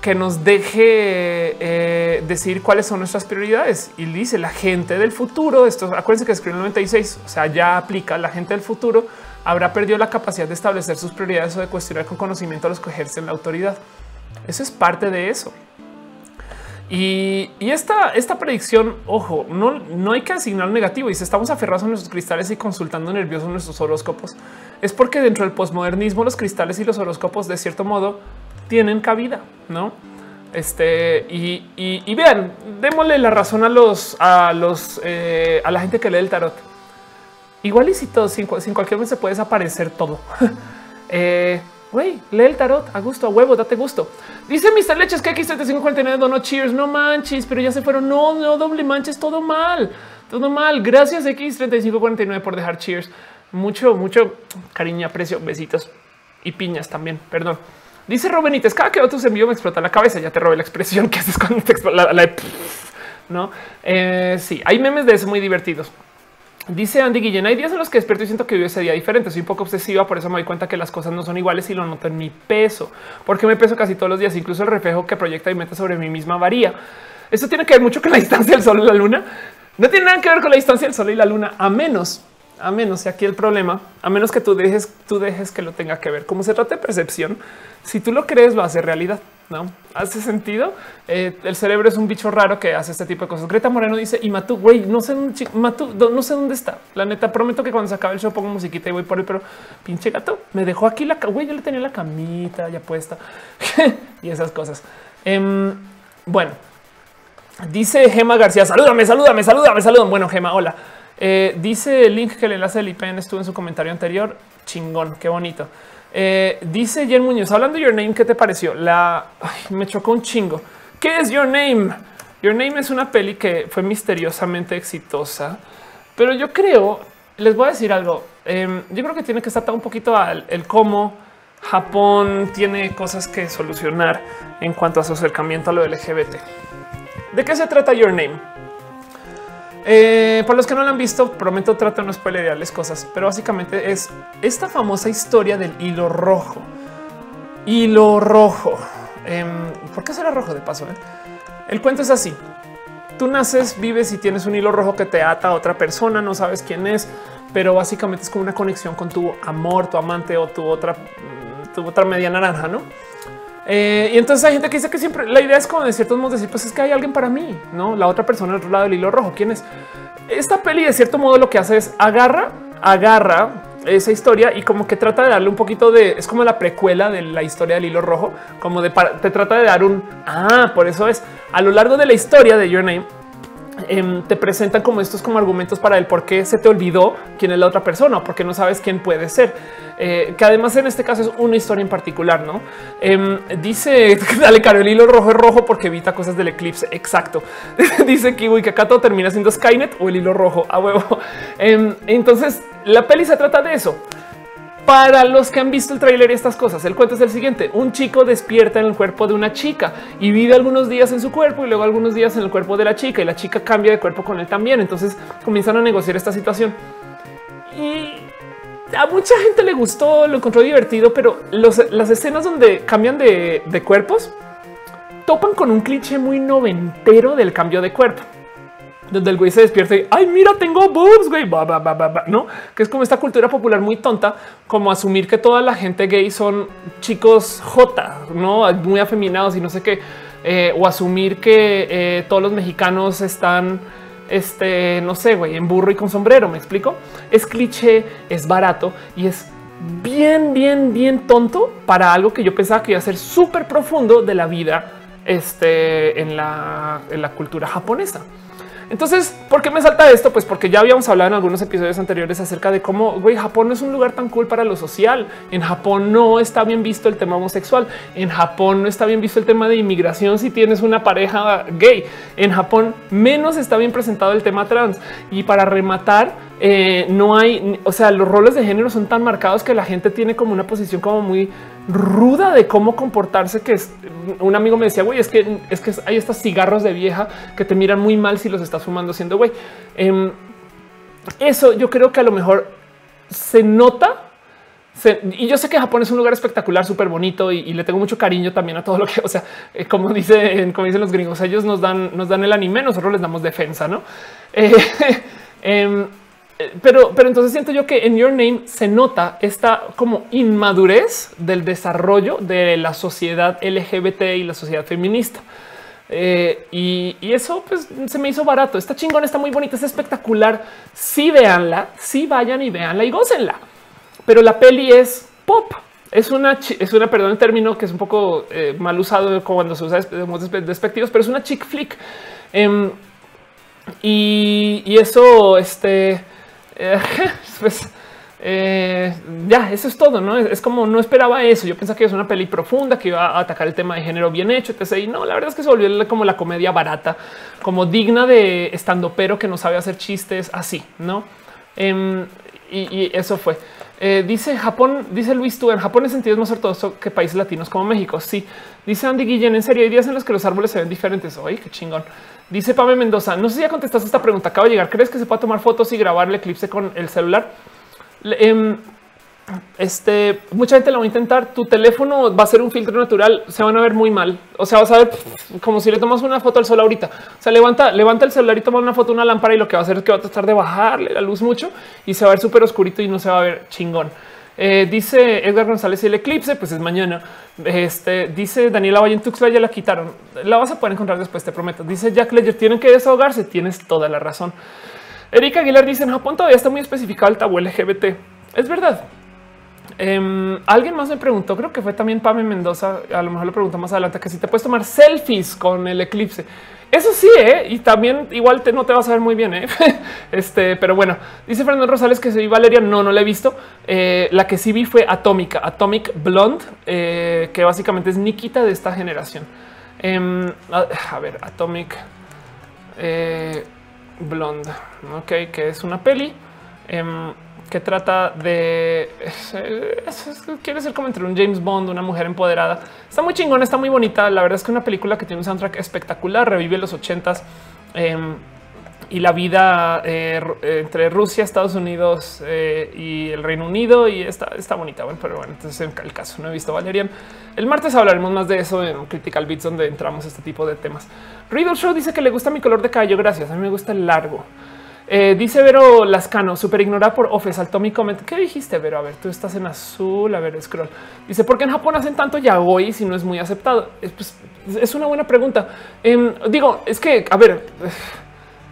Speaker 1: que nos deje eh, decir cuáles son nuestras prioridades. Y dice la gente del futuro, esto acuérdense que escribió en el 96, o sea, ya aplica la gente del futuro habrá perdido la capacidad de establecer sus prioridades o de cuestionar con conocimiento a los que ejercen la autoridad. Eso es parte de eso. Y, esta, esta predicción, ojo, no, no hay que asignar negativo. Y si estamos aferrados a nuestros cristales y consultando nerviosos nuestros horóscopos, es porque dentro del posmodernismo los cristales y los horóscopos de cierto modo tienen cabida, no? Este y, vean, démosle la razón a los, a los, eh, a la gente que lee el tarot. Igual y si todo, sin, cualquier momento se puede desaparecer todo. eh, güey, lee el tarot a gusto, a huevo, date gusto. Dice Mr. Leches que X7549 no cheers, no manches, pero ya se fueron. No, no doble manches, todo mal, todo mal. Gracias X3549 por dejar cheers. Mucho, mucho cariño, aprecio, besitos y piñas también. Perdón. Dice Robenites, cada que otros envío me explota la cabeza. Ya te robé la expresión que haces cuando te explota la, no. Eh, sí, hay memes de eso muy divertidos. Dice Andy Guillén, hay días en los que despierto y siento que vivo ese día diferente. Soy un poco obsesiva, por eso me doy cuenta que las cosas no son iguales y lo noto en mi peso, porque me peso casi todos los días. Incluso el reflejo que proyecta y mete sobre mí misma varía. Eso tiene que ver mucho con la distancia del sol y la luna. No tiene nada que ver con la distancia del sol y la luna, a menos, a menos, y aquí el problema, a menos que tú dejes, tú dejes que lo tenga que ver. Como se trata de percepción, si tú lo crees, lo hace realidad. No hace sentido. Eh, el cerebro es un bicho raro que hace este tipo de cosas. Greta Moreno dice y Matú, güey, no sé, Matú, no sé dónde está. La neta, prometo que cuando se acabe el show pongo musiquita y voy por ahí, pero pinche gato me dejó aquí la güey. Yo le tenía la camita ya puesta y esas cosas. Em, bueno, dice Gema García, salúdame, salúdame, salúdame, salúdame. Bueno, Gema, hola. Eh, dice el link que el enlace del IPN estuvo en su comentario anterior. Chingón, qué bonito. Eh, dice Jen Muñoz, hablando de Your Name, ¿qué te pareció? La me chocó un chingo. ¿Qué es Your Name? Your Name es una peli que fue misteriosamente exitosa, pero yo creo, les voy a decir algo. Em, yo creo que tiene que estar un poquito al cómo Japón tiene cosas que solucionar en cuanto a su acercamiento a lo LGBT. ¿De qué se trata Your Name? Eh, para los que no lo han visto, prometo trato no spoilerarles cosas, pero básicamente es esta famosa historia del hilo rojo. Hilo rojo. Eh, ¿Por qué será rojo de paso? Eh? El cuento es así. Tú naces, vives y tienes un hilo rojo que te ata a otra persona, no sabes quién es, pero básicamente es como una conexión con tu amor, tu amante o tu otra, tu otra media naranja, ¿no? Eh, y entonces hay gente que dice que siempre la idea es como de ciertos modos decir, pues es que hay alguien para mí, no la otra persona al otro lado del hilo rojo. ¿Quién es? Esta peli de cierto modo lo que hace es agarra, agarra esa historia y como que trata de darle un poquito de es como la precuela de la historia del hilo rojo, como de te trata de dar un ah, por eso es a lo largo de la historia de Your Name Em, te presentan como estos como argumentos para el por qué se te olvidó quién es la otra persona o por qué no sabes quién puede ser. Eh, que además en este caso es una historia en particular, ¿no? Em, dice, dale caro, el hilo rojo es rojo porque evita cosas del eclipse. Exacto. dice Kiwi que acá todo termina siendo Skynet o el hilo rojo a huevo. Em, entonces la peli se trata de eso. Para los que han visto el tráiler y estas cosas, el cuento es el siguiente. Un chico despierta en el cuerpo de una chica y vive algunos días en su cuerpo y luego algunos días en el cuerpo de la chica y la chica cambia de cuerpo con él también. Entonces comienzan a negociar esta situación. Y a mucha gente le gustó, lo encontró divertido, pero las escenas donde cambian de, de cuerpos topan con un cliché muy noventero del cambio de cuerpo donde el güey se despierta y ay, mira, tengo boobs, güey, no, que es como esta cultura popular muy tonta, como asumir que toda la gente gay son chicos J, no muy afeminados y no sé qué, eh, o asumir que eh, todos los mexicanos están, este, no sé, güey, en burro y con sombrero. Me explico. Es cliché, es barato y es bien, bien, bien tonto para algo que yo pensaba que iba a ser súper profundo de la vida este, en, la, en la cultura japonesa. Entonces, ¿por qué me salta esto? Pues porque ya habíamos hablado en algunos episodios anteriores acerca de cómo güey, Japón no es un lugar tan cool para lo social. En Japón no está bien visto el tema homosexual. En Japón no está bien visto el tema de inmigración si tienes una pareja gay. En Japón menos está bien presentado el tema trans. Y para rematar, eh, no hay, o sea, los roles de género son tan marcados que la gente tiene como una posición como muy ruda de cómo comportarse que es, un amigo me decía, güey, es que es que hay estos cigarros de vieja que te miran muy mal si los estás fumando siendo güey. Em, eso yo creo que a lo mejor se nota. y yo sé que Japón es un lugar espectacular, súper bonito y, le tengo mucho cariño también a todo lo que, o sea, eh, como dicen, como dicen los gringos, ellos nos dan, nos dan el anime, nosotros les damos defensa, no? Eh, em, pero, pero entonces siento yo que en Your Name se nota esta como inmadurez del desarrollo de la sociedad LGBT y la sociedad feminista. Eh, y, eso pues se me hizo barato. Está chingón, está muy bonita, es espectacular. Sí, véanla, sí vayan y véanla y gócenla. Pero la peli es pop. Es una, es una, perdón el término que es un poco eh, mal usado cuando se usa despectivos, pero es una chick flick. Em, y, y, eso, este, pues eh, ya, eso es todo, ¿no? Es, como no esperaba eso. Yo pensaba que es una peli profunda que iba a atacar el tema de género bien hecho, etc. Y no, la verdad es que se volvió como la comedia barata, como digna de estando pero que no sabe hacer chistes así, ¿no? Em, y, eso fue. Eh, dice Japón, dice Luis tú en Japón en sentido es más ortodoxo que países latinos como México. Sí, dice Andy Guillén. En serio, hay días en los que los árboles se ven diferentes. Oye, qué chingón. Dice Pame Mendoza. No sé si ya contestaste esta pregunta. Acaba de llegar. ¿Crees que se puede tomar fotos y grabar el eclipse con el celular? Em, este, mucha gente lo va a intentar. Tu teléfono va a ser un filtro natural. Se van a ver muy mal. O sea, vas a ver como si le tomas una foto al sol ahorita. O sea, levanta, levanta el celular y toma una foto, una lámpara y lo que va a hacer es que va a tratar de bajarle la luz mucho y se va a ver súper oscurito y no se va a ver chingón. Eh, dice Edgar González y el eclipse, pues es mañana. Este dice Daniela Valle en Tuxtla ya la quitaron. La vas a poder encontrar después, te prometo. Dice Jack Ledger, tienen que desahogarse. Tienes toda la razón. Erika Aguilar dice en Japón todavía está muy especificado el tabú LGBT. Es verdad. Em, alguien más me preguntó, creo que fue también Pame Mendoza. A lo mejor lo preguntó más adelante que si te puedes tomar selfies con el eclipse. Eso sí, ¿eh? y también igual no te vas a ver muy bien. ¿eh? este, pero bueno, dice Fernando Rosales que soy Valeria. No, no la he visto. Eh, la que sí vi fue Atómica, Atomic Blonde, que básicamente es Nikita de esta generación. Em, a, ver, Atomic Blonde, ok, que es una peli. Que trata de quiere ser como entre un James Bond, una mujer empoderada. Está muy chingona, está muy bonita. La verdad es que una película que tiene un soundtrack espectacular, revive los ochentas em, y la vida eh, entre Rusia, Estados Unidos eh, y el Reino Unido. Y está, está bonita. Bueno, pero bueno, entonces en el caso no he visto Valerian. El martes hablaremos más de eso en Critical Beats, donde entramos este tipo de temas. Riddle Show dice que le gusta mi color de cabello. Gracias. A mí me gusta el largo. Eh, dice Vero Lascano, súper ignorada por Ofe, saltó mi comment. ¿Qué dijiste, Vero? A ver, tú estás en azul. A ver, scroll. Dice, ¿por qué en Japón hacen tanto yaoi si no es muy aceptado? Es, pues, es una buena pregunta. Em, digo, es que, a ver,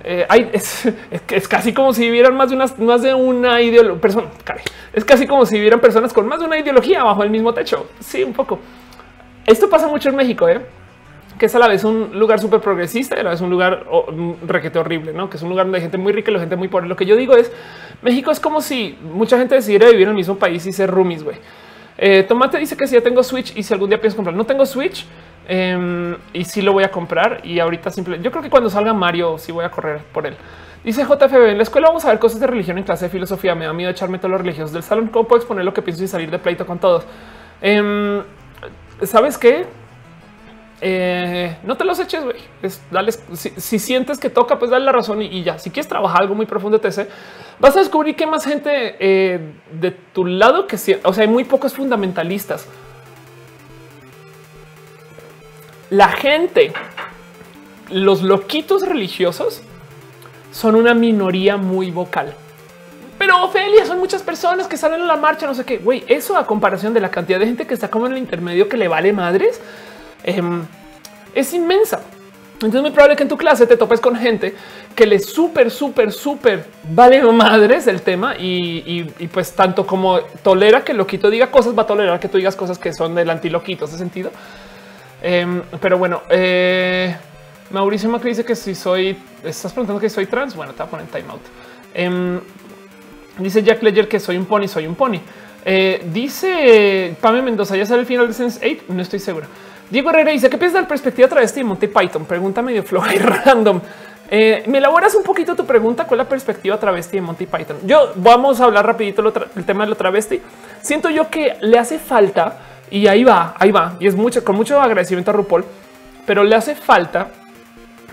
Speaker 1: eh, es, es, casi como si vivieran más de una, más de una ideología. Es casi como si vivieran personas con más de una ideología bajo el mismo techo. Sí, un poco. Esto pasa mucho en México, ¿eh? Que es a la vez un lugar súper progresista y a la vez un lugar requete horrible, ¿no? que es un lugar donde hay gente muy rica y la gente muy pobre. Lo que yo digo es, México es como si mucha gente decidiera vivir en el mismo país y ser roomies, güey. Eh, Tomate dice que si ya tengo Switch y si algún día pienso comprar, no tengo Switch em, y sí lo voy a comprar. Y ahorita simple, yo creo que cuando salga Mario sí voy a correr por él. Dice JFB en la escuela vamos a ver cosas de religión en clase de filosofía. Me da miedo echarme todos los religiosos del salón. ¿Cómo puedo exponer lo que pienso y salir de pleito con todos? Em, ¿Sabes qué? Eh, no te los eches, güey. Dale, si, sientes que toca, pues dale la razón y, ya. Si quieres trabajar algo muy profundo, te sé, vas a descubrir que hay más gente eh, de tu lado que sí. O sea, hay muy pocos fundamentalistas. La gente, los loquitos religiosos son una minoría muy vocal. Pero Ofelia son muchas personas que salen a la marcha, no sé qué. Güey, eso a comparación de la cantidad de gente que está como en el intermedio que le vale madres Em, es inmensa. Entonces es muy probable que en tu clase te topes con gente que le súper, súper, súper vale madres el tema y, pues tanto como tolera que el loquito diga cosas, va a tolerar que tú digas cosas que son del antiloquito, ese sentido. Em, pero bueno, eh, Mauricio Macri dice que si soy, estás preguntando que soy trans, bueno, te voy a poner timeout. Em, dice Jack Ledger que soy un pony, soy un pony. Eh, dice Pame Mendoza, ya sale el final de Sense 8, no estoy seguro. Diego Herrera dice, ¿qué piensas de la perspectiva a través de Monty Python? Pregunta medio floja y random. Eh, me elaboras un poquito tu pregunta con la perspectiva a través de Monty Python. Yo vamos a hablar rapidito el tema de lo travesti. Siento yo que le hace falta y ahí va, ahí va. Y es mucho con mucho agradecimiento a RuPaul, pero le hace falta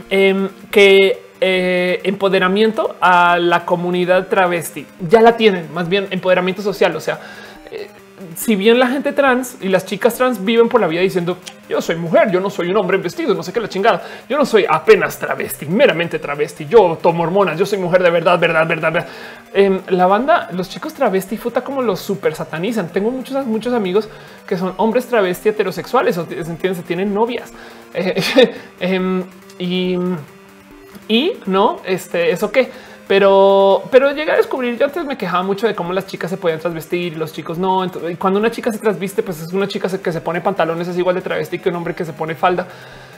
Speaker 1: em, que eh, empoderamiento a la comunidad travesti. Ya la tienen, más bien empoderamiento social. O sea, si bien la gente trans y las chicas trans viven por la vida diciendo yo soy mujer, yo no soy un hombre vestido, no sé qué la chingada, yo no soy apenas travesti, meramente travesti, yo tomo hormonas, yo soy mujer de verdad, verdad, verdad. verdad. En la banda, los chicos travesti futa como los super satanizan. Tengo muchos, muchos amigos que son hombres travesti heterosexuales, o entienden, tienen novias em, y, y no, este, eso que pero, pero llegué a descubrir. Yo antes me quejaba mucho de cómo las chicas se podían trasvestir y los chicos no. y cuando una chica se trasviste, pues es una chica que se pone pantalones, es igual de travesti que un hombre que se pone falda.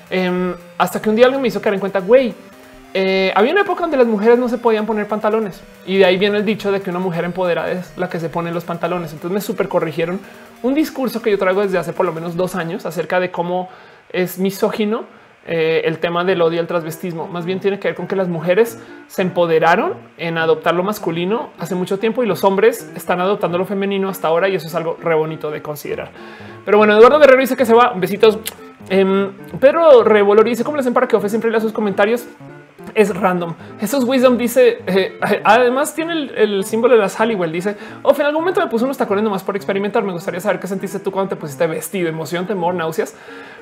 Speaker 1: Em, hasta que un día alguien me hizo caer en cuenta, güey, eh, había una época donde las mujeres no se podían poner pantalones y de ahí viene el dicho de que una mujer empoderada es la que se pone los pantalones. Entonces me super corrigieron un discurso que yo traigo desde hace por lo menos dos años acerca de cómo es misógino eh, el tema del odio al transvestismo. Más bien tiene que ver con que las mujeres se empoderaron en adoptar lo masculino hace mucho tiempo y los hombres están adoptando lo femenino hasta ahora y eso es algo re bonito de considerar. Pero bueno, Eduardo Guerrero dice que se va. Besitos. Eh, Pedro Revolor dice cómo le hacen para que Ofe siempre lea sus comentarios. Es random. Jesús Wisdom dice, eh, además tiene el, símbolo de las Halliwell. Dice, o en algún momento me puse unos tacones nomás por experimentar. Me gustaría saber qué sentiste tú cuando te pusiste vestido, emoción, temor, náuseas.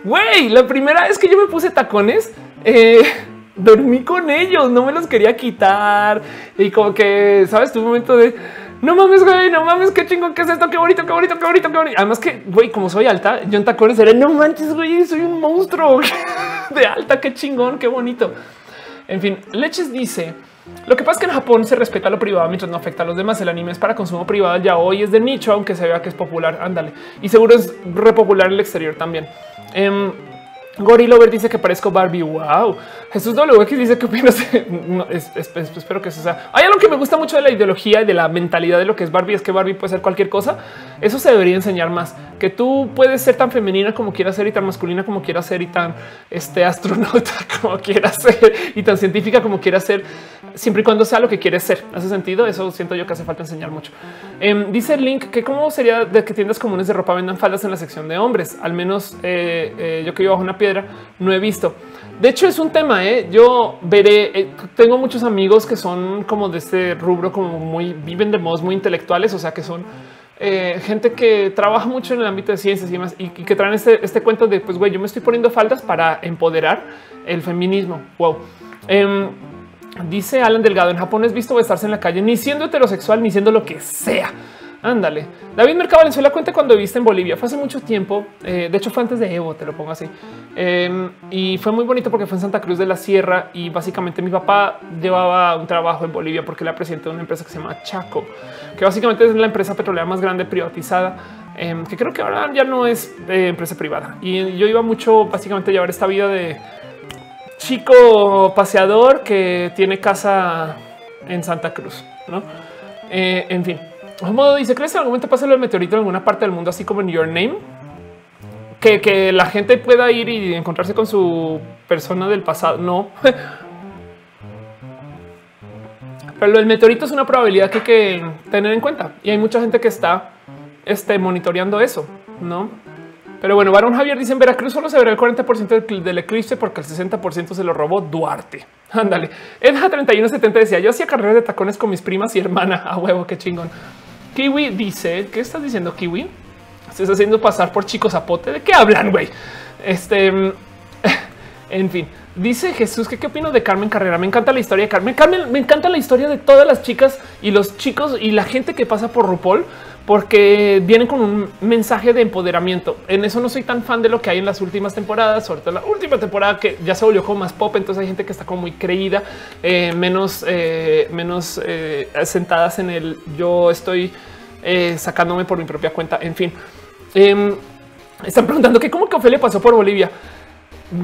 Speaker 1: Güey, la primera vez que yo me puse tacones, eh, dormí con ellos, no me los quería quitar. Y como que, sabes, tu momento de no mames, güey, no mames, qué chingón, qué es esto, qué bonito, qué bonito, qué bonito, qué bonito. Además que, güey, como soy alta, yo en tacones era, no manches, güey, soy un monstruo de alta, qué chingón, qué bonito. En fin, Leches dice, lo que pasa es que en Japón se respeta lo privado mientras no afecta a los demás. El anime es para consumo privado, ya hoy es de nicho, aunque se vea que es popular, ándale. Y seguro es repopular en el exterior también. Eh, Gorilover dice que parezco Barbie. Wow. Jesús WX dice que opinas. espero que eso sea. Hay algo que me gusta mucho de la ideología y de la mentalidad de lo que es Barbie. Es que Barbie puede ser cualquier cosa. Eso se debería enseñar más. Que tú puedes ser tan femenina como quieras ser y tan masculina como quieras ser y tan este astronauta como quieras ser y tan científica como quieras ser, siempre y cuando sea lo que quieres ser. Hace sentido. Eso siento yo que hace falta enseñar mucho. Em, dice el link que cómo sería de que tiendas comunes de ropa vendan faldas en la sección de hombres. Al menos eh, eh, yo que vivo bajo una piedra no he visto. De hecho, es un tema. ¿eh? Yo veré. Eh, tengo muchos amigos que son como de este rubro, como muy viven de modos muy intelectuales, o sea, que son eh, gente que trabaja mucho en el ámbito de ciencias y demás, y, que traen este, este, cuento de pues, güey, yo me estoy poniendo faldas para empoderar el feminismo. Wow. Em, dice Alan Delgado: en Japón es visto besarse en la calle, ni siendo heterosexual, ni siendo lo que sea. Ándale. David Mercado Valenzuela cuenta cuando viste en Bolivia. Fue hace mucho tiempo. Eh, de hecho, fue antes de Evo, te lo pongo así. Em, y fue muy bonito porque fue en Santa Cruz de la Sierra y básicamente mi papá llevaba un trabajo en Bolivia porque era presidente de una empresa que se llama Chaco, que básicamente es la empresa petrolera más grande privatizada, em, que creo que ahora ya no es eh, empresa privada. Y yo iba mucho básicamente a llevar esta vida de chico paseador que tiene casa en Santa Cruz, ¿no? Eh, en fin, modo dice, ¿crees que en algún momento pasa el meteorito en alguna parte del mundo, así como en Your Name? Que, que la gente pueda ir y encontrarse con su persona del pasado. No. Pero el meteorito es una probabilidad que hay que tener en cuenta. Y hay mucha gente que está este, monitoreando eso, ¿no? Pero bueno, Barón Javier dice en Veracruz solo se verá el 40% del, eclipse porque el 60% se lo robó Duarte. Ándale. Edja 3170 decía yo hacía carreras de tacones con mis primas y hermana. A huevo, qué chingón. Kiwi dice, ¿qué estás diciendo Kiwi? Estás haciendo pasar por chicos zapote. ¿De qué hablan, güey? Este, en fin, dice Jesús que qué opino de Carmen Carrera. Me encanta la historia de Carmen. Carmen, me encanta la historia de todas las chicas y los chicos y la gente que pasa por RuPaul porque vienen con un mensaje de empoderamiento. En eso no soy tan fan de lo que hay en las últimas temporadas, sobre todo la última temporada que ya se volvió como más pop. Entonces hay gente que está como muy creída, eh, menos, eh, menos eh, sentadas en el yo estoy sacándome por mi propia cuenta. En fin, em, están preguntando que cómo que Ofelia pasó por Bolivia.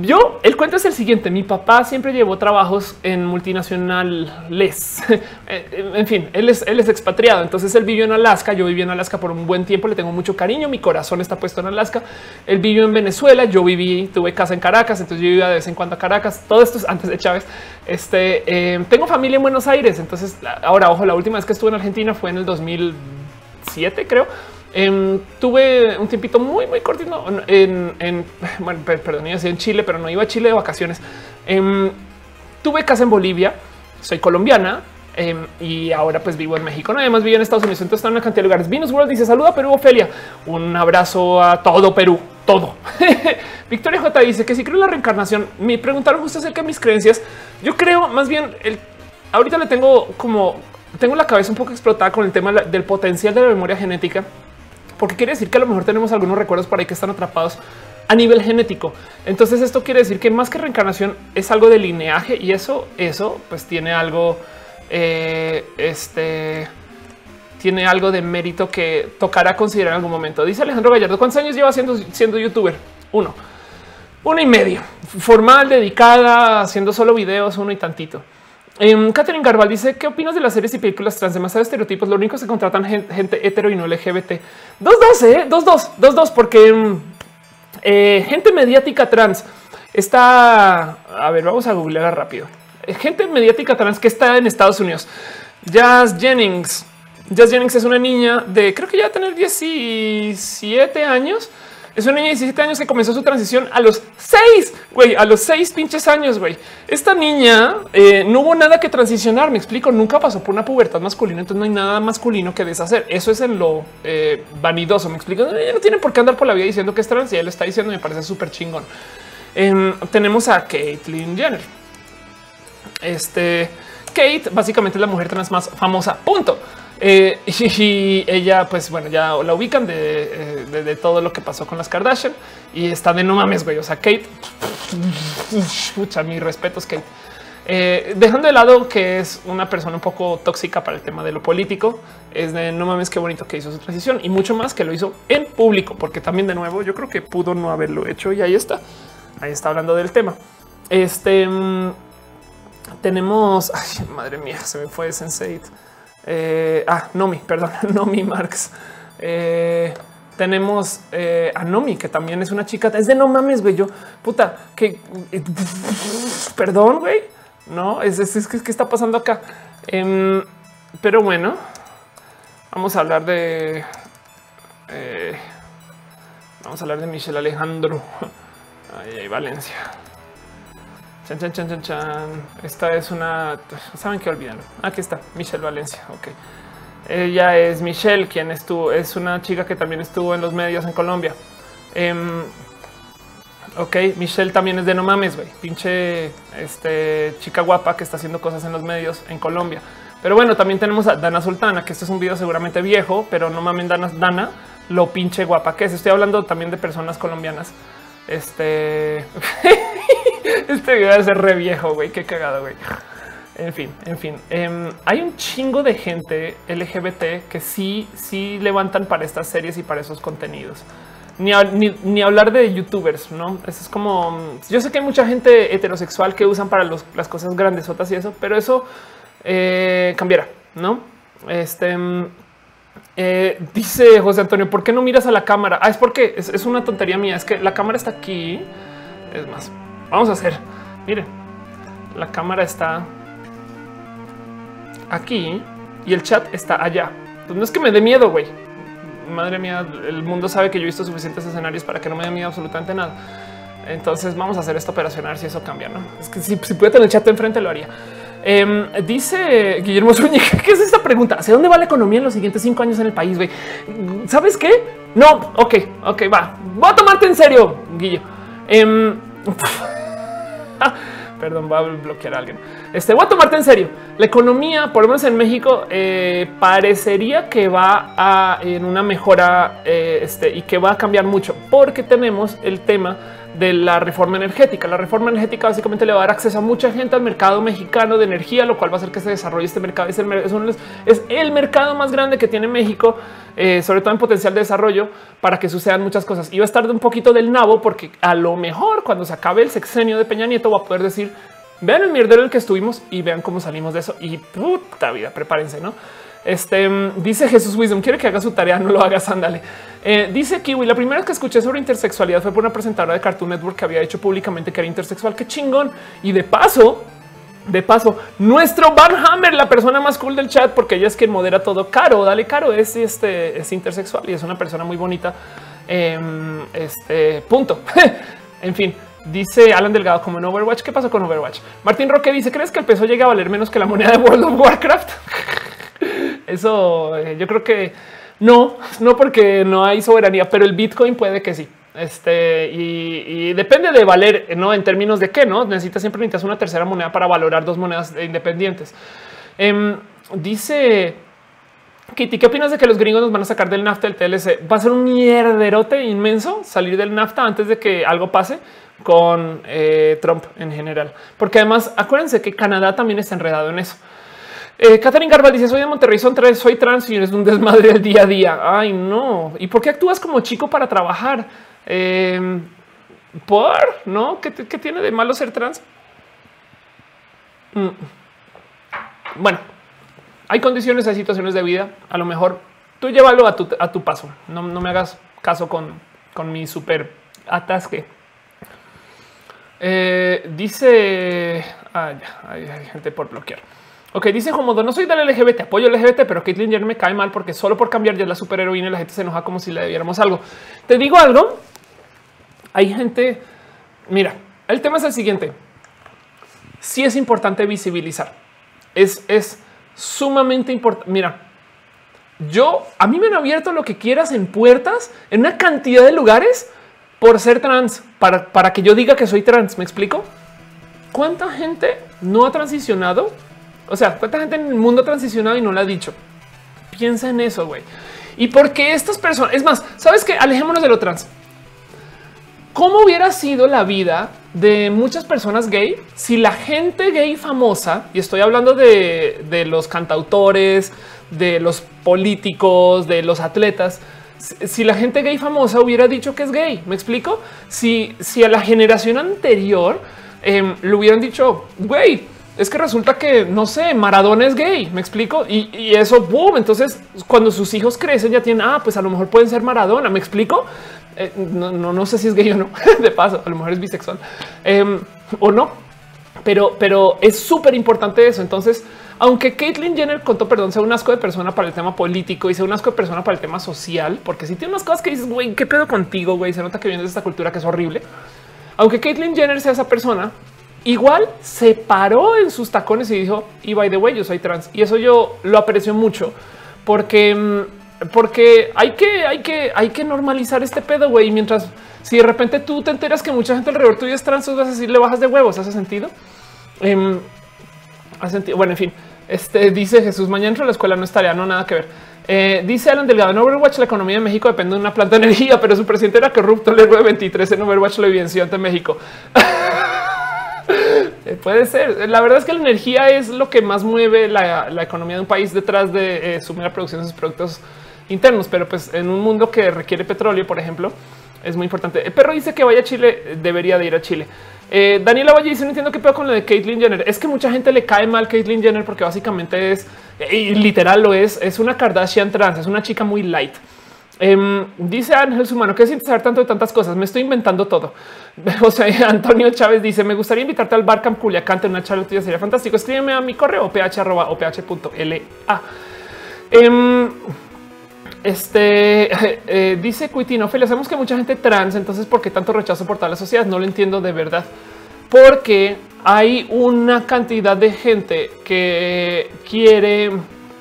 Speaker 1: Yo, el cuento es el siguiente. Mi papá siempre llevó trabajos en multinacionales. Eh, en fin, él es, él es expatriado. Entonces él vivió en Alaska. Yo viví en Alaska por un buen tiempo. Le tengo mucho cariño. Mi corazón está puesto en Alaska. Él vivió en Venezuela. Yo viví, tuve casa en Caracas. Entonces yo vivía de vez en cuando a Caracas. Todo esto es antes de Chávez. Este eh, tengo familia en Buenos Aires. Entonces ahora, ojo, la última vez que estuve en Argentina fue en el 2007, creo Em, tuve un tiempito muy, muy cortito en, bueno, perdón, iba en Chile, pero no iba a Chile de vacaciones. Em, tuve casa en Bolivia, soy colombiana em, y ahora pues vivo en México. No, además vivo en Estados Unidos, entonces está en una cantidad de lugares. Venus World dice saluda Perú, Ofelia. Un abrazo a todo Perú, todo. Victoria J dice que si creo en la reencarnación, me preguntaron justo acerca de mis creencias. Yo creo más bien el ahorita le tengo como tengo la cabeza un poco explotada con el tema del potencial de la memoria genética porque quiere decir que a lo mejor tenemos algunos recuerdos por ahí que están atrapados a nivel genético. Entonces esto quiere decir que más que reencarnación es algo de lineaje y eso, eso pues tiene algo, eh, este, tiene algo de mérito que tocará considerar en algún momento. Dice Alejandro Gallardo, ¿cuántos años lleva siendo, siendo youtuber? Uno, uno y medio, formal, dedicada, haciendo solo videos, uno y tantito. Um, Catherine Garbal dice qué opinas de las series y películas trans demasiados estereotipos. Lo único que se contratan gente, hetero y no LGBT. Dos, dos, eh? dos, dos, dos, dos, porque em, eh, gente mediática trans está. A ver, vamos a googlear rápido. Eh, gente mediática trans que está en Estados Unidos. Jazz Jennings. Jazz Jennings es una niña de creo que ya tener 17 años Es una niña de 17 años que comenzó su transición a los seis, güey, a los seis pinches años, güey. Esta niña eh, no hubo nada que transicionar. Me explico, nunca pasó por una pubertad masculina, entonces no hay nada masculino que deshacer. Eso es en lo eh, vanidoso. Me explico, no tiene por qué andar por la vida diciendo que es trans y él lo está diciendo. Me parece súper chingón. Em, tenemos a Caitlyn Jenner. Este Kate básicamente es la mujer trans más famosa. Punto. Eh, y, ella, pues bueno, ya la ubican eh, de, todo lo que pasó con las Kardashian y está de no mames, güey. O sea, Kate, escucha mis respetos, Kate. Eh, dejando de lado que es una persona un poco tóxica para el tema de lo político, es de no mames, qué bonito que hizo su transición y mucho más que lo hizo en público, porque también de nuevo yo creo que pudo no haberlo hecho y ahí está. Ahí está hablando del tema. Este mm, tenemos, ay, madre mía, se me fue Sensei. Eh, ah, Nomi, perdón, Nomi Marx. Eh, tenemos eh, a Nomi, que también es una chica. Es de no mames. Yo, puta, que perdón, güey. No, es, es, que, está pasando acá. Em, pero bueno, vamos a hablar de. vamos a hablar de Michelle Alejandro. Ay, Valencia. Chan, chan, chan, chan, chan. Esta es una. Saben que olvidan. Aquí está Michelle Valencia. Ok. Ella es Michelle, quien estuvo, es una chica que también estuvo en los medios en Colombia. Em, ok, Michelle también es de no mames, güey. Pinche este, chica guapa que está haciendo cosas en los medios en Colombia. Pero bueno, también tenemos a Dana Sultana, que este es un video seguramente viejo, pero no mames, Dana, Dana, lo pinche guapa que es. Estoy hablando también de personas colombianas. Este. este video debe ser re viejo, güey. Qué cagado, güey. En fin, en fin. Em, hay un chingo de gente LGBT que sí, sí levantan para estas series y para esos contenidos. Ni, hablar de youtubers, no? Es como yo sé que hay mucha gente heterosexual que usan para las cosas grandes otras y eso, pero eso eh, cambiará, no? Este em, eh, dice José Antonio, ¿por qué no miras a la cámara? Ah, es porque es, es una tontería mía. Es que la cámara está aquí. Es más, Vamos a hacer. Miren, la cámara está aquí y el chat está allá. Pues no es que me dé miedo, güey. Madre mía, el mundo sabe que yo he visto suficientes escenarios para que no me dé miedo absolutamente nada. Entonces vamos a hacer esta operación a ver si eso cambia. No es que si, si puede tener el chat enfrente, lo haría. Em, dice Guillermo Zúñiga, ¿qué es esta pregunta? ¿Hacia dónde va la economía en los siguientes cinco años en el país? Güey? ¿Sabes qué? No, ok, ok, va. Voy a tomarte en serio, Guillo. Em, Perdón, va a bloquear a alguien. Este voy a tomarte en serio. La economía, por lo menos en México, eh, parecería que va a en una mejora eh, este, y que va a cambiar mucho porque tenemos el tema de la reforma energética. La reforma energética básicamente le va a dar acceso a mucha gente al mercado mexicano de energía, lo cual va a hacer que se desarrolle este mercado. Es el, es el mercado más grande que tiene México, eh, sobre todo en potencial de desarrollo, para que sucedan muchas cosas. Y va a estar de un poquito del nabo, porque a lo mejor cuando se acabe el sexenio de Peña Nieto va a poder decir, vean el mierdero en el que estuvimos y vean cómo salimos de eso. Y puta vida, prepárense, ¿no? Este dice Jesús Wisdom, quiere que haga su tarea, no lo hagas, ándale. Eh, dice Kiwi, la primera vez que escuché sobre intersexualidad fue por una presentadora de Cartoon Network que había hecho públicamente que era intersexual. Qué chingón. Y de paso, de paso, nuestro Van Hammer, la persona más cool del chat, porque ella es quien modera todo. Caro, dale Caro, es este es intersexual y es una persona muy bonita. Em, este punto. en fin, dice Alan Delgado como en Overwatch. ¿Qué pasó con Overwatch? Martín Roque dice: ¿Crees que el peso llega a valer menos que la moneda de World of Warcraft? Eso eh, yo creo que no, no porque no hay soberanía, pero el Bitcoin puede que sí. Este y, depende de valer, no en términos de qué no necesitas siempre necesitas una tercera moneda para valorar dos monedas independientes. Em, dice Kitty, ¿qué opinas de que los gringos nos van a sacar del NAFTA del TLC? Va a ser un mierderote inmenso salir del NAFTA antes de que algo pase con eh, Trump en general, porque además acuérdense que Canadá también está enredado en eso. Eh, Catherine Garbal dice: Soy de Monterrey, son tres, soy trans y eres un desmadre del día a día. Ay, no. ¿Y por qué actúas como chico para trabajar? Em, por no, ¿Qué, tiene de malo ser trans? Mm. Bueno, hay condiciones, hay situaciones de vida. A lo mejor tú llévalo a tu, paso. No, me hagas caso con, con mi super atasque. Eh, dice hay gente por bloquear. Ok, dice Jomodo, no soy del LGBT, apoyo LGBT, pero Caitlyn Jenner me cae mal porque solo por cambiar ya es la superheroína la gente se enoja como si le debiéramos algo. Te digo algo, Hay gente, mira, el tema es el siguiente. Si es importante visibilizar. Es, es sumamente importante. Mira, yo, a mí me han abierto lo que quieras en puertas, en una cantidad de lugares por ser trans, para, para que yo diga que soy trans. ¿Me explico? ¿Cuánta gente no ha transicionado? O sea, ¿cuánta gente en el mundo ha transicionado y no lo ha dicho? Piensa en eso, güey. Y porque estas personas, es más, sabes que alejémonos de lo trans. ¿Cómo hubiera sido la vida de muchas personas gay si la gente gay famosa, y estoy hablando de, de los cantautores, de los políticos, de los atletas, si la gente gay famosa hubiera dicho que es gay, me explico. Si, si a la generación anterior eh, le hubieran dicho, güey, es que resulta que no sé, Maradona es gay, me explico. Y, eso, boom. Entonces, cuando sus hijos crecen, ya tienen, ah, pues a lo mejor pueden ser Maradona, me explico. Eh, no, no, sé si es gay o no. De paso, a lo mejor es bisexual em, o no, pero, pero es súper importante eso. Entonces, aunque Caitlyn Jenner contó, perdón, sea un asco de persona para el tema político y sea un asco de persona para el tema social, porque si tiene unas cosas que dices, güey, qué pedo contigo, güey, se nota que vienes de esta cultura que es horrible. Aunque Caitlyn Jenner sea esa persona, igual se paró en sus tacones y dijo, y by the way, yo soy trans. Y eso yo lo aprecio mucho porque, mm, porque hay que, hay que, hay que normalizar este pedo, güey. Mientras si de repente tú te enteras que mucha gente alrededor tuyo es trans, vas a decir, le bajas de huevos. ¿Hace sentido? Eh, ¿hace sentido? Bueno, en fin, este dice Jesús, mañana la escuela, no estaría, no nada que ver. Eh, dice Alan Delgado en Overwatch, la economía de México depende de una planta de energía, pero su presidente era corrupto. El héroe 23 en Overwatch lo evidenció ante México. Eh, puede ser. La verdad es que la energía es lo que más mueve la, economía de un país detrás de eh, su producción de sus productos internos. Pero pues en un mundo que requiere petróleo, por ejemplo, es muy importante. El perro dice que vaya a Chile, debería de ir a Chile. Eh, Daniela Valle dice: No entiendo qué pedo con lo de Caitlyn Jenner. Es que mucha gente le cae mal Caitlyn Jenner porque básicamente es literal lo es. Es una Kardashian trans, es una chica muy light. Em, dice Ángel Sumano que sientes saber tanto de tantas cosas. Me estoy inventando todo. O sea, Antonio Chávez dice: Me gustaría invitarte al Barcamp Culiacán en una charla tuya. Sería fantástico. Escríbeme a mi correo ph.oph.la. Em, este eh, dice Cuitino, Ophelia, sabemos que mucha gente trans, entonces ¿por qué tanto rechazo por toda la sociedad? No lo entiendo de verdad. Porque hay una cantidad de gente que quiere,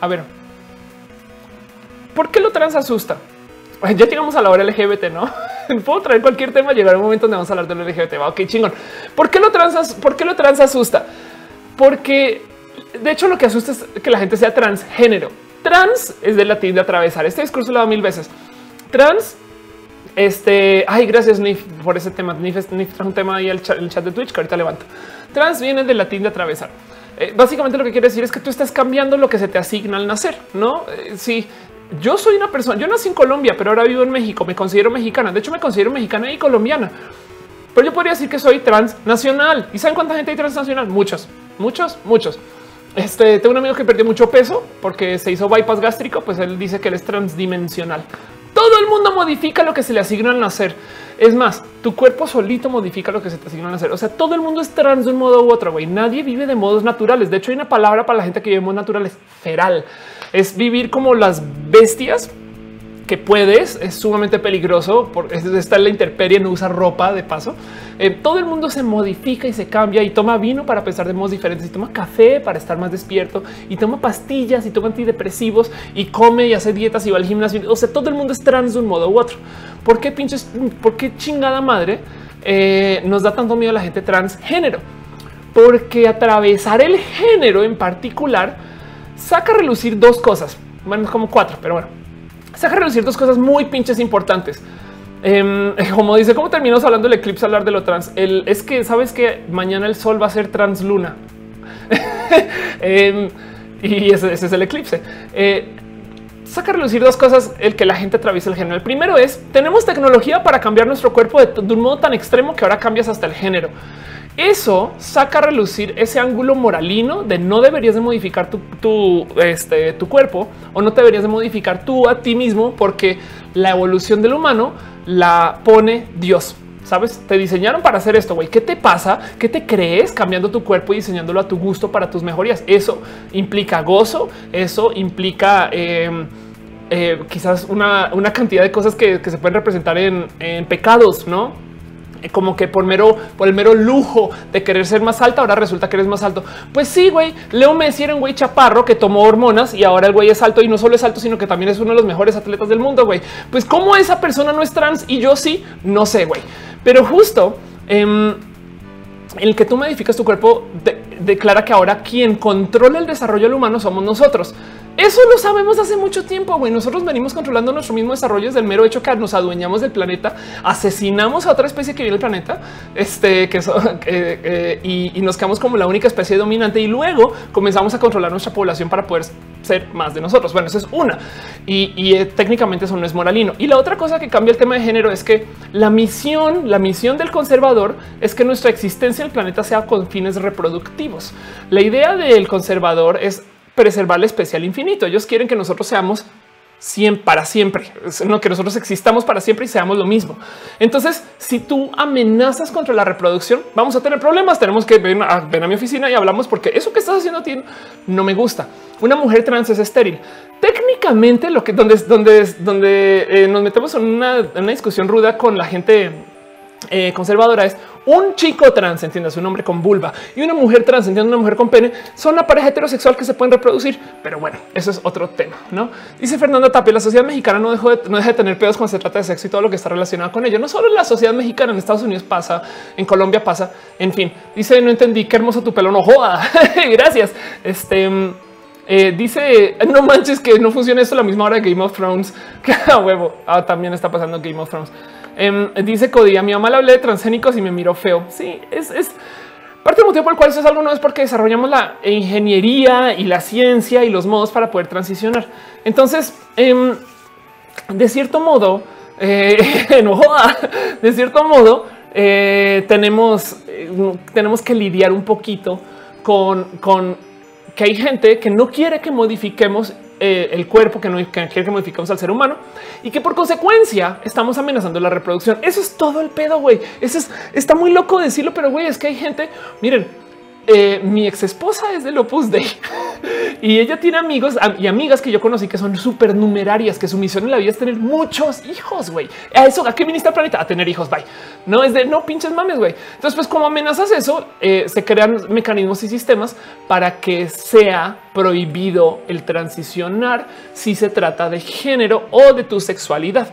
Speaker 1: a ver, ¿por qué lo trans asusta? Ya llegamos a la hora LGBT, ¿no? Puedo traer cualquier tema, llegar un momento donde vamos a hablar del LGBT. Va, ok, chingón. ¿Por qué lo trans, por qué lo trans asusta? Porque de hecho lo que asusta es que la gente sea transgénero. Trans es del latín de atravesar. Este discurso lo he dado mil veces. Trans este, ay, gracias Nif por ese tema. Nif, Nif trajo un tema ahí el chat, el chat de Twitch que ahorita levanto. Trans viene del latín de atravesar. Eh, básicamente lo que quiere decir es que tú estás cambiando lo que se te asigna al nacer, no? Eh, sí, yo soy una persona, yo nací en Colombia, pero ahora vivo en México, me considero mexicana, de hecho me considero mexicana y colombiana, pero yo podría decir que soy transnacional. ¿Y saben cuánta gente hay transnacional? Muchos, muchos, muchos. Este tengo un amigo que perdió mucho peso porque se hizo bypass gástrico, pues él dice que él es transdimensional. Todo el mundo modifica lo que se le asigna al nacer. Es más, tu cuerpo solito modifica lo que se te asigna al nacer. O sea, todo el mundo es trans de un modo u otro. Güey, nadie vive de modos naturales. De hecho, hay una palabra para la gente que vive de modos naturales: feral es vivir como las bestias que puedes, es sumamente peligroso, porque está en la intemperie, no usa ropa de paso. Eh, todo el mundo se modifica y se cambia y toma vino para pensar de modos diferentes y toma café para estar más despierto y toma pastillas y toma antidepresivos y come y hace dietas y va al gimnasio. O sea, todo el mundo es trans de un modo u otro. ¿Por qué pinches? ¿Por qué chingada madre eh, nos da tanto miedo a la gente transgénero? Porque atravesar el género en particular saca a relucir dos cosas, bueno, como cuatro, pero bueno, saca a relucir dos cosas muy pinches importantes. Em, como dice, ¿cómo terminamos hablando del eclipse, hablar de lo trans? El, es que sabes que mañana el sol va a ser transluna. eh, y ese, es el eclipse. Eh, saca a relucir dos cosas el que la gente atraviesa el género. El primero es tenemos tecnología para cambiar nuestro cuerpo de un modo tan extremo que ahora cambias hasta el género. Eso saca a relucir ese ángulo moralino de no deberías de modificar tu, este, tu cuerpo o no te deberías de modificar tú a ti mismo porque la evolución del humano la pone Dios. Sabes, te diseñaron para hacer esto. Güey, ¿qué te pasa? ¿Qué te crees cambiando tu cuerpo y diseñándolo a tu gusto para tus mejorías? Eso implica gozo, eso implica em, eh, quizás una, cantidad de cosas que, se pueden representar en, en pecados, no? Como que por mero, por el mero lujo de querer ser más alta, ahora resulta que eres más alto. Pues sí, güey. Leo Messi era un güey chaparro que tomó hormonas y ahora el güey es alto y no solo es alto, sino que también es uno de los mejores atletas del mundo, güey. Pues cómo esa persona no es trans y yo sí, no sé, güey. Pero justo en el que tú modificas tu cuerpo declara que ahora quien controla el desarrollo del humano somos nosotros. Eso lo sabemos hace mucho tiempo. Güey. Nosotros venimos controlando nuestro mismo desarrollo desde el mero hecho que nos adueñamos del planeta, asesinamos a otra especie que vive el planeta, este que eh, y, nos quedamos como la única especie dominante y luego comenzamos a controlar nuestra población para poder ser más de nosotros. Bueno, eso es una y, eh, técnicamente eso no es moralino. Y la otra cosa que cambia el tema de género es que la misión, la misión del conservador es que nuestra existencia en el planeta sea con fines reproductivos. La idea del conservador es preservar la especie al infinito. Ellos quieren que nosotros seamos para siempre, no que nosotros existamos para siempre y seamos lo mismo. Entonces, si tú amenazas contra la reproducción, vamos a tener problemas. Tenemos que ven a, a mi oficina y hablamos porque eso que estás haciendo a ti no me gusta. Una mujer trans es estéril. Técnicamente, lo que donde, donde, donde eh, nos metemos en una, una discusión ruda con la gente eh, conservadora es un chico trans, entiendas, un hombre con vulva y una mujer trans, entiendas, una mujer con pene, son una pareja heterosexual que se pueden reproducir. Pero bueno, eso es otro tema, ¿no? Dice Fernando Tapia, la sociedad mexicana no, dejó de, no deja de tener pedos cuando se trata de sexo y todo lo que está relacionado con ello. No solo en la sociedad mexicana, en Estados Unidos pasa, en Colombia pasa, en fin. Dice, no entendí, qué hermoso tu pelo, no joda. Gracias. Este... Eh, dice no manches que no funciona eso a la misma hora de Game of Thrones que a huevo ah, también está pasando Game of Thrones. Em, dice Cody, a mi mamá le hablé de transgénicos y me miró feo. Sí, es, parte del motivo por el cual eso es algo no es porque desarrollamos la ingeniería y la ciencia y los modos para poder transicionar. Entonces, em, de cierto modo, eh, de cierto modo, eh, tenemos, eh, tenemos que lidiar un poquito con, con que hay gente que no quiere que modifiquemos eh, el cuerpo, que no quiere que modificamos al ser humano y que por consecuencia estamos amenazando la reproducción. Eso es todo el pedo, güey. Eso es, está muy loco decirlo, pero güey, es que hay gente, miren, eh, mi ex esposa es del Opus Dei y ella tiene amigos y amigas que yo conocí que son súper numerarias, que su misión en la vida es tener muchos hijos. Güey, a eso, a qué ministra el planeta? A tener hijos. Bye. No es de no pinches mames. Güey. Entonces, pues, como amenazas eso, eh, se crean mecanismos y sistemas para que sea prohibido el transicionar si se trata de género o de tu sexualidad.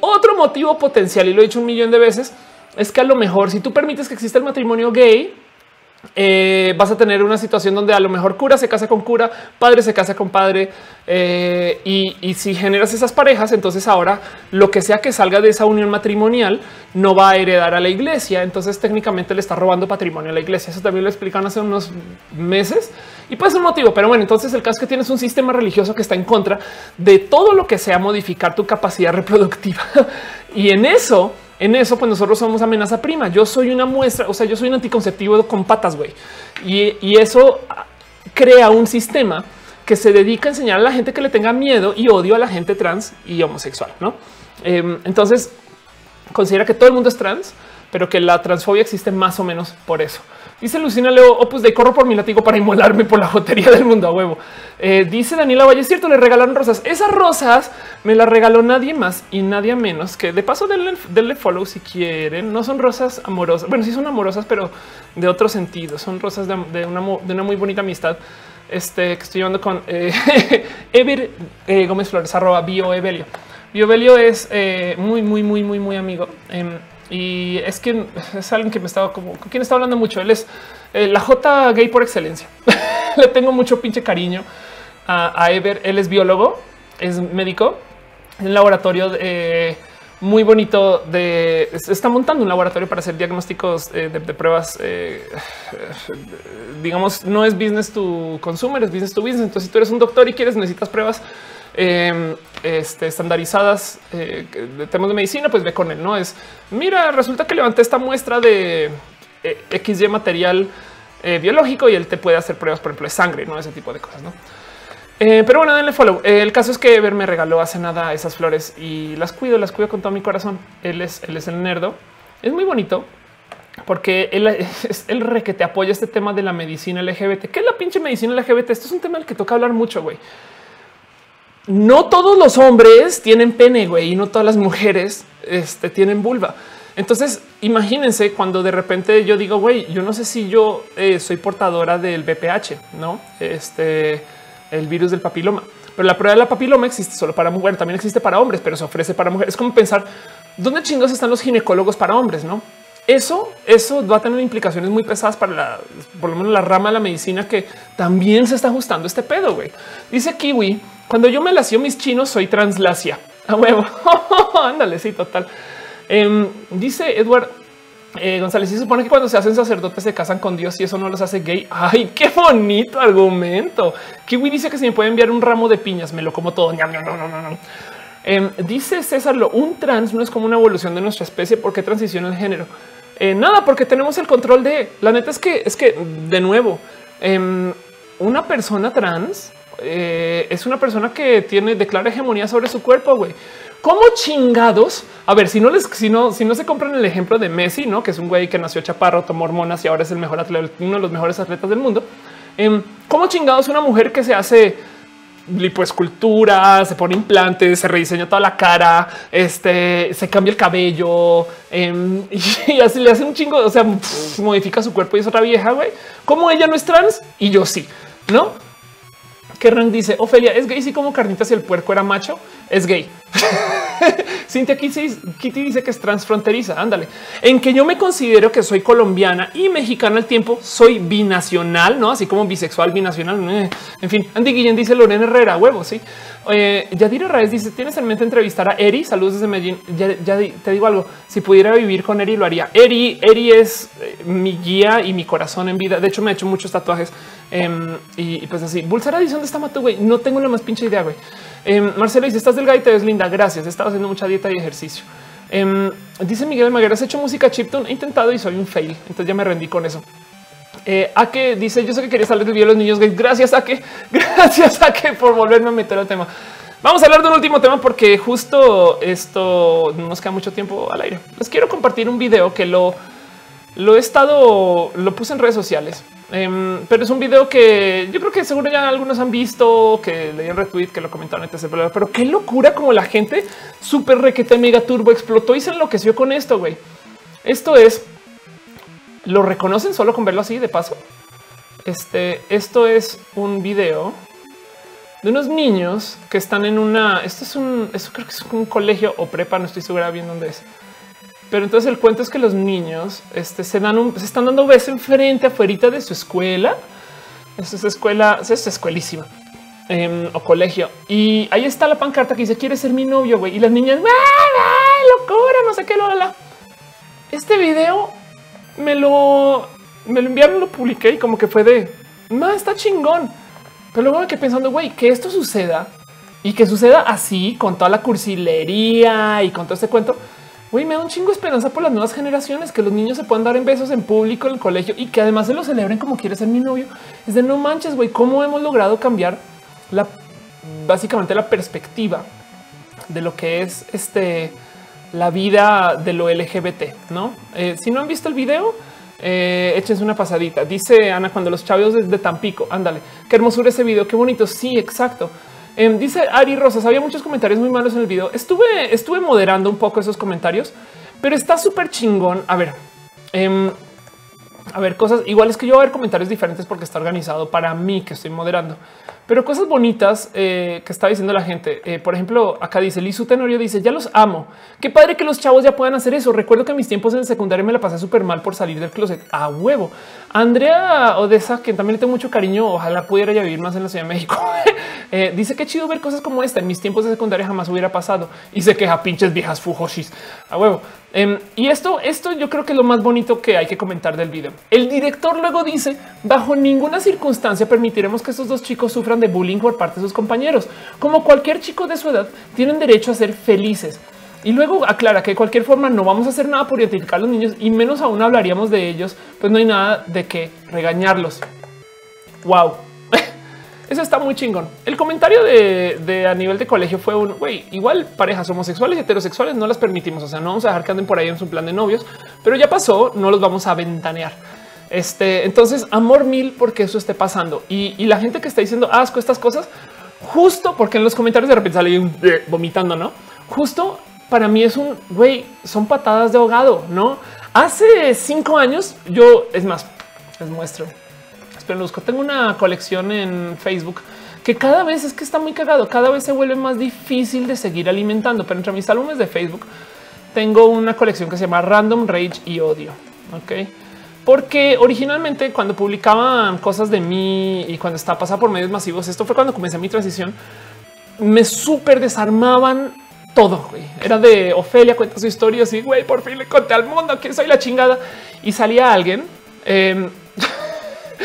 Speaker 1: Otro motivo potencial, y lo he dicho un millón de veces, es que a lo mejor si tú permites que exista el matrimonio gay, eh, vas a tener una situación donde a lo mejor cura se casa con cura, padre se casa con padre eh, y, si generas esas parejas, entonces ahora lo que sea que salga de esa unión matrimonial no va a heredar a la iglesia. Entonces técnicamente le está robando patrimonio a la iglesia. Eso también lo explican hace unos meses y puede ser un motivo. Pero bueno, entonces el caso es que tienes un sistema religioso que está en contra de todo lo que sea modificar tu capacidad reproductiva y en eso en eso, pues nosotros somos amenaza prima. Yo soy una muestra, o sea, yo soy un anticonceptivo con patas, güey. Y, eso crea un sistema que se dedica a enseñar a la gente que le tenga miedo y odio a la gente trans y homosexual, ¿no? Em, entonces, considera que todo el mundo es trans, pero que la transfobia existe más o menos por eso. Dice Lucina Leo Opus de corro por mi latigo para inmolarme por la jotería del mundo a huevo. Eh, dice Daniela Valle, es cierto, le regalaron rosas. Esas rosas me las regaló nadie más y nadie menos que de paso denle, follow si quieren. No son rosas amorosas. Bueno, sí son amorosas, pero de otro sentido. Son rosas de, una, muy bonita amistad. Este que estoy llevando con eh, Ever eh, Gómez Flores, arroba Bio Evelio. Bio es eh, muy, muy, muy, muy, muy amigo. Y es que es alguien que me estaba como con quien está hablando mucho. Él es eh, la J gay por excelencia. Le tengo mucho pinche cariño a, Ever. Él es biólogo, es médico en un laboratorio eh, muy bonito de está montando un laboratorio para hacer diagnósticos eh, de, pruebas. digamos, no es business to consumer, es business to business. Entonces, si tú eres un doctor y quieres, necesitas pruebas Em, este, estandarizadas eh, de temas de medicina, pues ve con él. No es mira, resulta que levanté esta muestra de eh, XY material eh, biológico y él te puede hacer pruebas, por ejemplo, de sangre, no ese tipo de cosas. No, pero bueno, denle follow. el caso es que Ever me regaló hace nada esas flores y las cuido, las cuido con todo mi corazón. Él es, él es el nerdo. Es muy bonito porque él es el re que te apoya este tema de la medicina LGBT. ¿Qué es la pinche medicina LGBT? Esto es un tema del que toca hablar mucho, güey no todos los hombres tienen pene, güey, y no todas las mujeres este, tienen vulva. Entonces, imagínense cuando de repente yo digo, güey, yo no sé si yo eh, soy portadora del BPH, no? Este, el virus del papiloma. Pero la prueba de la papiloma existe solo para mujeres, también existe para hombres, pero se ofrece para mujeres. Es como pensar dónde chingos están los ginecólogos para hombres, no? Eso, eso va a tener implicaciones muy pesadas para la, por lo menos la rama de la medicina que también se está ajustando este pedo. Güey. Dice Kiwi: Cuando yo me lacio mis chinos, soy translasia. A huevo. Ándale, sí, total. Em, dice Edward eh, González, se supone que cuando se hacen sacerdotes se casan con Dios y eso no los hace gay. Ay, qué bonito argumento. Kiwi dice que si me puede enviar un ramo de piñas, me lo como todo. Em, dice César, lo un trans no es como una evolución de nuestra especie porque transiciona el género. Eh, nada, porque tenemos el control de la neta. Es que es que de nuevo, em, una persona trans eh, es una persona que tiene declara hegemonía sobre su cuerpo. Güey, ¿Cómo chingados? A ver, si no les, si no, si no se compran el ejemplo de Messi, no que es un güey que nació chaparro, tomó hormonas y ahora es el mejor atleta, uno de los mejores atletas del mundo. Em, ¿Cómo chingados una mujer que se hace lipoescultura, se pone implantes, se rediseña toda la cara, este, se cambia el cabello em, y así le hace un chingo, o sea, modifica su cuerpo y es otra vieja, güey. ¿Cómo ella no es trans? Y yo sí, ¿no? Kerran dice Ofelia es gay. Si como carnitas y el puerco era macho, es gay. Cintia Kitty dice que es transfronteriza. Ándale, en que yo me considero que soy colombiana y mexicana al tiempo, soy binacional, no así como bisexual, binacional. En fin, Andy Guillén dice Lorena Herrera, huevo. Sí, eh, Yadira Raez dice: Tienes en mente entrevistar a Eri. Saludos desde Medellín. Ya, te digo algo. Si pudiera vivir con Eri, lo haría. Eri, Eri es eh, mi guía y mi corazón en vida. De hecho, me ha hecho muchos tatuajes em, y, pues así. Bulsara dice: ¿Dónde está Mato? Güey, no tengo la más pinche idea. Güey. Em, Marcelo dice: Estás delgada y te ves linda. Gracias. He estado haciendo mucha dieta y ejercicio. Em, dice Miguel Maguera: Has hecho música chiptune. He intentado y soy un fail. Entonces ya me rendí con eso. Eh, a que dice yo sé que quería salir del video de los niños gays. Gracias a que, gracias a que por volverme a meter al tema. Vamos a hablar de un último tema porque justo esto nos queda mucho tiempo al aire. Les quiero compartir un video que lo, lo he estado, lo puse en redes sociales, em, pero es un video que yo creo que seguro ya algunos han visto, que leían retweet, que lo comentaron, etc. Pero qué locura como la gente súper requete mega turbo explotó y se enloqueció con esto, güey. Esto es lo reconocen solo con verlo así de paso. Este, esto es un video de unos niños que están en una. Esto es un, eso creo que es un colegio o prepa, no estoy segura bien dónde es. Pero entonces el cuento es que los niños este, se dan un, se están dando beso enfrente, afuera de su escuela. Esta es escuela, es escuelísima em, o colegio. Y ahí está la pancarta que dice: Quiere ser mi novio, güey. Y las niñas, ¡Ah, locura! No sé qué, lo la. Este video me lo, me lo enviaron, lo publiqué y como que fue de más está chingón. Pero luego me quedé pensando, güey, que esto suceda y que suceda así con toda la cursilería y con todo este cuento. Güey, me da un chingo de esperanza por las nuevas generaciones, que los niños se puedan dar en besos en público en el colegio y que además se lo celebren como quiere ser mi novio. Es de no manches, güey, cómo hemos logrado cambiar la básicamente la perspectiva de lo que es este la vida de lo LGBT, ¿no? Eh, si no han visto el video, eh, échense una pasadita. Dice Ana, cuando los chavos de, Tampico, ándale, qué hermosura ese video, qué bonito. Sí, exacto. Em, dice Ari Rosas, había muchos comentarios muy malos en el video. Estuve, estuve moderando un poco esos comentarios, pero está súper chingón. A ver, em, a ver, cosas iguales que yo voy a ver comentarios diferentes porque está organizado para mí que estoy moderando pero cosas bonitas eh, que está diciendo la gente. Eh, por ejemplo, acá dice Lizu Tenorio dice ya los amo. Qué padre que los chavos ya puedan hacer eso. Recuerdo que en mis tiempos en el secundario me la pasé súper mal por salir del closet a huevo. Andrea Odessa, que también le tengo mucho cariño, ojalá pudiera ya vivir más en la Ciudad de México. eh, dice que chido ver cosas como esta. En mis tiempos de secundaria jamás hubiera pasado y se queja pinches viejas fujoshis a huevo. Em, y esto, esto yo creo que es lo más bonito que hay que comentar del video. El director luego dice bajo ninguna circunstancia permitiremos que estos dos chicos sufran de bullying por parte de sus compañeros. Como cualquier chico de su edad, tienen derecho a ser felices. Y luego aclara que de cualquier forma no vamos a hacer nada por identificar a los niños y menos aún hablaríamos de ellos, pues no hay nada de que regañarlos. Wow. Eso está muy chingón. El comentario de, a nivel de colegio fue un güey, igual parejas homosexuales y heterosexuales no las permitimos. O sea, no vamos a dejar que anden por ahí en su plan de novios, pero ya pasó, no los vamos a ventanear. Este, entonces, amor mil porque eso esté pasando. Y, la gente que está diciendo asco estas cosas, justo porque en los comentarios de repente sale vomitando, no? Justo para mí es un güey, son patadas de ahogado, no? Hace cinco años yo, es más, les muestro. Espero, busco. Tengo una colección en Facebook que cada vez es que está muy cagado, cada vez se vuelve más difícil de seguir alimentando. Pero entre mis álbumes de Facebook tengo una colección que se llama Random Rage y Odio. Ok, porque originalmente cuando publicaban cosas de mí y cuando estaba pasada por medios masivos, esto fue cuando comencé mi transición, me súper desarmaban todo. Era de Ofelia, cuenta su historia así, güey, por fin le conté al mundo que soy la chingada. Y salía alguien em,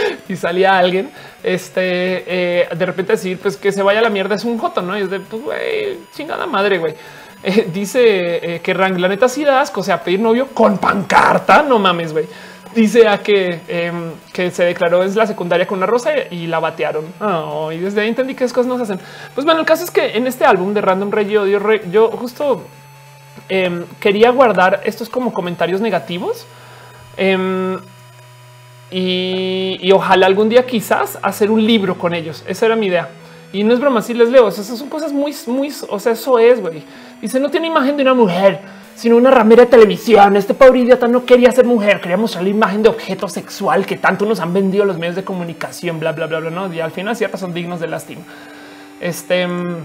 Speaker 1: y salía alguien este eh, de repente decir pues que se vaya a la mierda es un joto, no? es de pues, güey, chingada madre, güey. Eh, dice eh, que Rang, la neta, sí da asco, o sea, pedir novio con pancarta. No mames, güey. Dice a que, em, que se declaró en la secundaria con una rosa y la batearon. y desde ahí entendí que esas cosas no se hacen. Pues bueno, el caso es que en este álbum de Random Rey yo, yo, justo em, quería guardar estos como comentarios negativos. Y, ojalá algún día quizás hacer un libro con ellos. Esa era mi idea. Y no es broma, si les leo. Esas son cosas muy, muy, o sea, eso es, güey. Dice, no tiene imagen de una mujer, sino una ramera de televisión. Este pobre idiota no quería ser mujer, quería mostrar la imagen de objeto sexual que tanto nos han vendido los medios de comunicación, bla, bla, bla, bla. No, y al final ciertas son dignos de lástima. Este mm,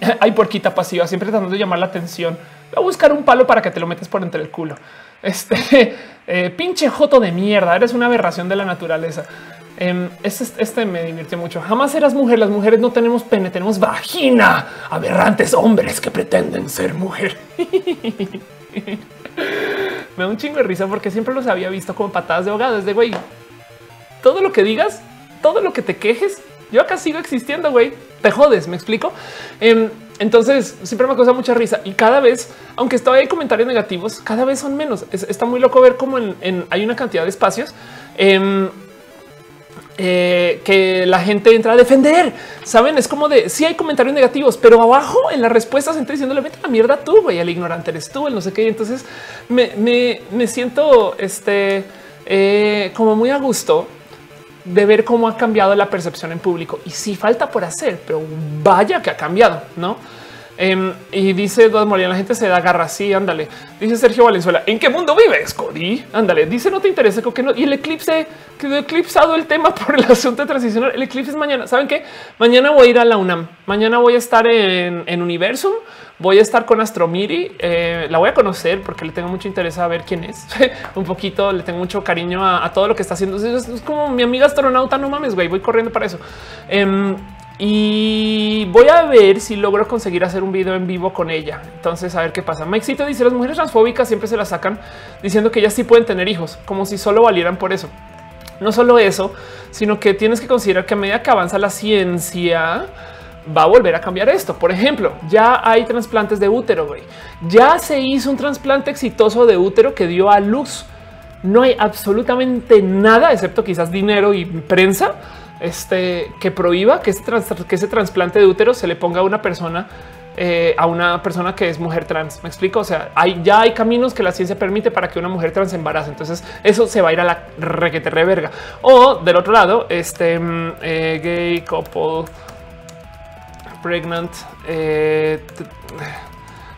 Speaker 1: hay porquita pasiva, siempre tratando de llamar la atención. Voy a buscar un palo para que te lo metas por entre el culo. Este eh, pinche joto de mierda. Eres una aberración de la naturaleza. Em, este, este, me divirtió mucho. Jamás eras mujer. Las mujeres no tenemos pene, tenemos vagina. Aberrantes hombres que pretenden ser mujer. me da un chingo de risa porque siempre los había visto como patadas de ahogado. de güey, todo lo que digas, todo lo que te quejes, yo acá sigo existiendo, güey. Te jodes, me explico. Em, entonces siempre me causa mucha risa y cada vez, aunque estaba hay comentarios negativos, cada vez son menos. está muy loco ver cómo hay una cantidad de espacios. Em, eh, que la gente entra a defender. Saben, es como de si hay comentarios negativos, pero abajo en las respuestas entra diciéndole vete la mierda tú, güey, el ignorante eres tú, el no sé qué. Entonces me, siento este eh, como muy a gusto de ver cómo ha cambiado la percepción en público y si falta por hacer, pero vaya que ha cambiado, no? Em, y dice Dos Molina, la gente se da garra. Sí, ándale. Dice Sergio Valenzuela, ¿en qué mundo vives, Cody? Ándale. Dice, no te interesa que no. Y el eclipse quedó eclipsado el tema por el asunto transicional. El eclipse es mañana. ¿Saben qué? Mañana voy a ir a la UNAM. Mañana voy a estar en, en Universum. Voy a estar con Astromiri. Eh, la voy a conocer porque le tengo mucho interés a ver quién es. Un poquito le tengo mucho cariño a, todo lo que está haciendo. Es, como mi amiga astronauta. No mames, güey. Voy corriendo para eso. Em, y voy a ver si logro conseguir hacer un video en vivo con ella. Entonces, a ver qué pasa. Maxito dice las mujeres transfóbicas siempre se las sacan diciendo que ellas sí pueden tener hijos, como si solo valieran por eso. No solo eso, sino que tienes que considerar que a medida que avanza la ciencia, va a volver a cambiar esto. Por ejemplo, ya hay trasplantes de útero. Güey. Ya se hizo un trasplante exitoso de útero que dio a luz. No hay absolutamente nada, excepto quizás dinero y prensa este, que prohíba que, que ese trasplante de útero se le ponga a una persona eh, a una persona que es mujer trans. Me explico. O sea, hay ya hay caminos que la ciencia permite para que una mujer trans embarace. Entonces, eso se va a ir a la requete reverga. O del otro lado, este mm, eh, gay couple pregnant. Eh,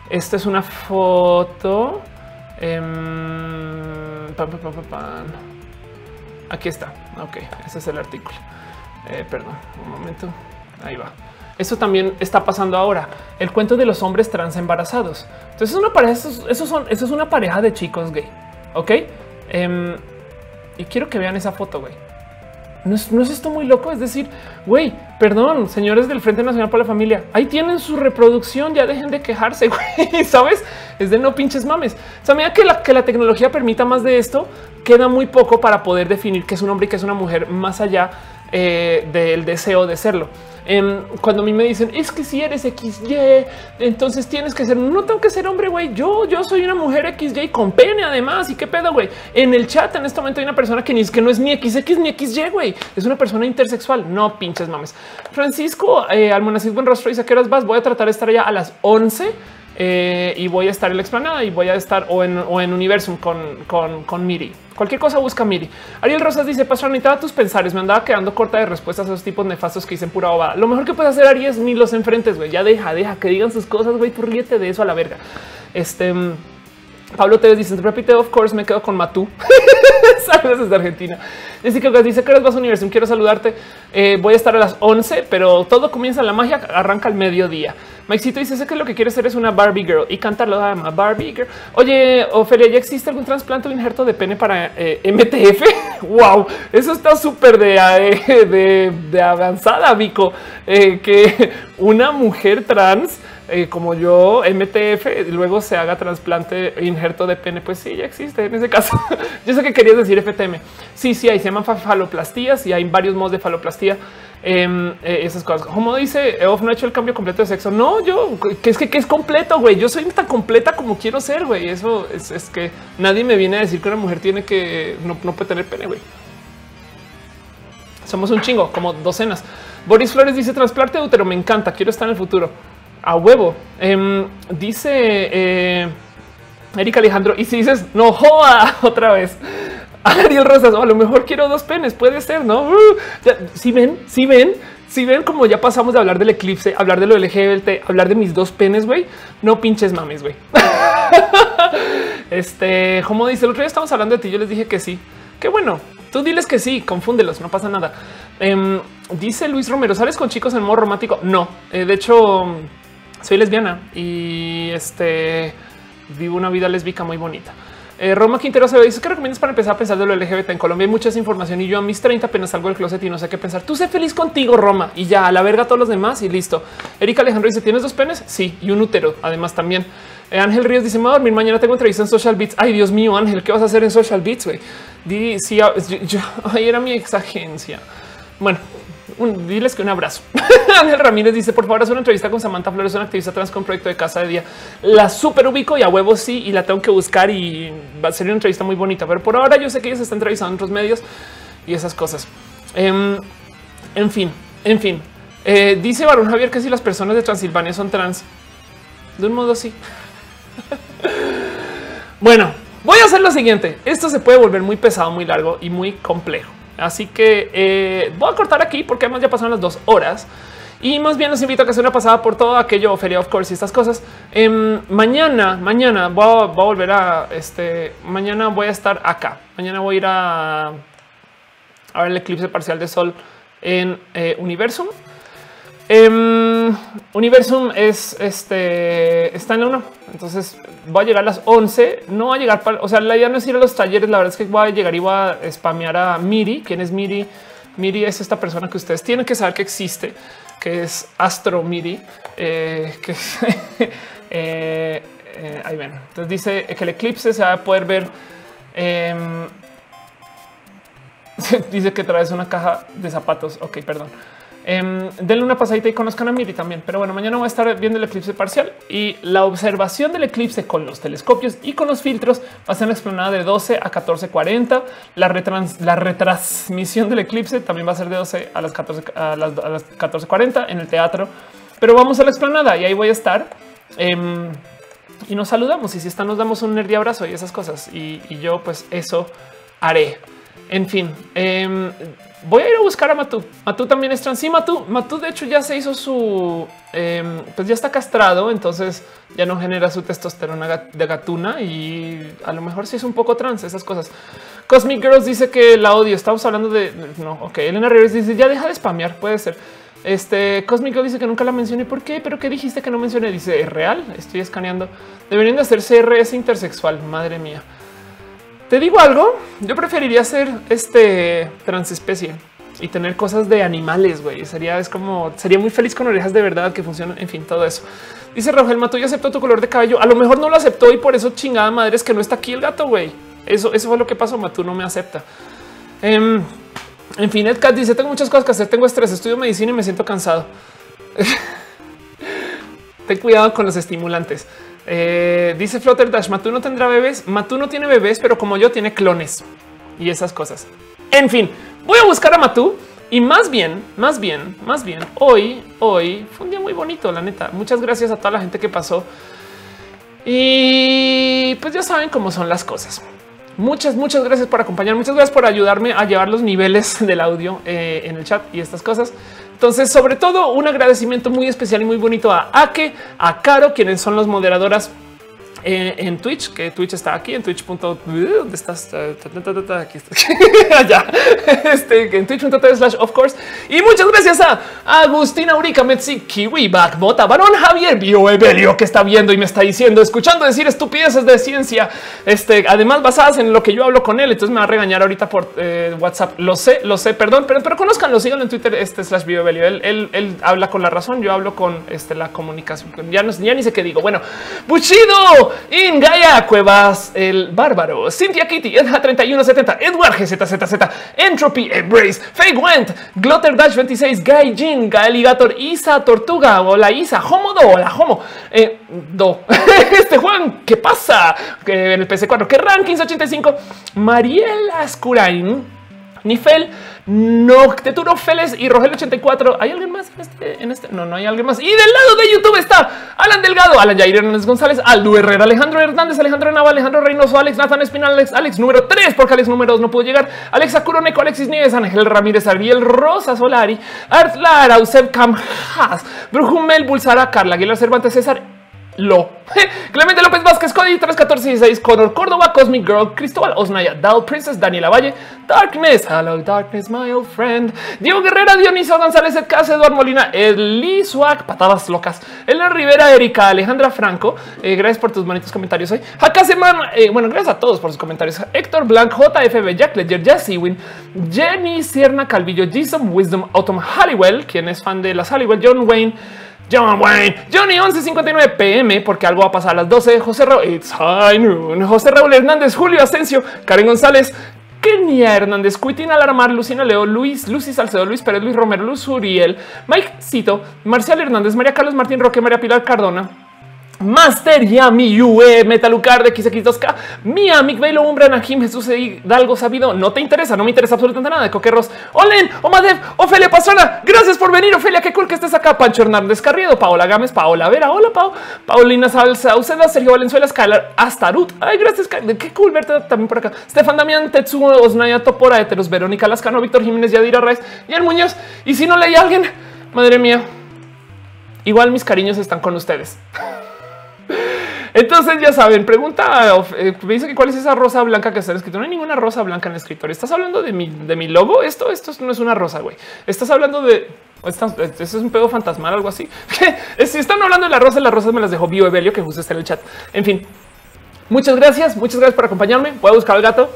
Speaker 1: esta es una foto. Em, Aquí está. Ok, ese es el artículo. Eh, perdón, un momento. Ahí va. Eso también está pasando ahora. El cuento de los hombres trans embarazados. Entonces, es una pareja, eso, son, es una pareja de chicos gay. Ok. Em, y quiero que vean esa foto, güey. ¿No es, esto muy loco? Es decir, güey, perdón, señores del Frente Nacional para la Familia, ahí tienen su reproducción, ya dejen de quejarse, güey, ¿sabes? Es de no pinches mames. O sea, que la, que la tecnología permita más de esto, queda muy poco para poder definir qué es un hombre y qué es una mujer más allá eh, del deseo de serlo. Em, cuando a mí me dicen es que si eres XY, entonces tienes que ser, no tengo que ser hombre, güey. Yo, yo soy una mujer XY con pene además. Y qué pedo, güey. En el chat en este momento hay una persona que ni es que no es ni XX ni XY, güey. Es una persona intersexual. No pinches mames. Francisco eh, Almonacid, buen rostro. Dice que horas vas. Voy a tratar de estar allá a las 11 eh, y voy a estar en la explanada y voy a estar o en, o en Universum con, con, Miri. Cualquier cosa busca Miri. Ariel Rosas dice, Pastor, necesitaba tus pensares. Me andaba quedando corta de respuestas a esos tipos nefastos que dicen pura bobada. Lo mejor que puedes hacer, Ariel, es ni los enfrentes, güey. Ya deja, deja que digan sus cosas, güey. Tú ríete de eso a la verga. Este... Pablo Tevez dice, repite, of course, me quedo con Matú. Saludos desde Argentina. Dice que eres vas a Universum. Quiero saludarte. Eh, voy a estar a las 11, pero todo comienza la magia. Arranca al mediodía. Maxito dice: Sé que lo que quiere ser es una Barbie girl y cantarlo a Barbie girl. Oye, Ofelia, ¿ya existe algún trasplante o injerto de pene para eh, MTF? wow, eso está súper de, eh, de, avanzada, Vico. que una mujer trans eh, como yo, MTF, luego se haga trasplante injerto de pene, pues sí, ya existe en ese caso. yo sé que querías decir FTM. Sí, sí, ahí se llaman faloplastías y hay varios modos de faloplastía. Em, eh, esas cosas. Como dice Off, no ha hecho el cambio completo de sexo. No, yo que es que, es completo, güey. Yo soy tan completa como quiero ser, güey. Eso es, que nadie me viene a decir que una mujer tiene que no, no puede tener pene, güey. Somos un chingo, como docenas. Boris Flores dice trasplante de útero. Me encanta. Quiero estar en el futuro a huevo. Em, dice eh, Erika Alejandro. Y si dices no joda otra vez, Ariel Rosas, a lo mejor quiero dos penes, puede ser, no? Uh, si ven, si ven, si ven como ya pasamos de hablar del eclipse, hablar de lo LGBT, hablar de mis dos penes, güey, no pinches mames, güey. este, como dice el otro día, estamos hablando de ti. Yo les dije que sí. Qué bueno. Tú diles que sí, confúndelos, no pasa nada. Em, dice Luis Romero, ¿sales con chicos en modo romántico? No, eh, de hecho, soy lesbiana y este vivo una vida lésbica muy bonita. Eh, Roma Quintero se dice que recomiendas para empezar a pensar de lo LGBT en Colombia. Hay mucha información y yo a mis 30 apenas salgo del closet y no sé qué pensar. Tú sé feliz contigo, Roma, y ya a la verga a todos los demás y listo. Erika Alejandro dice: ¿Tienes dos penes? Sí, y un útero. Además, también eh, Ángel Ríos dice: Me voy a dormir mañana. Tengo entrevista en Social Beats. Ay, Dios mío, Ángel, ¿qué vas a hacer en Social Beats? Güey, sí, ahí era mi exagencia. Bueno, diles que un abrazo. Ángel Ramírez dice, por favor, haz una entrevista con Samantha Flores, una activista trans con proyecto de casa de día. La super ubico y a huevo sí, y la tengo que buscar y va a ser una entrevista muy bonita. Pero por ahora yo sé que ella se está entrevistando en otros medios y esas cosas. Em, en fin, en fin. Eh, dice Barón Javier que si las personas de Transilvania son trans, de un modo sí. bueno, voy a hacer lo siguiente. Esto se puede volver muy pesado, muy largo y muy complejo. Así que eh, voy a cortar aquí porque además ya pasaron las dos horas. Y más bien los invito a que se una pasada por todo aquello, Feria of Course y estas cosas. Em, mañana, mañana voy a, volver a este. Mañana voy a estar acá. Mañana voy a ir a, a ver el eclipse parcial de sol en eh, Universum. Um, Universum es este está en la 1. Entonces voy a llegar a las 11. No va a llegar para, o sea, la idea no es ir a los talleres. La verdad es que voy a llegar y voy a spamear a Miri. ¿Quién es Miri? Miri es esta persona que ustedes tienen que saber que existe, que es Astro Miri, eh, que eh, eh, ahí ven. Entonces dice que el eclipse se va a poder ver. Em, dice que traes una caja de zapatos. Ok, perdón. Eh, denle una pasadita y conozcan a Miri también. Pero bueno, mañana voy a estar viendo el eclipse parcial y la observación del eclipse con los telescopios y con los filtros va a ser explanada de 12 a 1440. La, la retransmisión del eclipse también va a ser de 12 a las 14 a las, 1440 en el teatro. Pero vamos a la explanada y ahí voy a estar. Em, y nos saludamos y si están nos damos un nerdy abrazo y esas cosas. Y, yo pues eso haré. En fin, eh, voy a ir a buscar a Matú. Matú también es trans. Sí, Matú. Matú, de hecho, ya se hizo su, em, pues ya está castrado, entonces ya no genera su testosterona de gatuna y a lo mejor sí es un poco trans, esas cosas. Cosmic Girls dice que la odio. Estamos hablando de no. Ok, Elena Rivers dice ya deja de spamear. Puede ser. Este Girls dice que nunca la mencioné. ¿Por qué? Pero qué dijiste que no mencioné? Dice es real. Estoy escaneando. Deberían de hacer CRS intersexual. Madre mía. Te digo algo, yo preferiría ser este transespecie y tener cosas de animales, güey. Sería es como sería muy feliz con orejas de verdad que funcionan. En fin, todo eso. Dice Rafael Mato, yo aceptó tu color de cabello. A lo mejor no lo aceptó y por eso chingada madre es que no está aquí el gato, güey. Eso, eso fue lo que pasó. Matú no me acepta. Em, en fin, Edcat dice: Tengo muchas cosas que hacer. Tengo estrés, estudio medicina y me siento cansado. Ten cuidado con los estimulantes. Eh, dice Flutter Dash, Matú no tendrá bebés. Matú no tiene bebés, pero como yo tiene clones y esas cosas. En fin, voy a buscar a Matú y más bien, más bien, más bien, hoy, hoy fue un día muy bonito, la neta. Muchas gracias a toda la gente que pasó Y pues ya saben cómo son las cosas. Muchas, muchas gracias por acompañar. Muchas gracias por ayudarme a llevar los niveles del audio eh, en el chat y estas cosas. Entonces, sobre todo, un agradecimiento muy especial y muy bonito a Ake, a Caro, quienes son los moderadoras eh, en Twitch, que Twitch está aquí en Twitch. ¿Dónde estás? Aquí está. Allá. Este, en twitch.tv slash of course. Y muchas gracias a Agustina Urica, Metzi, Kiwi, Back, Mota, Barón Javier, Bio Evelio, que está viendo y me está diciendo, escuchando decir estupideces de ciencia. Este, además, basadas en lo que yo hablo con él. Entonces me va a regañar ahorita por eh, WhatsApp. Lo sé, lo sé, perdón, pero, pero conozcanlo, síganlo en Twitter, este slash Bio Evelio. Él, él, él, habla con la razón, yo hablo con este, la comunicación. Ya, no, ya ni sé qué digo. Bueno, Buchido. Ingaya Cuevas, el bárbaro, Cynthia Kitty, Edja 3170, Edward GZZZ, Entropy Embrace, Fake Went, Glotter Dash 26, Guy Jin, Gaeligator, Isa Tortuga, hola Isa, Homo Do, hola Homo, eh, Do, este Juan, ¿qué pasa? En el PC4, que ranking 85, Mariela Ascurain, Nifel, Nocteturo Feles y Rogel 84. ¿Hay alguien más en este, en este? No, no hay alguien más. Y del lado de YouTube está Alan Delgado, Alan Jair Hernández González, Aldo Herrera, Alejandro Hernández, Alejandro Nava, Alejandro Reynoso, Alex Nathan Espinal, Alex, número 3, porque Alex número 2 no pudo llegar, Alexa Curoneco, Alexis Nieves, Ángel Ramírez, Ariel Rosa Solari, Art Lara, Euseb Cam Haas, Brujumel, Bulsara, Carla Aguilar Cervantes, César lo. Clemente López Vázquez, Cody 31416, Conor Córdoba, Cosmic Girl, Cristóbal Osnaya, Dal Princess, Daniela Valle, Darkness, Hello Darkness, my old friend, Diego Guerrera, Dioniso González, Edcas, Eduardo Molina, Eli Swag, Patadas Locas, Elena Rivera, Erika, Alejandra Franco, eh, gracias por tus bonitos comentarios hoy. Acá semana, eh, bueno, gracias a todos por sus comentarios. Héctor Blanc, JFB, Jack Ledger, Jesse Win, Jenny Sierna Calvillo, Jason Wisdom, Autumn Halliwell, quien es fan de las Halliwell, John Wayne, John Wayne, Johnny 1159 PM, porque algo va a pasar a las 12. José Raúl, it's high noon. José Raúl Hernández, Julio Asensio, Karen González, Kenia Hernández, Cuitina Alarmar, Lucina Leo, Luis, Lucy Salcedo, Luis Pérez, Luis Romero, Luz Uriel, Mike Cito, Marcial Hernández, María Carlos Martín Roque, María Pilar Cardona. Master Yami UE Metalucar de XX2K mi amigo Velo Umbra Najim Jesús Hidalgo sabido. No te interesa no me interesa absolutamente nada. De Coquerros Olen Omadev Ofelia Pastrana gracias por venir Ofelia. Qué cool que estés acá. Pancho Hernández Carriedo Paola Gámez Paola Vera. Hola Pau Paulina Salsa Uceda Sergio Valenzuela Skylar Astarut. Ay gracias qué cool verte también por acá. Stefan Damián Tetsuo Osnaya Topora Eteros Verónica Lascano Víctor Jiménez Yadira Reyes y el Muñoz. Y si no leí a alguien madre mía igual mis cariños están con ustedes entonces ya saben, pregunta, eh, me dice que cuál es esa rosa blanca que está en escrito. No hay ninguna rosa blanca en el escritorio. Estás hablando de mi, de mi logo. Esto, esto no es una rosa, güey. Estás hablando de eso es un pedo fantasmal, algo así. si están hablando de la rosa, las rosas me las dejó Bio Evelio, que justo está en el chat. En fin, muchas gracias, muchas gracias por acompañarme. Voy a buscar al gato.